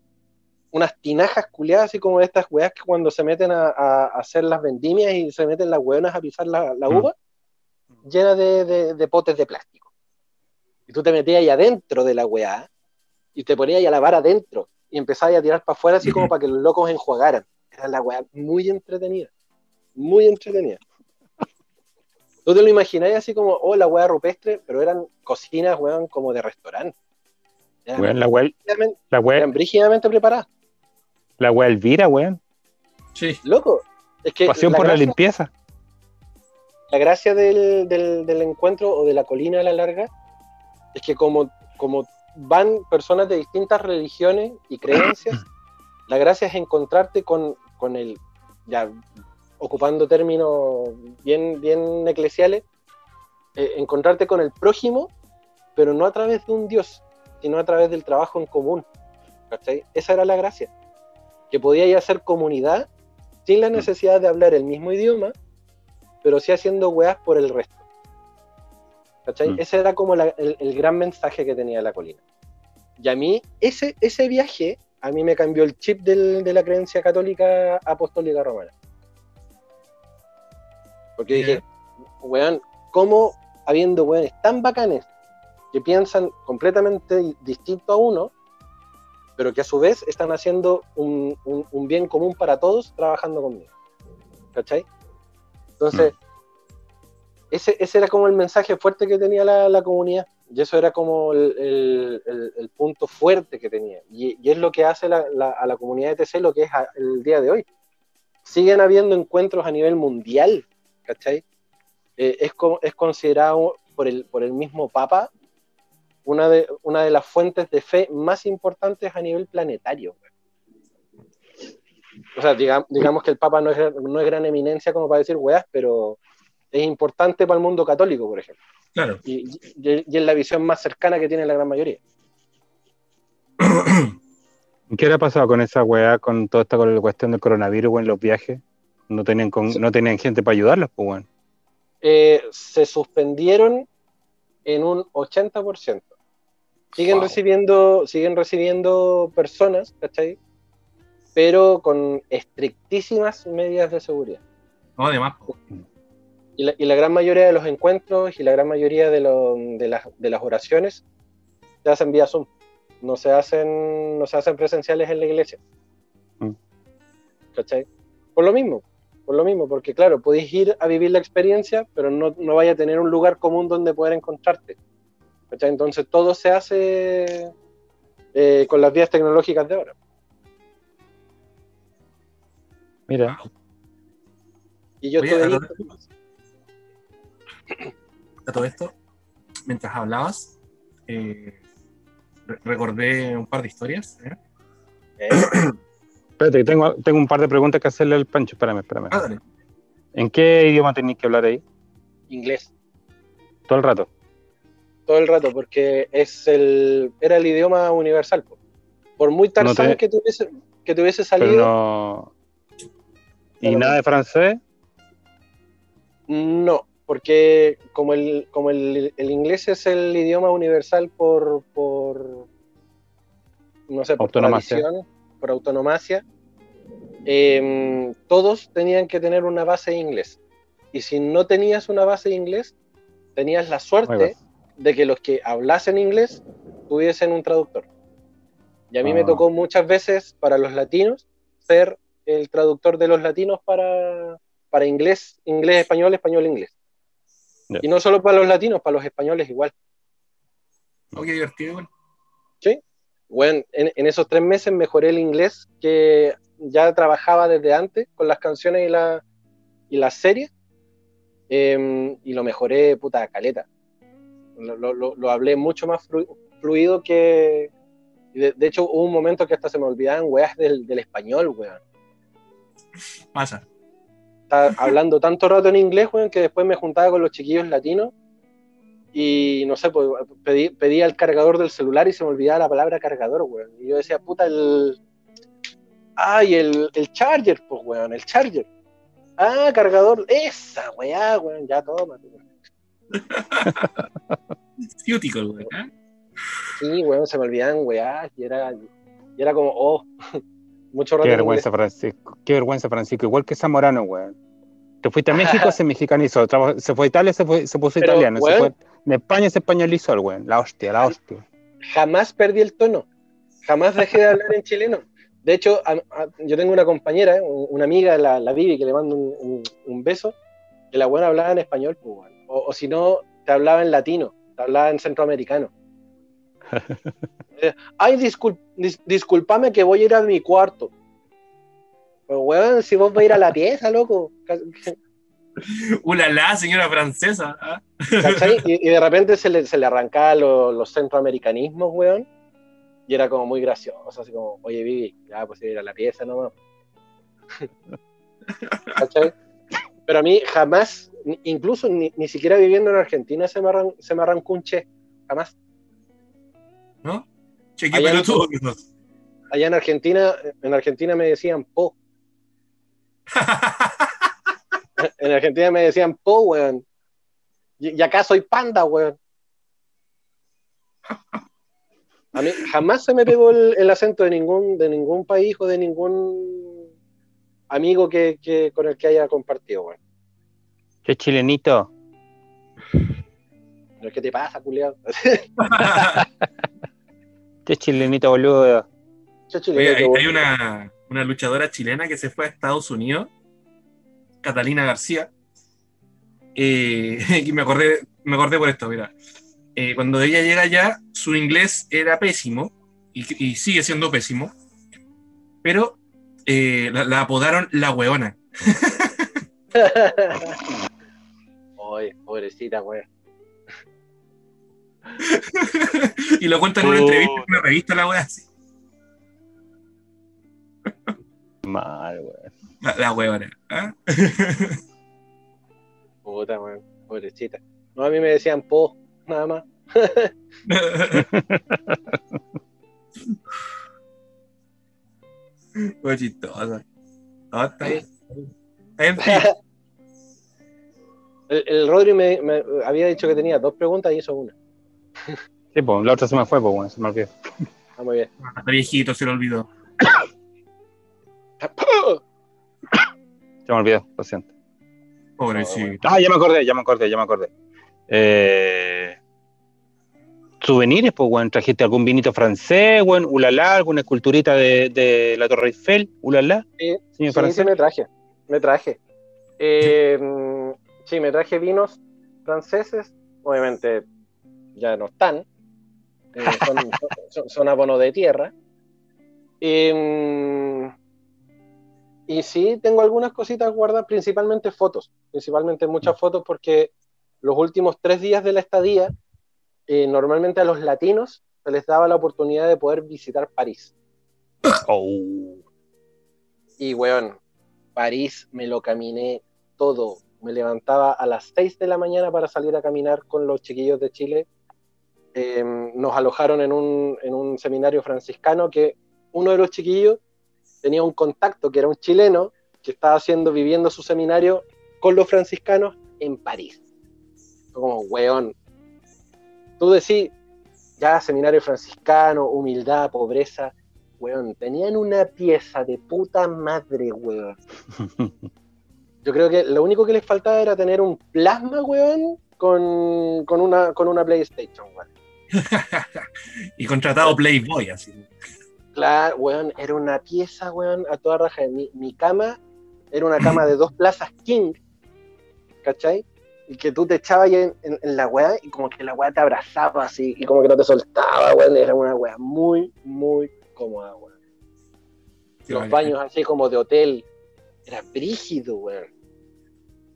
Speaker 3: unas tinajas culiadas, así como estas weas que cuando se meten a, hacer las vendimias y se meten las weonas a pisar la, la
Speaker 1: Mm.
Speaker 3: uva, llenas de, de- de potes de plástico. Y tú te metías ahí adentro de la weá y te ponías ahí a lavar adentro y empezabas a tirar para afuera así como para que los locos enjuagaran. Era la weá muy entretenida. Muy entretenida. Tú te lo imagináis así como, oh, la weá rupestre, pero eran cocinas, weón, como de restaurante. Eran,
Speaker 1: Weón, la wea,
Speaker 3: brígidamente-
Speaker 1: la
Speaker 3: eran brígidamente preparadas.
Speaker 1: la wea Elvira, weón.
Speaker 2: Sí.
Speaker 3: Loco, es que
Speaker 1: Pasión
Speaker 3: la
Speaker 1: por la
Speaker 3: gracia-
Speaker 1: limpieza.
Speaker 3: la gracia del, del- del encuentro o de la colina a la larga es que como, como van personas de distintas religiones y creencias, la gracia es encontrarte con, con el, ya ocupando términos bien, bien eclesiales, eh, encontrarte con el prójimo, pero no a través de un Dios, sino a través del trabajo en común. ¿cachai? Esa era la gracia. Que podíais hacer comunidad sin la necesidad de hablar el mismo idioma, pero sí haciendo weas por el resto. ¿Cachai?
Speaker 1: Mm.
Speaker 3: Ese era como la- el, el gran mensaje que tenía la colina. Y a mí, ese, ese viaje, a mí me cambió el chip del- de la creencia católica apostólica romana. Porque
Speaker 2: Ya.
Speaker 3: dije, weón, ¿cómo habiendo weones tan bacanes que piensan completamente di- distinto a uno, pero que a su vez están haciendo un, un- un bien común para todos trabajando conmigo? ¿Cachai? Entonces, ese, ese era como el mensaje fuerte que tenía la, la comunidad. y eso era como el, el- el- el punto fuerte que tenía. Y, y es lo que hace la- la- a la comunidad de TC lo que es a- el día de hoy. Siguen habiendo encuentros a nivel mundial, ¿cachai? Eh, es, co- es considerado por el, por el mismo Papa una de, una de las fuentes de fe más importantes a nivel planetario. O sea, diga- digamos que el Papa no es, no es gran eminencia como para decir weas, pero es importante para el mundo católico, por ejemplo.
Speaker 2: Claro.
Speaker 3: Y, y- y es la visión más cercana que tiene la gran mayoría.
Speaker 1: ¿Qué le ha pasado con esa weá, con toda esta con la cuestión del coronavirus, weón, los viajes? No tenían, con- no tenían gente para ayudarlos, pues, weón.
Speaker 3: Eh, se suspendieron en un 80%. Siguen
Speaker 1: Wow.
Speaker 3: recibiendo, siguen recibiendo personas, ¿cachai? Pero con estrictísimas medidas de seguridad.
Speaker 2: No, además, po.
Speaker 3: Y la, y la gran mayoría de los encuentros y la gran mayoría de, lo- de las, de las oraciones se hacen vía Zoom. No se hacen, no se hacen presenciales en la iglesia.
Speaker 1: Mm.
Speaker 3: ¿Cachai? Por lo mismo, por lo mismo, porque claro, podéis ir a vivir la experiencia, pero no, no vaya a tener un lugar común donde poder encontrarte. ¿Cachai? Entonces todo se hace eh, con las vías tecnológicas de ahora.
Speaker 1: Mira,
Speaker 3: Y yo
Speaker 2: Oye,
Speaker 3: estuve
Speaker 2: a todo- a todo esto, mientras hablabas, eh, re- recordé un par de historias. ¿eh?
Speaker 1: espérate, que tengo, tengo un par de preguntas que hacerle al Pancho. Espérame, espérame.
Speaker 2: Ah, dale.
Speaker 1: ¿En qué idioma tenéis que hablar ahí?
Speaker 3: inglés.
Speaker 1: Todo el rato.
Speaker 3: todo el rato, porque es el, era el idioma universal. po. Por muy tarzán
Speaker 1: te-
Speaker 3: que, tuviese, que tuviese
Speaker 1: Pero
Speaker 3: salido,
Speaker 1: no. ¿Y nada de francés?
Speaker 3: no, porque como el, como el, el inglés es el idioma universal por, por no sé, por tradición, por autonomacia, em, todos tenían que tener una base de inglés. Y si no tenías una base de inglés, tenías la suerte de que los que hablasen inglés tuviesen un traductor. Y a mí me
Speaker 1: Ah.
Speaker 3: tocó muchas veces para los latinos ser el traductor de los latinos para, para inglés, inglés, español, español, inglés. Y no solo para los latinos, para los españoles igual.
Speaker 2: Oh, qué divertido, igual.
Speaker 3: Bueno, en, en esos tres meses mejoré el inglés que ya trabajaba desde antes con las canciones y, la, y las series. em, y lo mejoré, puta, caleta. Lo, lo- lo- hablé mucho más flu- fluido que... De, de hecho, hubo un momento que hasta se me olvidaban weas del, del español, weón.
Speaker 2: Pasa.
Speaker 3: Estaba hablando tanto rato en inglés, weón, que después me juntaba con los chiquillos latinos y no sé, pues pedí, pedía el cargador del celular y se me olvidaba la palabra cargador, weón. Y yo decía, puta, el. Ay, el, el charger, pues, weón, el charger. Ah, cargador, esa, weá, weón, ya toma.
Speaker 2: Cuticle, güey. ¿eh?
Speaker 3: Sí, weón, se me olvidaban, weá, y era, y era como, oh, mucho rato.
Speaker 1: Qué
Speaker 3: en
Speaker 1: vergüenza, Francisco. Qué vergüenza, Francisco. Igual que Zamorano, weón. Te fuiste a México, se mexicanizó. Se fue a Italia, se, fue, se puso
Speaker 3: Pero,
Speaker 1: italiano. Se
Speaker 3: weón.
Speaker 1: fue de España, se españolizó el weón. La hostia, la hostia.
Speaker 3: Jamás perdí el tono, jamás dejé de hablar en chileno. De hecho, a- a- yo tengo una compañera, eh, una amiga, la, la Vivi, que le mando un, un- un beso, que la buena hablaba en español, pues, weón. o, o si no, te hablaba en latino, te hablaba en centroamericano. Ay, discul- dis- disculpame que voy a ir a mi cuarto. Pero, weón, si vos vas a ir a la pieza, loco.
Speaker 2: Ulala, señora francesa. ¿ah?
Speaker 3: Y, y de repente se le, se le arrancaba lo- los centroamericanismos, weón. Y era como muy gracioso, así como, oye, Vivi, ya, pues ir a la pieza nomás. ¿Cachai? Pero a mí jamás, incluso ni, ni siquiera viviendo en Argentina, se me, arran- se me arrancó un che. Jamás.
Speaker 2: ¿No? Che, qué
Speaker 3: Allá
Speaker 2: sos.
Speaker 3: Allá en Argentina, en Argentina me decían po. En Argentina me decían po, weón. Y, y acá soy panda, weón. A mí jamás se me pegó el, el acento de ningún, de ningún país o de ningún amigo que, que- con el que haya compartido, weón.
Speaker 1: Qué chilenito.
Speaker 3: No es que te pasa, culiado.
Speaker 1: Qué chilenito, boludo.
Speaker 2: Oye, hay, hay una, una luchadora chilena que se fue a Estados Unidos, Catalina García. Eh, y me acordé, me acordé por esto, mira. eh, cuando ella llega allá, su inglés era pésimo y, y sigue siendo pésimo, pero eh, la, la apodaron la hueona.
Speaker 3: Ay, pobrecita, weón.
Speaker 2: y lo cuenta en una
Speaker 1: Oh.
Speaker 2: entrevista en una revista, la wea así.
Speaker 1: Mal, weón.
Speaker 2: La, la huevona. ¿ah?
Speaker 3: Puta, weón. Pobrecita. No, a mí me decían po, nada más.
Speaker 2: Fue chistoso. No, está
Speaker 3: Sí.
Speaker 2: bien. En fin,
Speaker 3: El, el Rodri me, me había dicho que tenía dos preguntas y hizo una.
Speaker 1: Sí, pues la otra se me fue, pues bueno, se me olvidó.
Speaker 3: Está muy bien.
Speaker 2: está viejito, se lo olvidó.
Speaker 1: Se me olvidó, lo siento.
Speaker 2: Pobrecito.
Speaker 1: Ah, ya me acordé, ya me acordé, ya me acordé. Eh, souvenirs, pues, weón. ¿Trajiste algún vinito francés, weón? Ulala, alguna esculturita de, de la Torre Eiffel, ulala,
Speaker 3: Sí,
Speaker 1: señor
Speaker 3: Sí, sí, me traje. Me traje. Eh, sí, me traje vinos franceses. Obviamente ya no están. Eh, son, son- son abono de tierra. Y, mm, y sí, tengo algunas cositas guardadas, principalmente fotos. Principalmente muchas fotos porque los últimos tres días de la estadía, eh, normalmente a los latinos se les daba la oportunidad de poder visitar París.
Speaker 1: Oh.
Speaker 3: Y, weón, París me lo caminé todo. Me levantaba a las 6 de la mañana para salir a caminar con los chiquillos de Chile. Eh, nos alojaron en un, en un seminario franciscano que uno de los chiquillos tenía un contacto que era un chileno que estaba haciendo, viviendo su seminario con los franciscanos en París. Fue como, weón, tú decís, ya seminario franciscano, humildad, pobreza, weón, tenían una pieza de puta madre, weón. Yo creo que lo único que les faltaba era tener un plasma, weón, con, con una, con una PlayStation, weón.
Speaker 2: y contratado Playboy, así.
Speaker 3: Claro, weón, era una pieza, weón, a toda raja. Mi, mi cama era una cama de dos plazas king, ¿cachai? Y que tú te echabas ahí en, en- en la weá y como que la weá te abrazaba así y como que no te soltaba, weón. Era una weá muy, muy cómoda, weón.
Speaker 2: Sí,
Speaker 3: Los
Speaker 2: vale.
Speaker 3: baños así como de hotel. Era brígido, weón.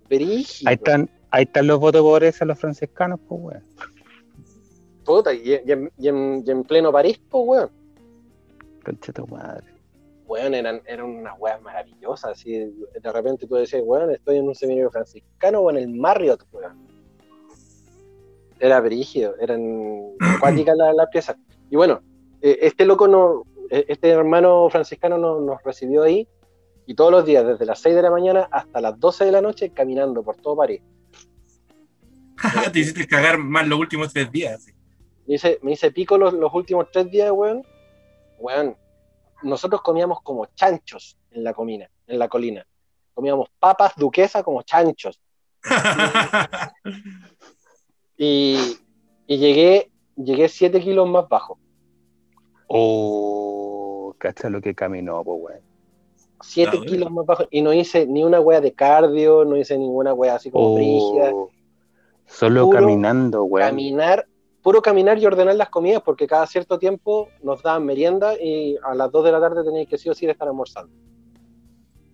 Speaker 3: Brígido.
Speaker 1: Ahí están, ahí están los votos por eso los franciscanos, pues, weón.
Speaker 3: Puta, y, y en, y en- y en pleno París, pues, weón.
Speaker 1: Concha tu madre.
Speaker 3: Weón, eran, eran unas weas maravillosas. Así, de repente tú decías, weón, estoy en un seminario franciscano o en el Marriott, weón. Era brígido, eran acuáticas las las piezas. Y bueno, eh, este loco no, eh, este hermano franciscano no- nos recibió ahí y todos los días, desde las 6 de la mañana hasta las 12 de la noche, caminando por todo París.
Speaker 2: Te hiciste cagar más los últimos tres días. así.
Speaker 3: Me hice, me hice pico los, los últimos tres días, weón. Weón, nosotros comíamos como chanchos en la comina, en la colina. Comíamos papas duquesa como chanchos. Y, y llegué, llegué 7 kilos más bajo.
Speaker 1: Oh, cacha lo que caminó, pues, weón.
Speaker 3: 7
Speaker 2: Ah, bueno.
Speaker 3: kilos más bajo. Y no hice ni una wea de cardio, no hice ninguna wea así como brígida.
Speaker 1: Oh, solo
Speaker 3: Puro
Speaker 1: caminando, weón.
Speaker 3: Caminar, puro caminar y ordenar las comidas, porque cada cierto tiempo nos daban merienda y a las 2 de la tarde teníais que sí o sí estar almorzando.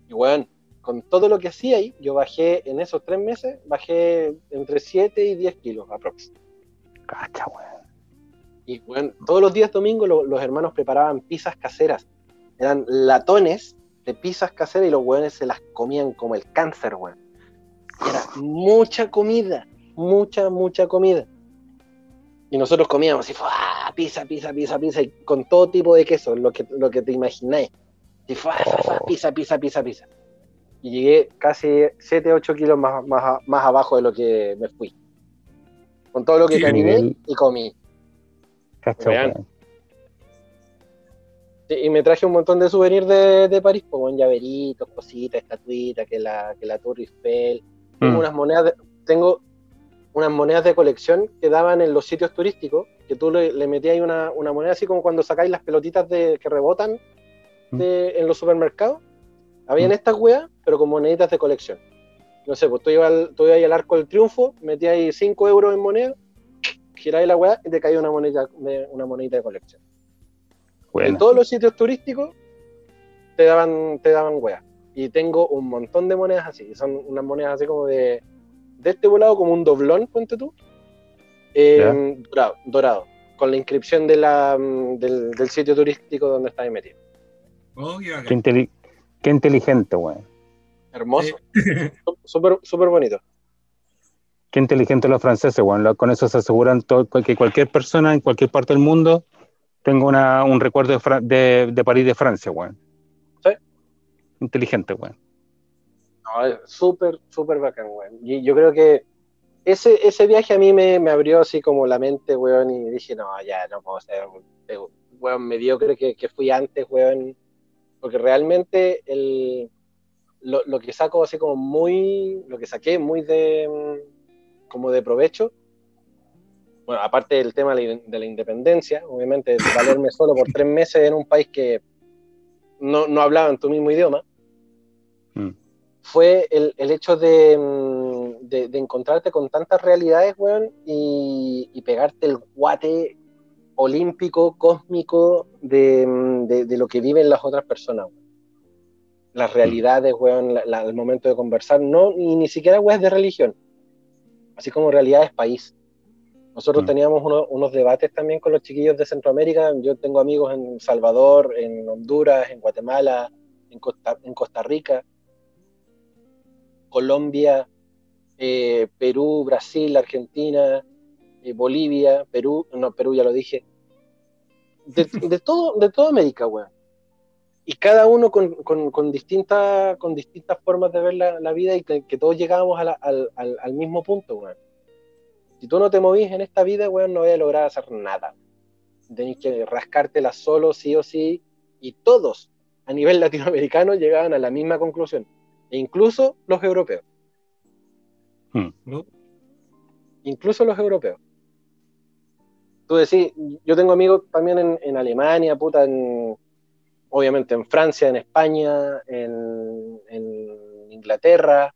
Speaker 3: Y weón, con todo lo que hacía ahí, yo bajé en esos tres meses, bajé entre 7 y 10 kilos aproximadamente.
Speaker 1: Cacha, weón.
Speaker 3: Y bueno, todos los días domingos lo- los hermanos preparaban pizzas caseras. Eran latones de pizzas caseras y los weones se las comían como el cáncer, weón. Era mucha comida, mucha, mucha comida. Y nosotros comíamos así, ¡fua! pizza, pizza, pizza, pizza, y con todo tipo de queso, lo que, lo que te imagináis. Y. ¡fua! ¡fua!
Speaker 1: Oh.
Speaker 3: pizza, pizza, pizza, pizza. Y llegué casi 7, 8 kilos más, más, más abajo de lo que me fui. Con todo lo que caminé
Speaker 1: nivel-
Speaker 3: y comí. Sí, y me traje un montón de souvenirs de, de París, como en llaveritos, cositas, estatuitas, que la, que la Tour Eiffel. Tengo
Speaker 1: Mm.
Speaker 3: unas monedas de, tengo unas monedas de colección que daban en los sitios turísticos, que tú le, le metías ahí una, una moneda así como cuando sacáis las pelotitas de, que rebotan de- en los supermercados. Habían
Speaker 1: Mm.
Speaker 3: estas weas, pero con moneditas de colección. No sé, pues tú ibas al, tú ibas ahí al Arco del Triunfo, metías ahí 5 euros en moneda, giráis la weá y te cae una moneda de, una monedita de colección. En todos los sitios turísticos te daban, te daban weá. Y tengo un montón de monedas así. Son unas monedas así como de. De este volado, como un doblón, ponte tú. eh, dorado, dorado. Con la inscripción de la, mm, del, del sitio turístico donde estás metido.
Speaker 2: Oh, qué bacán.
Speaker 1: qué, inteli- qué inteligente, weón.
Speaker 3: Hermoso. Súper, súper bonito.
Speaker 1: Qué inteligentes los franceses, weón. Con eso se aseguran todo- que cualquier persona en cualquier parte del mundo tenga una, un recuerdo de, de, de París de Francia, weón.
Speaker 3: Sí.
Speaker 1: Inteligente, weón.
Speaker 3: No, súper, súper bacán, weón. Y yo creo que ese, ese viaje a mí me, me abrió así como la mente, weón, y dije, no, ya no puedo ser, weón, mediocre que, que fui antes, weón. Porque realmente el, lo, lo que saco así como muy, lo que saqué muy de, mm, como de provecho, bueno, aparte del tema de la, de la independencia, obviamente, valerme solo por tres meses en un país que no, no hablaban tu mismo idioma. Fue el, el hecho de, mm, de, de encontrarte con tantas realidades, weón, y, y pegarte el guate olímpico, cósmico de, mm, de- de lo que viven las otras personas. weón. Las realidades, weón, la- la- el momento de conversar, no, y ni siquiera, weón, de religión, así como realidades país. Nosotros
Speaker 1: Mm.
Speaker 3: teníamos uno- unos debates también con los chiquillos de Centroamérica. Yo tengo amigos en Salvador, en Honduras, en Guatemala, en Costa, en Costa Rica, Colombia, eh, Perú, Brasil, Argentina, eh, Bolivia, Perú, no, Perú ya lo dije. De, de todo, de toda América, weón. Y cada uno con, con, con, distintas, con distintas formas de ver la, la vida y que, que todos llegábamos a la- al, al, al mismo punto, weón. Si tú no te movís en esta vida, weón, no vas a lograr hacer nada. Tenés que rascártela solo, sí o sí. Y todos, a nivel latinoamericano, llegaban a la misma conclusión. E incluso los europeos.
Speaker 2: ¿no?
Speaker 3: Incluso los europeos. Tú decís, yo tengo amigos también en, en Alemania, puta, en, obviamente en Francia, en España, en, en Inglaterra,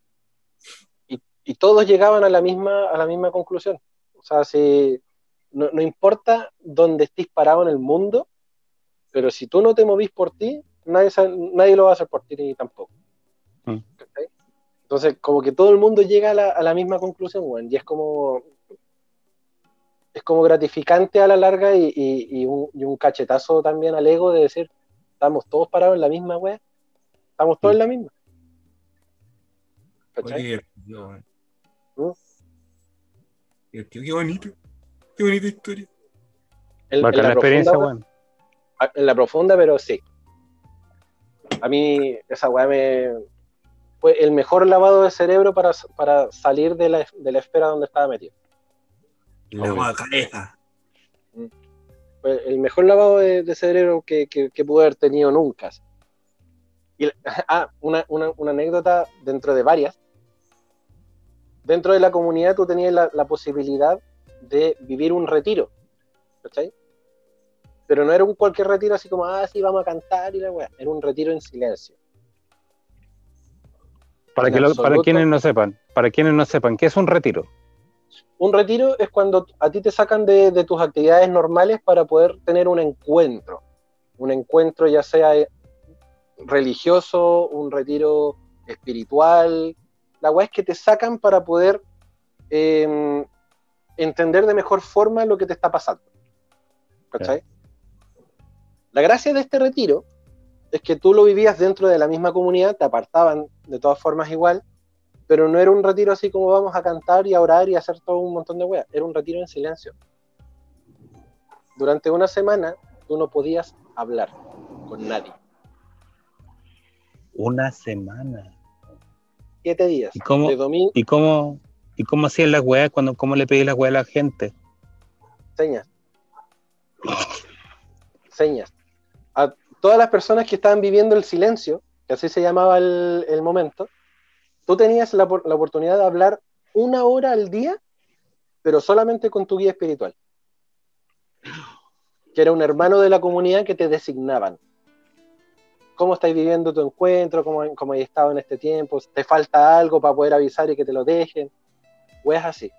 Speaker 3: y, y todos llegaban a la misma, a la misma conclusión. O sea, si no, no importa dónde estés parado en el mundo, pero si tú no te movís por ti, nadie, nadie lo va a hacer por ti ni tampoco.
Speaker 1: Mm.
Speaker 3: ¿Cachai? Entonces, como que todo el mundo llega a la, a la misma conclusión, weón, y es como es como gratificante a la larga y, y- y un, y un cachetazo también al ego de decir, estamos todos parados en la misma wea, estamos todos en la misma.
Speaker 2: Oye,
Speaker 3: ¿Cachai?
Speaker 2: qué divertido, weón.
Speaker 3: ¿Mm?
Speaker 2: Divertido, qué bonito. Qué bonita historia.
Speaker 3: En- en
Speaker 1: Bacana
Speaker 3: la
Speaker 1: la experiencia,
Speaker 3: profunda, En la profunda, pero sí. A mí esa weá me... Fue el mejor lavado de cerebro para, para salir de la, de la esfera donde estaba metido.
Speaker 2: La cabeza.
Speaker 3: Fue el mejor lavado de, de cerebro que, que, que pude haber tenido nunca. Y, ah, una, una, una anécdota dentro de varias. Dentro de la comunidad tú tenías la, la posibilidad de vivir un retiro. ¿Cachai? Pero no era un cualquier retiro así como, ah, sí, vamos a cantar y la weá. Era un retiro en silencio.
Speaker 1: Para, que lo- para quienes no sepan, para quienes no sepan, ¿qué es un retiro?
Speaker 3: Un retiro es cuando a ti te sacan de, de tus actividades normales para poder tener un encuentro. Un encuentro ya sea eh, religioso, un retiro espiritual. La weá es que te sacan para poder eh, entender de mejor forma lo que te está pasando. ¿Cachai? La gracia de este retiro es que tú lo vivías dentro de la misma comunidad, te apartaban de todas formas igual, pero no era un retiro así como vamos a cantar y a orar y a hacer todo un montón de weas, era un retiro en silencio. Durante una semana tú no podías hablar con nadie.
Speaker 1: Una semana.
Speaker 3: Siete días.
Speaker 1: ¿Y cómo?
Speaker 3: Domingo,
Speaker 1: ¿Y cómo, y cómo hacían las weas? Cuando, ¿Cómo le pedís las weas a la gente?
Speaker 3: señas. Señas. A todas las personas que estaban viviendo el silencio, que así se llamaba el, el momento, tú tenías la, la oportunidad de hablar una hora al día, pero solamente con tu guía espiritual. Que era un hermano de la comunidad que te designaban. ¿Cómo estáis viviendo tu encuentro? ¿Cómo, cómo has estado en este tiempo? ¿Te falta algo para poder avisar y que te lo dejen? Weas así.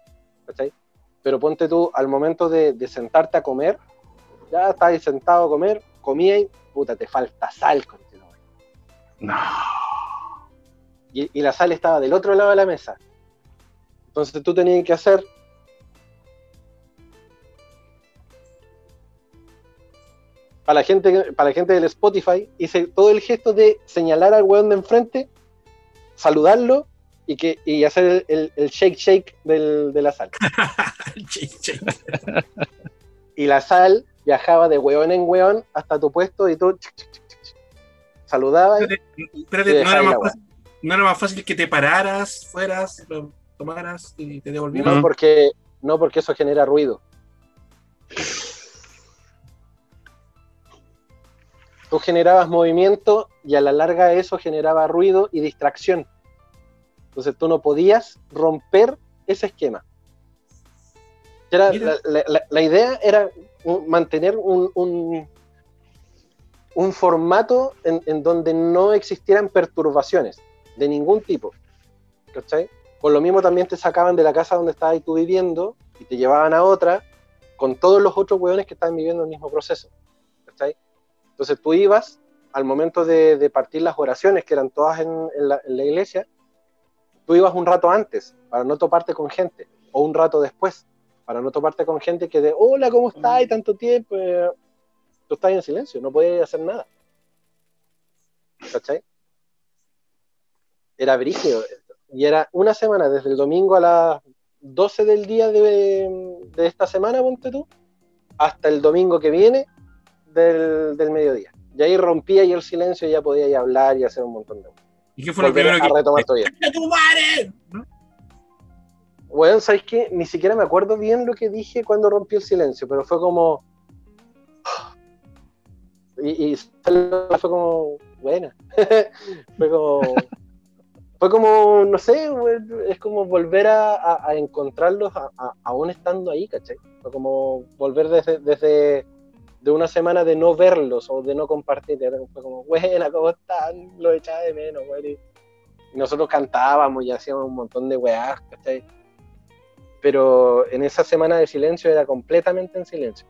Speaker 3: ¿cachai? pero ponte tú, al momento de, de sentarte a comer, ya estás sentado a comer, comía y puta, te falta sal, conchetumare.
Speaker 1: No.
Speaker 3: y, y la sal estaba del otro lado de la mesa. Entonces tú tenías que hacer para la gente para la gente del Spotify hice todo el gesto de señalar al weón de enfrente, saludarlo y que y hacer el, el- el shake shake del- de la sal.
Speaker 2: Che, che.
Speaker 3: Y la sal viajaba de weón en weón hasta tu puesto y tú saludabas y-
Speaker 2: Espérate, ¿no era, más fácil, no era más fácil que te pararas, fueras, lo tomaras y te devolvieras?
Speaker 3: No porque, no porque eso genera ruido. Tú generabas movimiento y a la larga eso generaba ruido y distracción. Entonces tú no podías romper ese esquema. Era- la, la- la- la idea era mantener un, un, un formato en, en donde no existieran perturbaciones de ningún tipo. ¿Cachai? Por lo mismo también te sacaban de la casa donde estabas tú viviendo y te llevaban a otra con todos los otros hueones que estaban viviendo el mismo proceso. ¿cachai? Entonces tú ibas al momento de, de partir las oraciones, que eran todas en, en la, en la iglesia, tú ibas un rato antes para no toparte con gente, o un rato después para no toparte con gente que de, hola, ¿cómo estás? Y tanto tiempo. eh, Tú estás en silencio, no podías hacer nada. ¿Cachai? Era brígido. Y era una semana, desde el domingo a las 12 del día de, de esta semana, ponte tú, hasta el domingo que viene del, del mediodía. Y ahí rompía y el silencio y ya podía ir a hablar y hacer un montón de cosas.
Speaker 2: ¿Y qué fue lo primero
Speaker 3: a
Speaker 2: que
Speaker 3: retomar tu vida.
Speaker 2: ¡A tu madre! ¿No?
Speaker 3: Bueno, ¿sabes qué? Ni siquiera me acuerdo bien lo que dije cuando rompí el silencio, pero fue como... Y, fue como... Buena. fue como... Fue como, no sé, es como volver a, encontrarlos aún estando ahí, ¿cachai? Fue como volver desde, desde de una semana de no verlos o de no compartir. Fue como, buena, ¿cómo están? Lo echaba de menos, güey. Y nosotros cantábamos y hacíamos un montón de weás, ¿cachai? Pero en esa semana de silencio era completamente en silencio.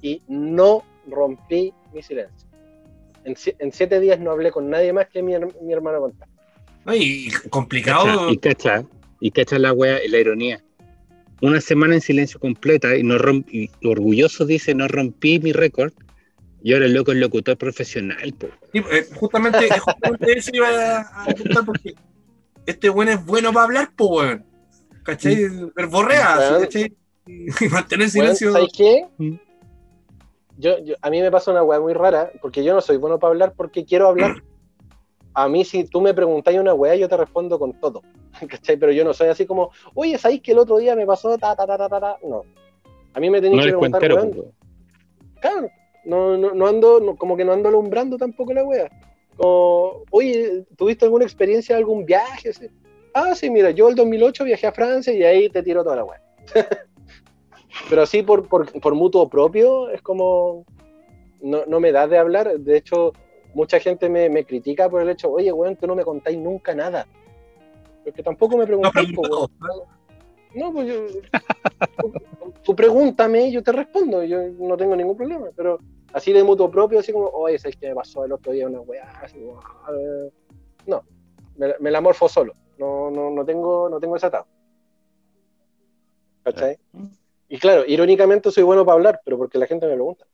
Speaker 3: Y no rompí mi silencio. En, en siete días no hablé con nadie más que mi, mi hermano contaba.
Speaker 2: No, y complicado.
Speaker 1: Y cacha, y cacha la wea y la ironía. Una semana en silencio completa y no rompí, y orgulloso dice, no rompí mi récord. Y ahora el loco es locutor profesional, po.
Speaker 2: Sí, eh, justamente, justamente eso iba a a porque este weón es bueno para hablar, pues weón. ¿Cachai? Verborrea. ¿cachai? Y mantener
Speaker 3: Bueno,
Speaker 2: silencio.
Speaker 3: ¿Sabes qué?
Speaker 1: Mm.
Speaker 3: Yo, yo- a mí me pasa una weá muy rara, porque yo no soy bueno para hablar porque quiero hablar. A mí, si tú me preguntáis una weá, yo te respondo con todo. ¿Cachai? Pero yo no soy así como, oye, ¿sabéis que el otro día me pasó ta, ta, ta, ta, ta, ta? No. A mí me tenéis
Speaker 1: No
Speaker 3: que preguntar, weón,
Speaker 1: weón.
Speaker 3: Claro, no, no, no ando, no- como que no ando alumbrando tampoco la wea. Como, oye, ¿tuviste alguna experiencia, algún viaje? así? Ah, sí, mira, yo el 2008 viajé a Francia y ahí te tiro toda la wea. Pero así por, por, por mutuo propio es como, no, no me da de hablar. De hecho, mucha gente me, me critica por el hecho, oye, weón, tú no me contáis nunca nada. Porque tampoco me
Speaker 2: No,
Speaker 3: preguntáis, po,
Speaker 2: preguntado.
Speaker 3: weón. No, pues yo. tú, tú pregúntame y yo te respondo, yo no tengo ningún problema, pero así de mutuo propio, así como, oye, ¿sabes qué me pasó el otro día una weá? Así, "Ah, eh". no, me, me la morfo solo, no, no, no, tengo, no tengo ese atado. ¿Cachai? Y claro, irónicamente soy bueno para hablar, pero porque la gente me pregunta.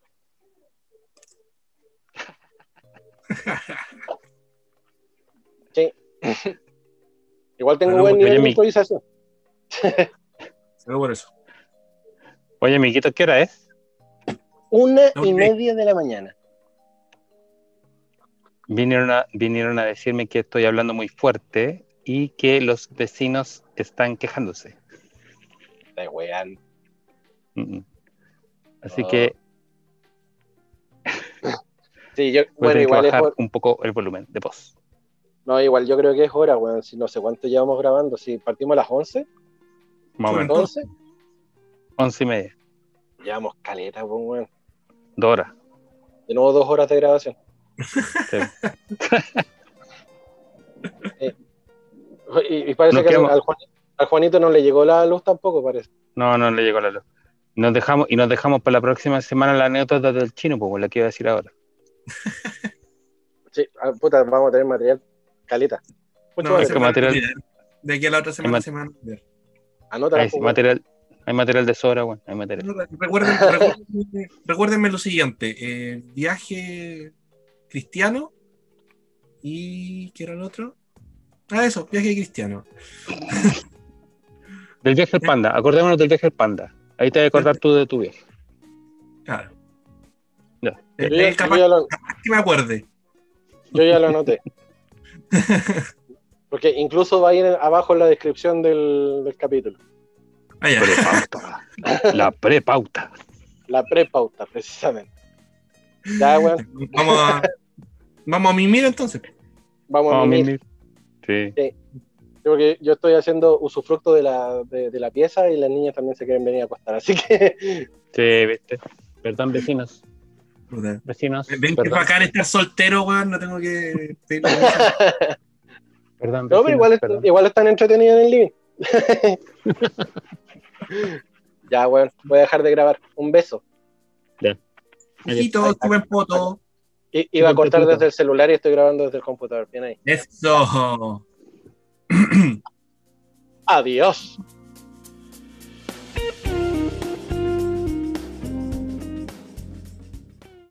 Speaker 3: Sí. Igual tengo
Speaker 2: Bueno,
Speaker 3: buen
Speaker 1: oye,
Speaker 3: nivel de
Speaker 1: mi-
Speaker 3: improvisación.
Speaker 2: Solo por eso.
Speaker 1: Oye, amiguito, ¿qué hora es?
Speaker 3: Una y media de la mañana.
Speaker 1: Vinieron a, vinieron a decirme que estoy hablando muy fuerte y que los vecinos están quejándose.
Speaker 3: De weón.
Speaker 1: Mm, mm. Así
Speaker 3: Oh.
Speaker 1: que
Speaker 3: Sí, yo,
Speaker 1: a
Speaker 3: bueno, igual es
Speaker 1: bajar
Speaker 3: hora.
Speaker 1: un poco el volumen de voz.
Speaker 3: No, igual yo creo que es hora, weón. Si no sé cuánto llevamos grabando. Si partimos a las 11,
Speaker 1: Más o menos.
Speaker 2: todo.
Speaker 3: 11,
Speaker 1: Once y media.
Speaker 3: llevamos caleta, pues, weón.
Speaker 1: Dos horas.
Speaker 3: De nuevo dos horas de grabación.
Speaker 1: Sí.
Speaker 3: Y, y parece
Speaker 1: Nos
Speaker 3: que al,
Speaker 1: quedamos-
Speaker 3: al Juan- al A Juanito no le llegó la luz tampoco, parece.
Speaker 1: No, no le llegó la luz. Nos dejamos, y nos dejamos para la próxima semana la anécdota del chino, pues la que iba a decir ahora.
Speaker 3: Sí, ah, puta, vamos a tener material caleta. Mucho
Speaker 2: No,
Speaker 1: es
Speaker 2: ese
Speaker 1: que
Speaker 3: material.
Speaker 2: De aquí a la otra semana
Speaker 1: ma-
Speaker 2: se me van a olvidar.
Speaker 3: Anótala,
Speaker 1: Hay
Speaker 3: pues,
Speaker 1: material, hay material de sobra, bueno, hay material.
Speaker 2: Recuerden, recuérdenme, recuérdenme lo siguiente: eh, viaje cristiano y. ¿Qué era el otro? Ah, eso, viaje cristiano.
Speaker 1: Del viaje al panda, acordémonos del viaje al panda. Ahí te vas a acordar tú de tu viaje.
Speaker 2: Claro.
Speaker 1: Ya.
Speaker 2: Eh,
Speaker 3: Yo ya-
Speaker 2: eh, capaz,
Speaker 3: yo ya lo-
Speaker 2: capaz que me acuerde.
Speaker 3: Yo ya lo anoté. Porque incluso va a ir abajo en la descripción del, del capítulo.
Speaker 2: Ah, ya.
Speaker 1: Prepauta. La prepauta.
Speaker 3: La prepauta, precisamente. Ya, weón,
Speaker 2: Vamos a, vamos a mimir entonces.
Speaker 3: vamos a
Speaker 1: Vamos a
Speaker 3: mimir.
Speaker 1: mimir. Sí.
Speaker 3: Porque yo estoy haciendo usufructo de la, de, de la pieza y las niñas también se quieren venir a acostar. Así que,
Speaker 1: Sí, viste. Perdón, vecinos.
Speaker 2: Puta.
Speaker 1: Vecinos.
Speaker 2: Ven que bacán estar soltero, weón. No tengo que
Speaker 1: perdón,
Speaker 3: no, pero
Speaker 1: vecinos,
Speaker 3: igual, est-
Speaker 1: perdón.
Speaker 3: igual están entretenidas en el living. ya, weón, voy a dejar de grabar. Un beso.
Speaker 2: Hijito, tu buen poto.
Speaker 3: I- iba a cortar desde el celular y estoy grabando desde el computador. Bien ahí.
Speaker 2: Eso.
Speaker 3: Adiós.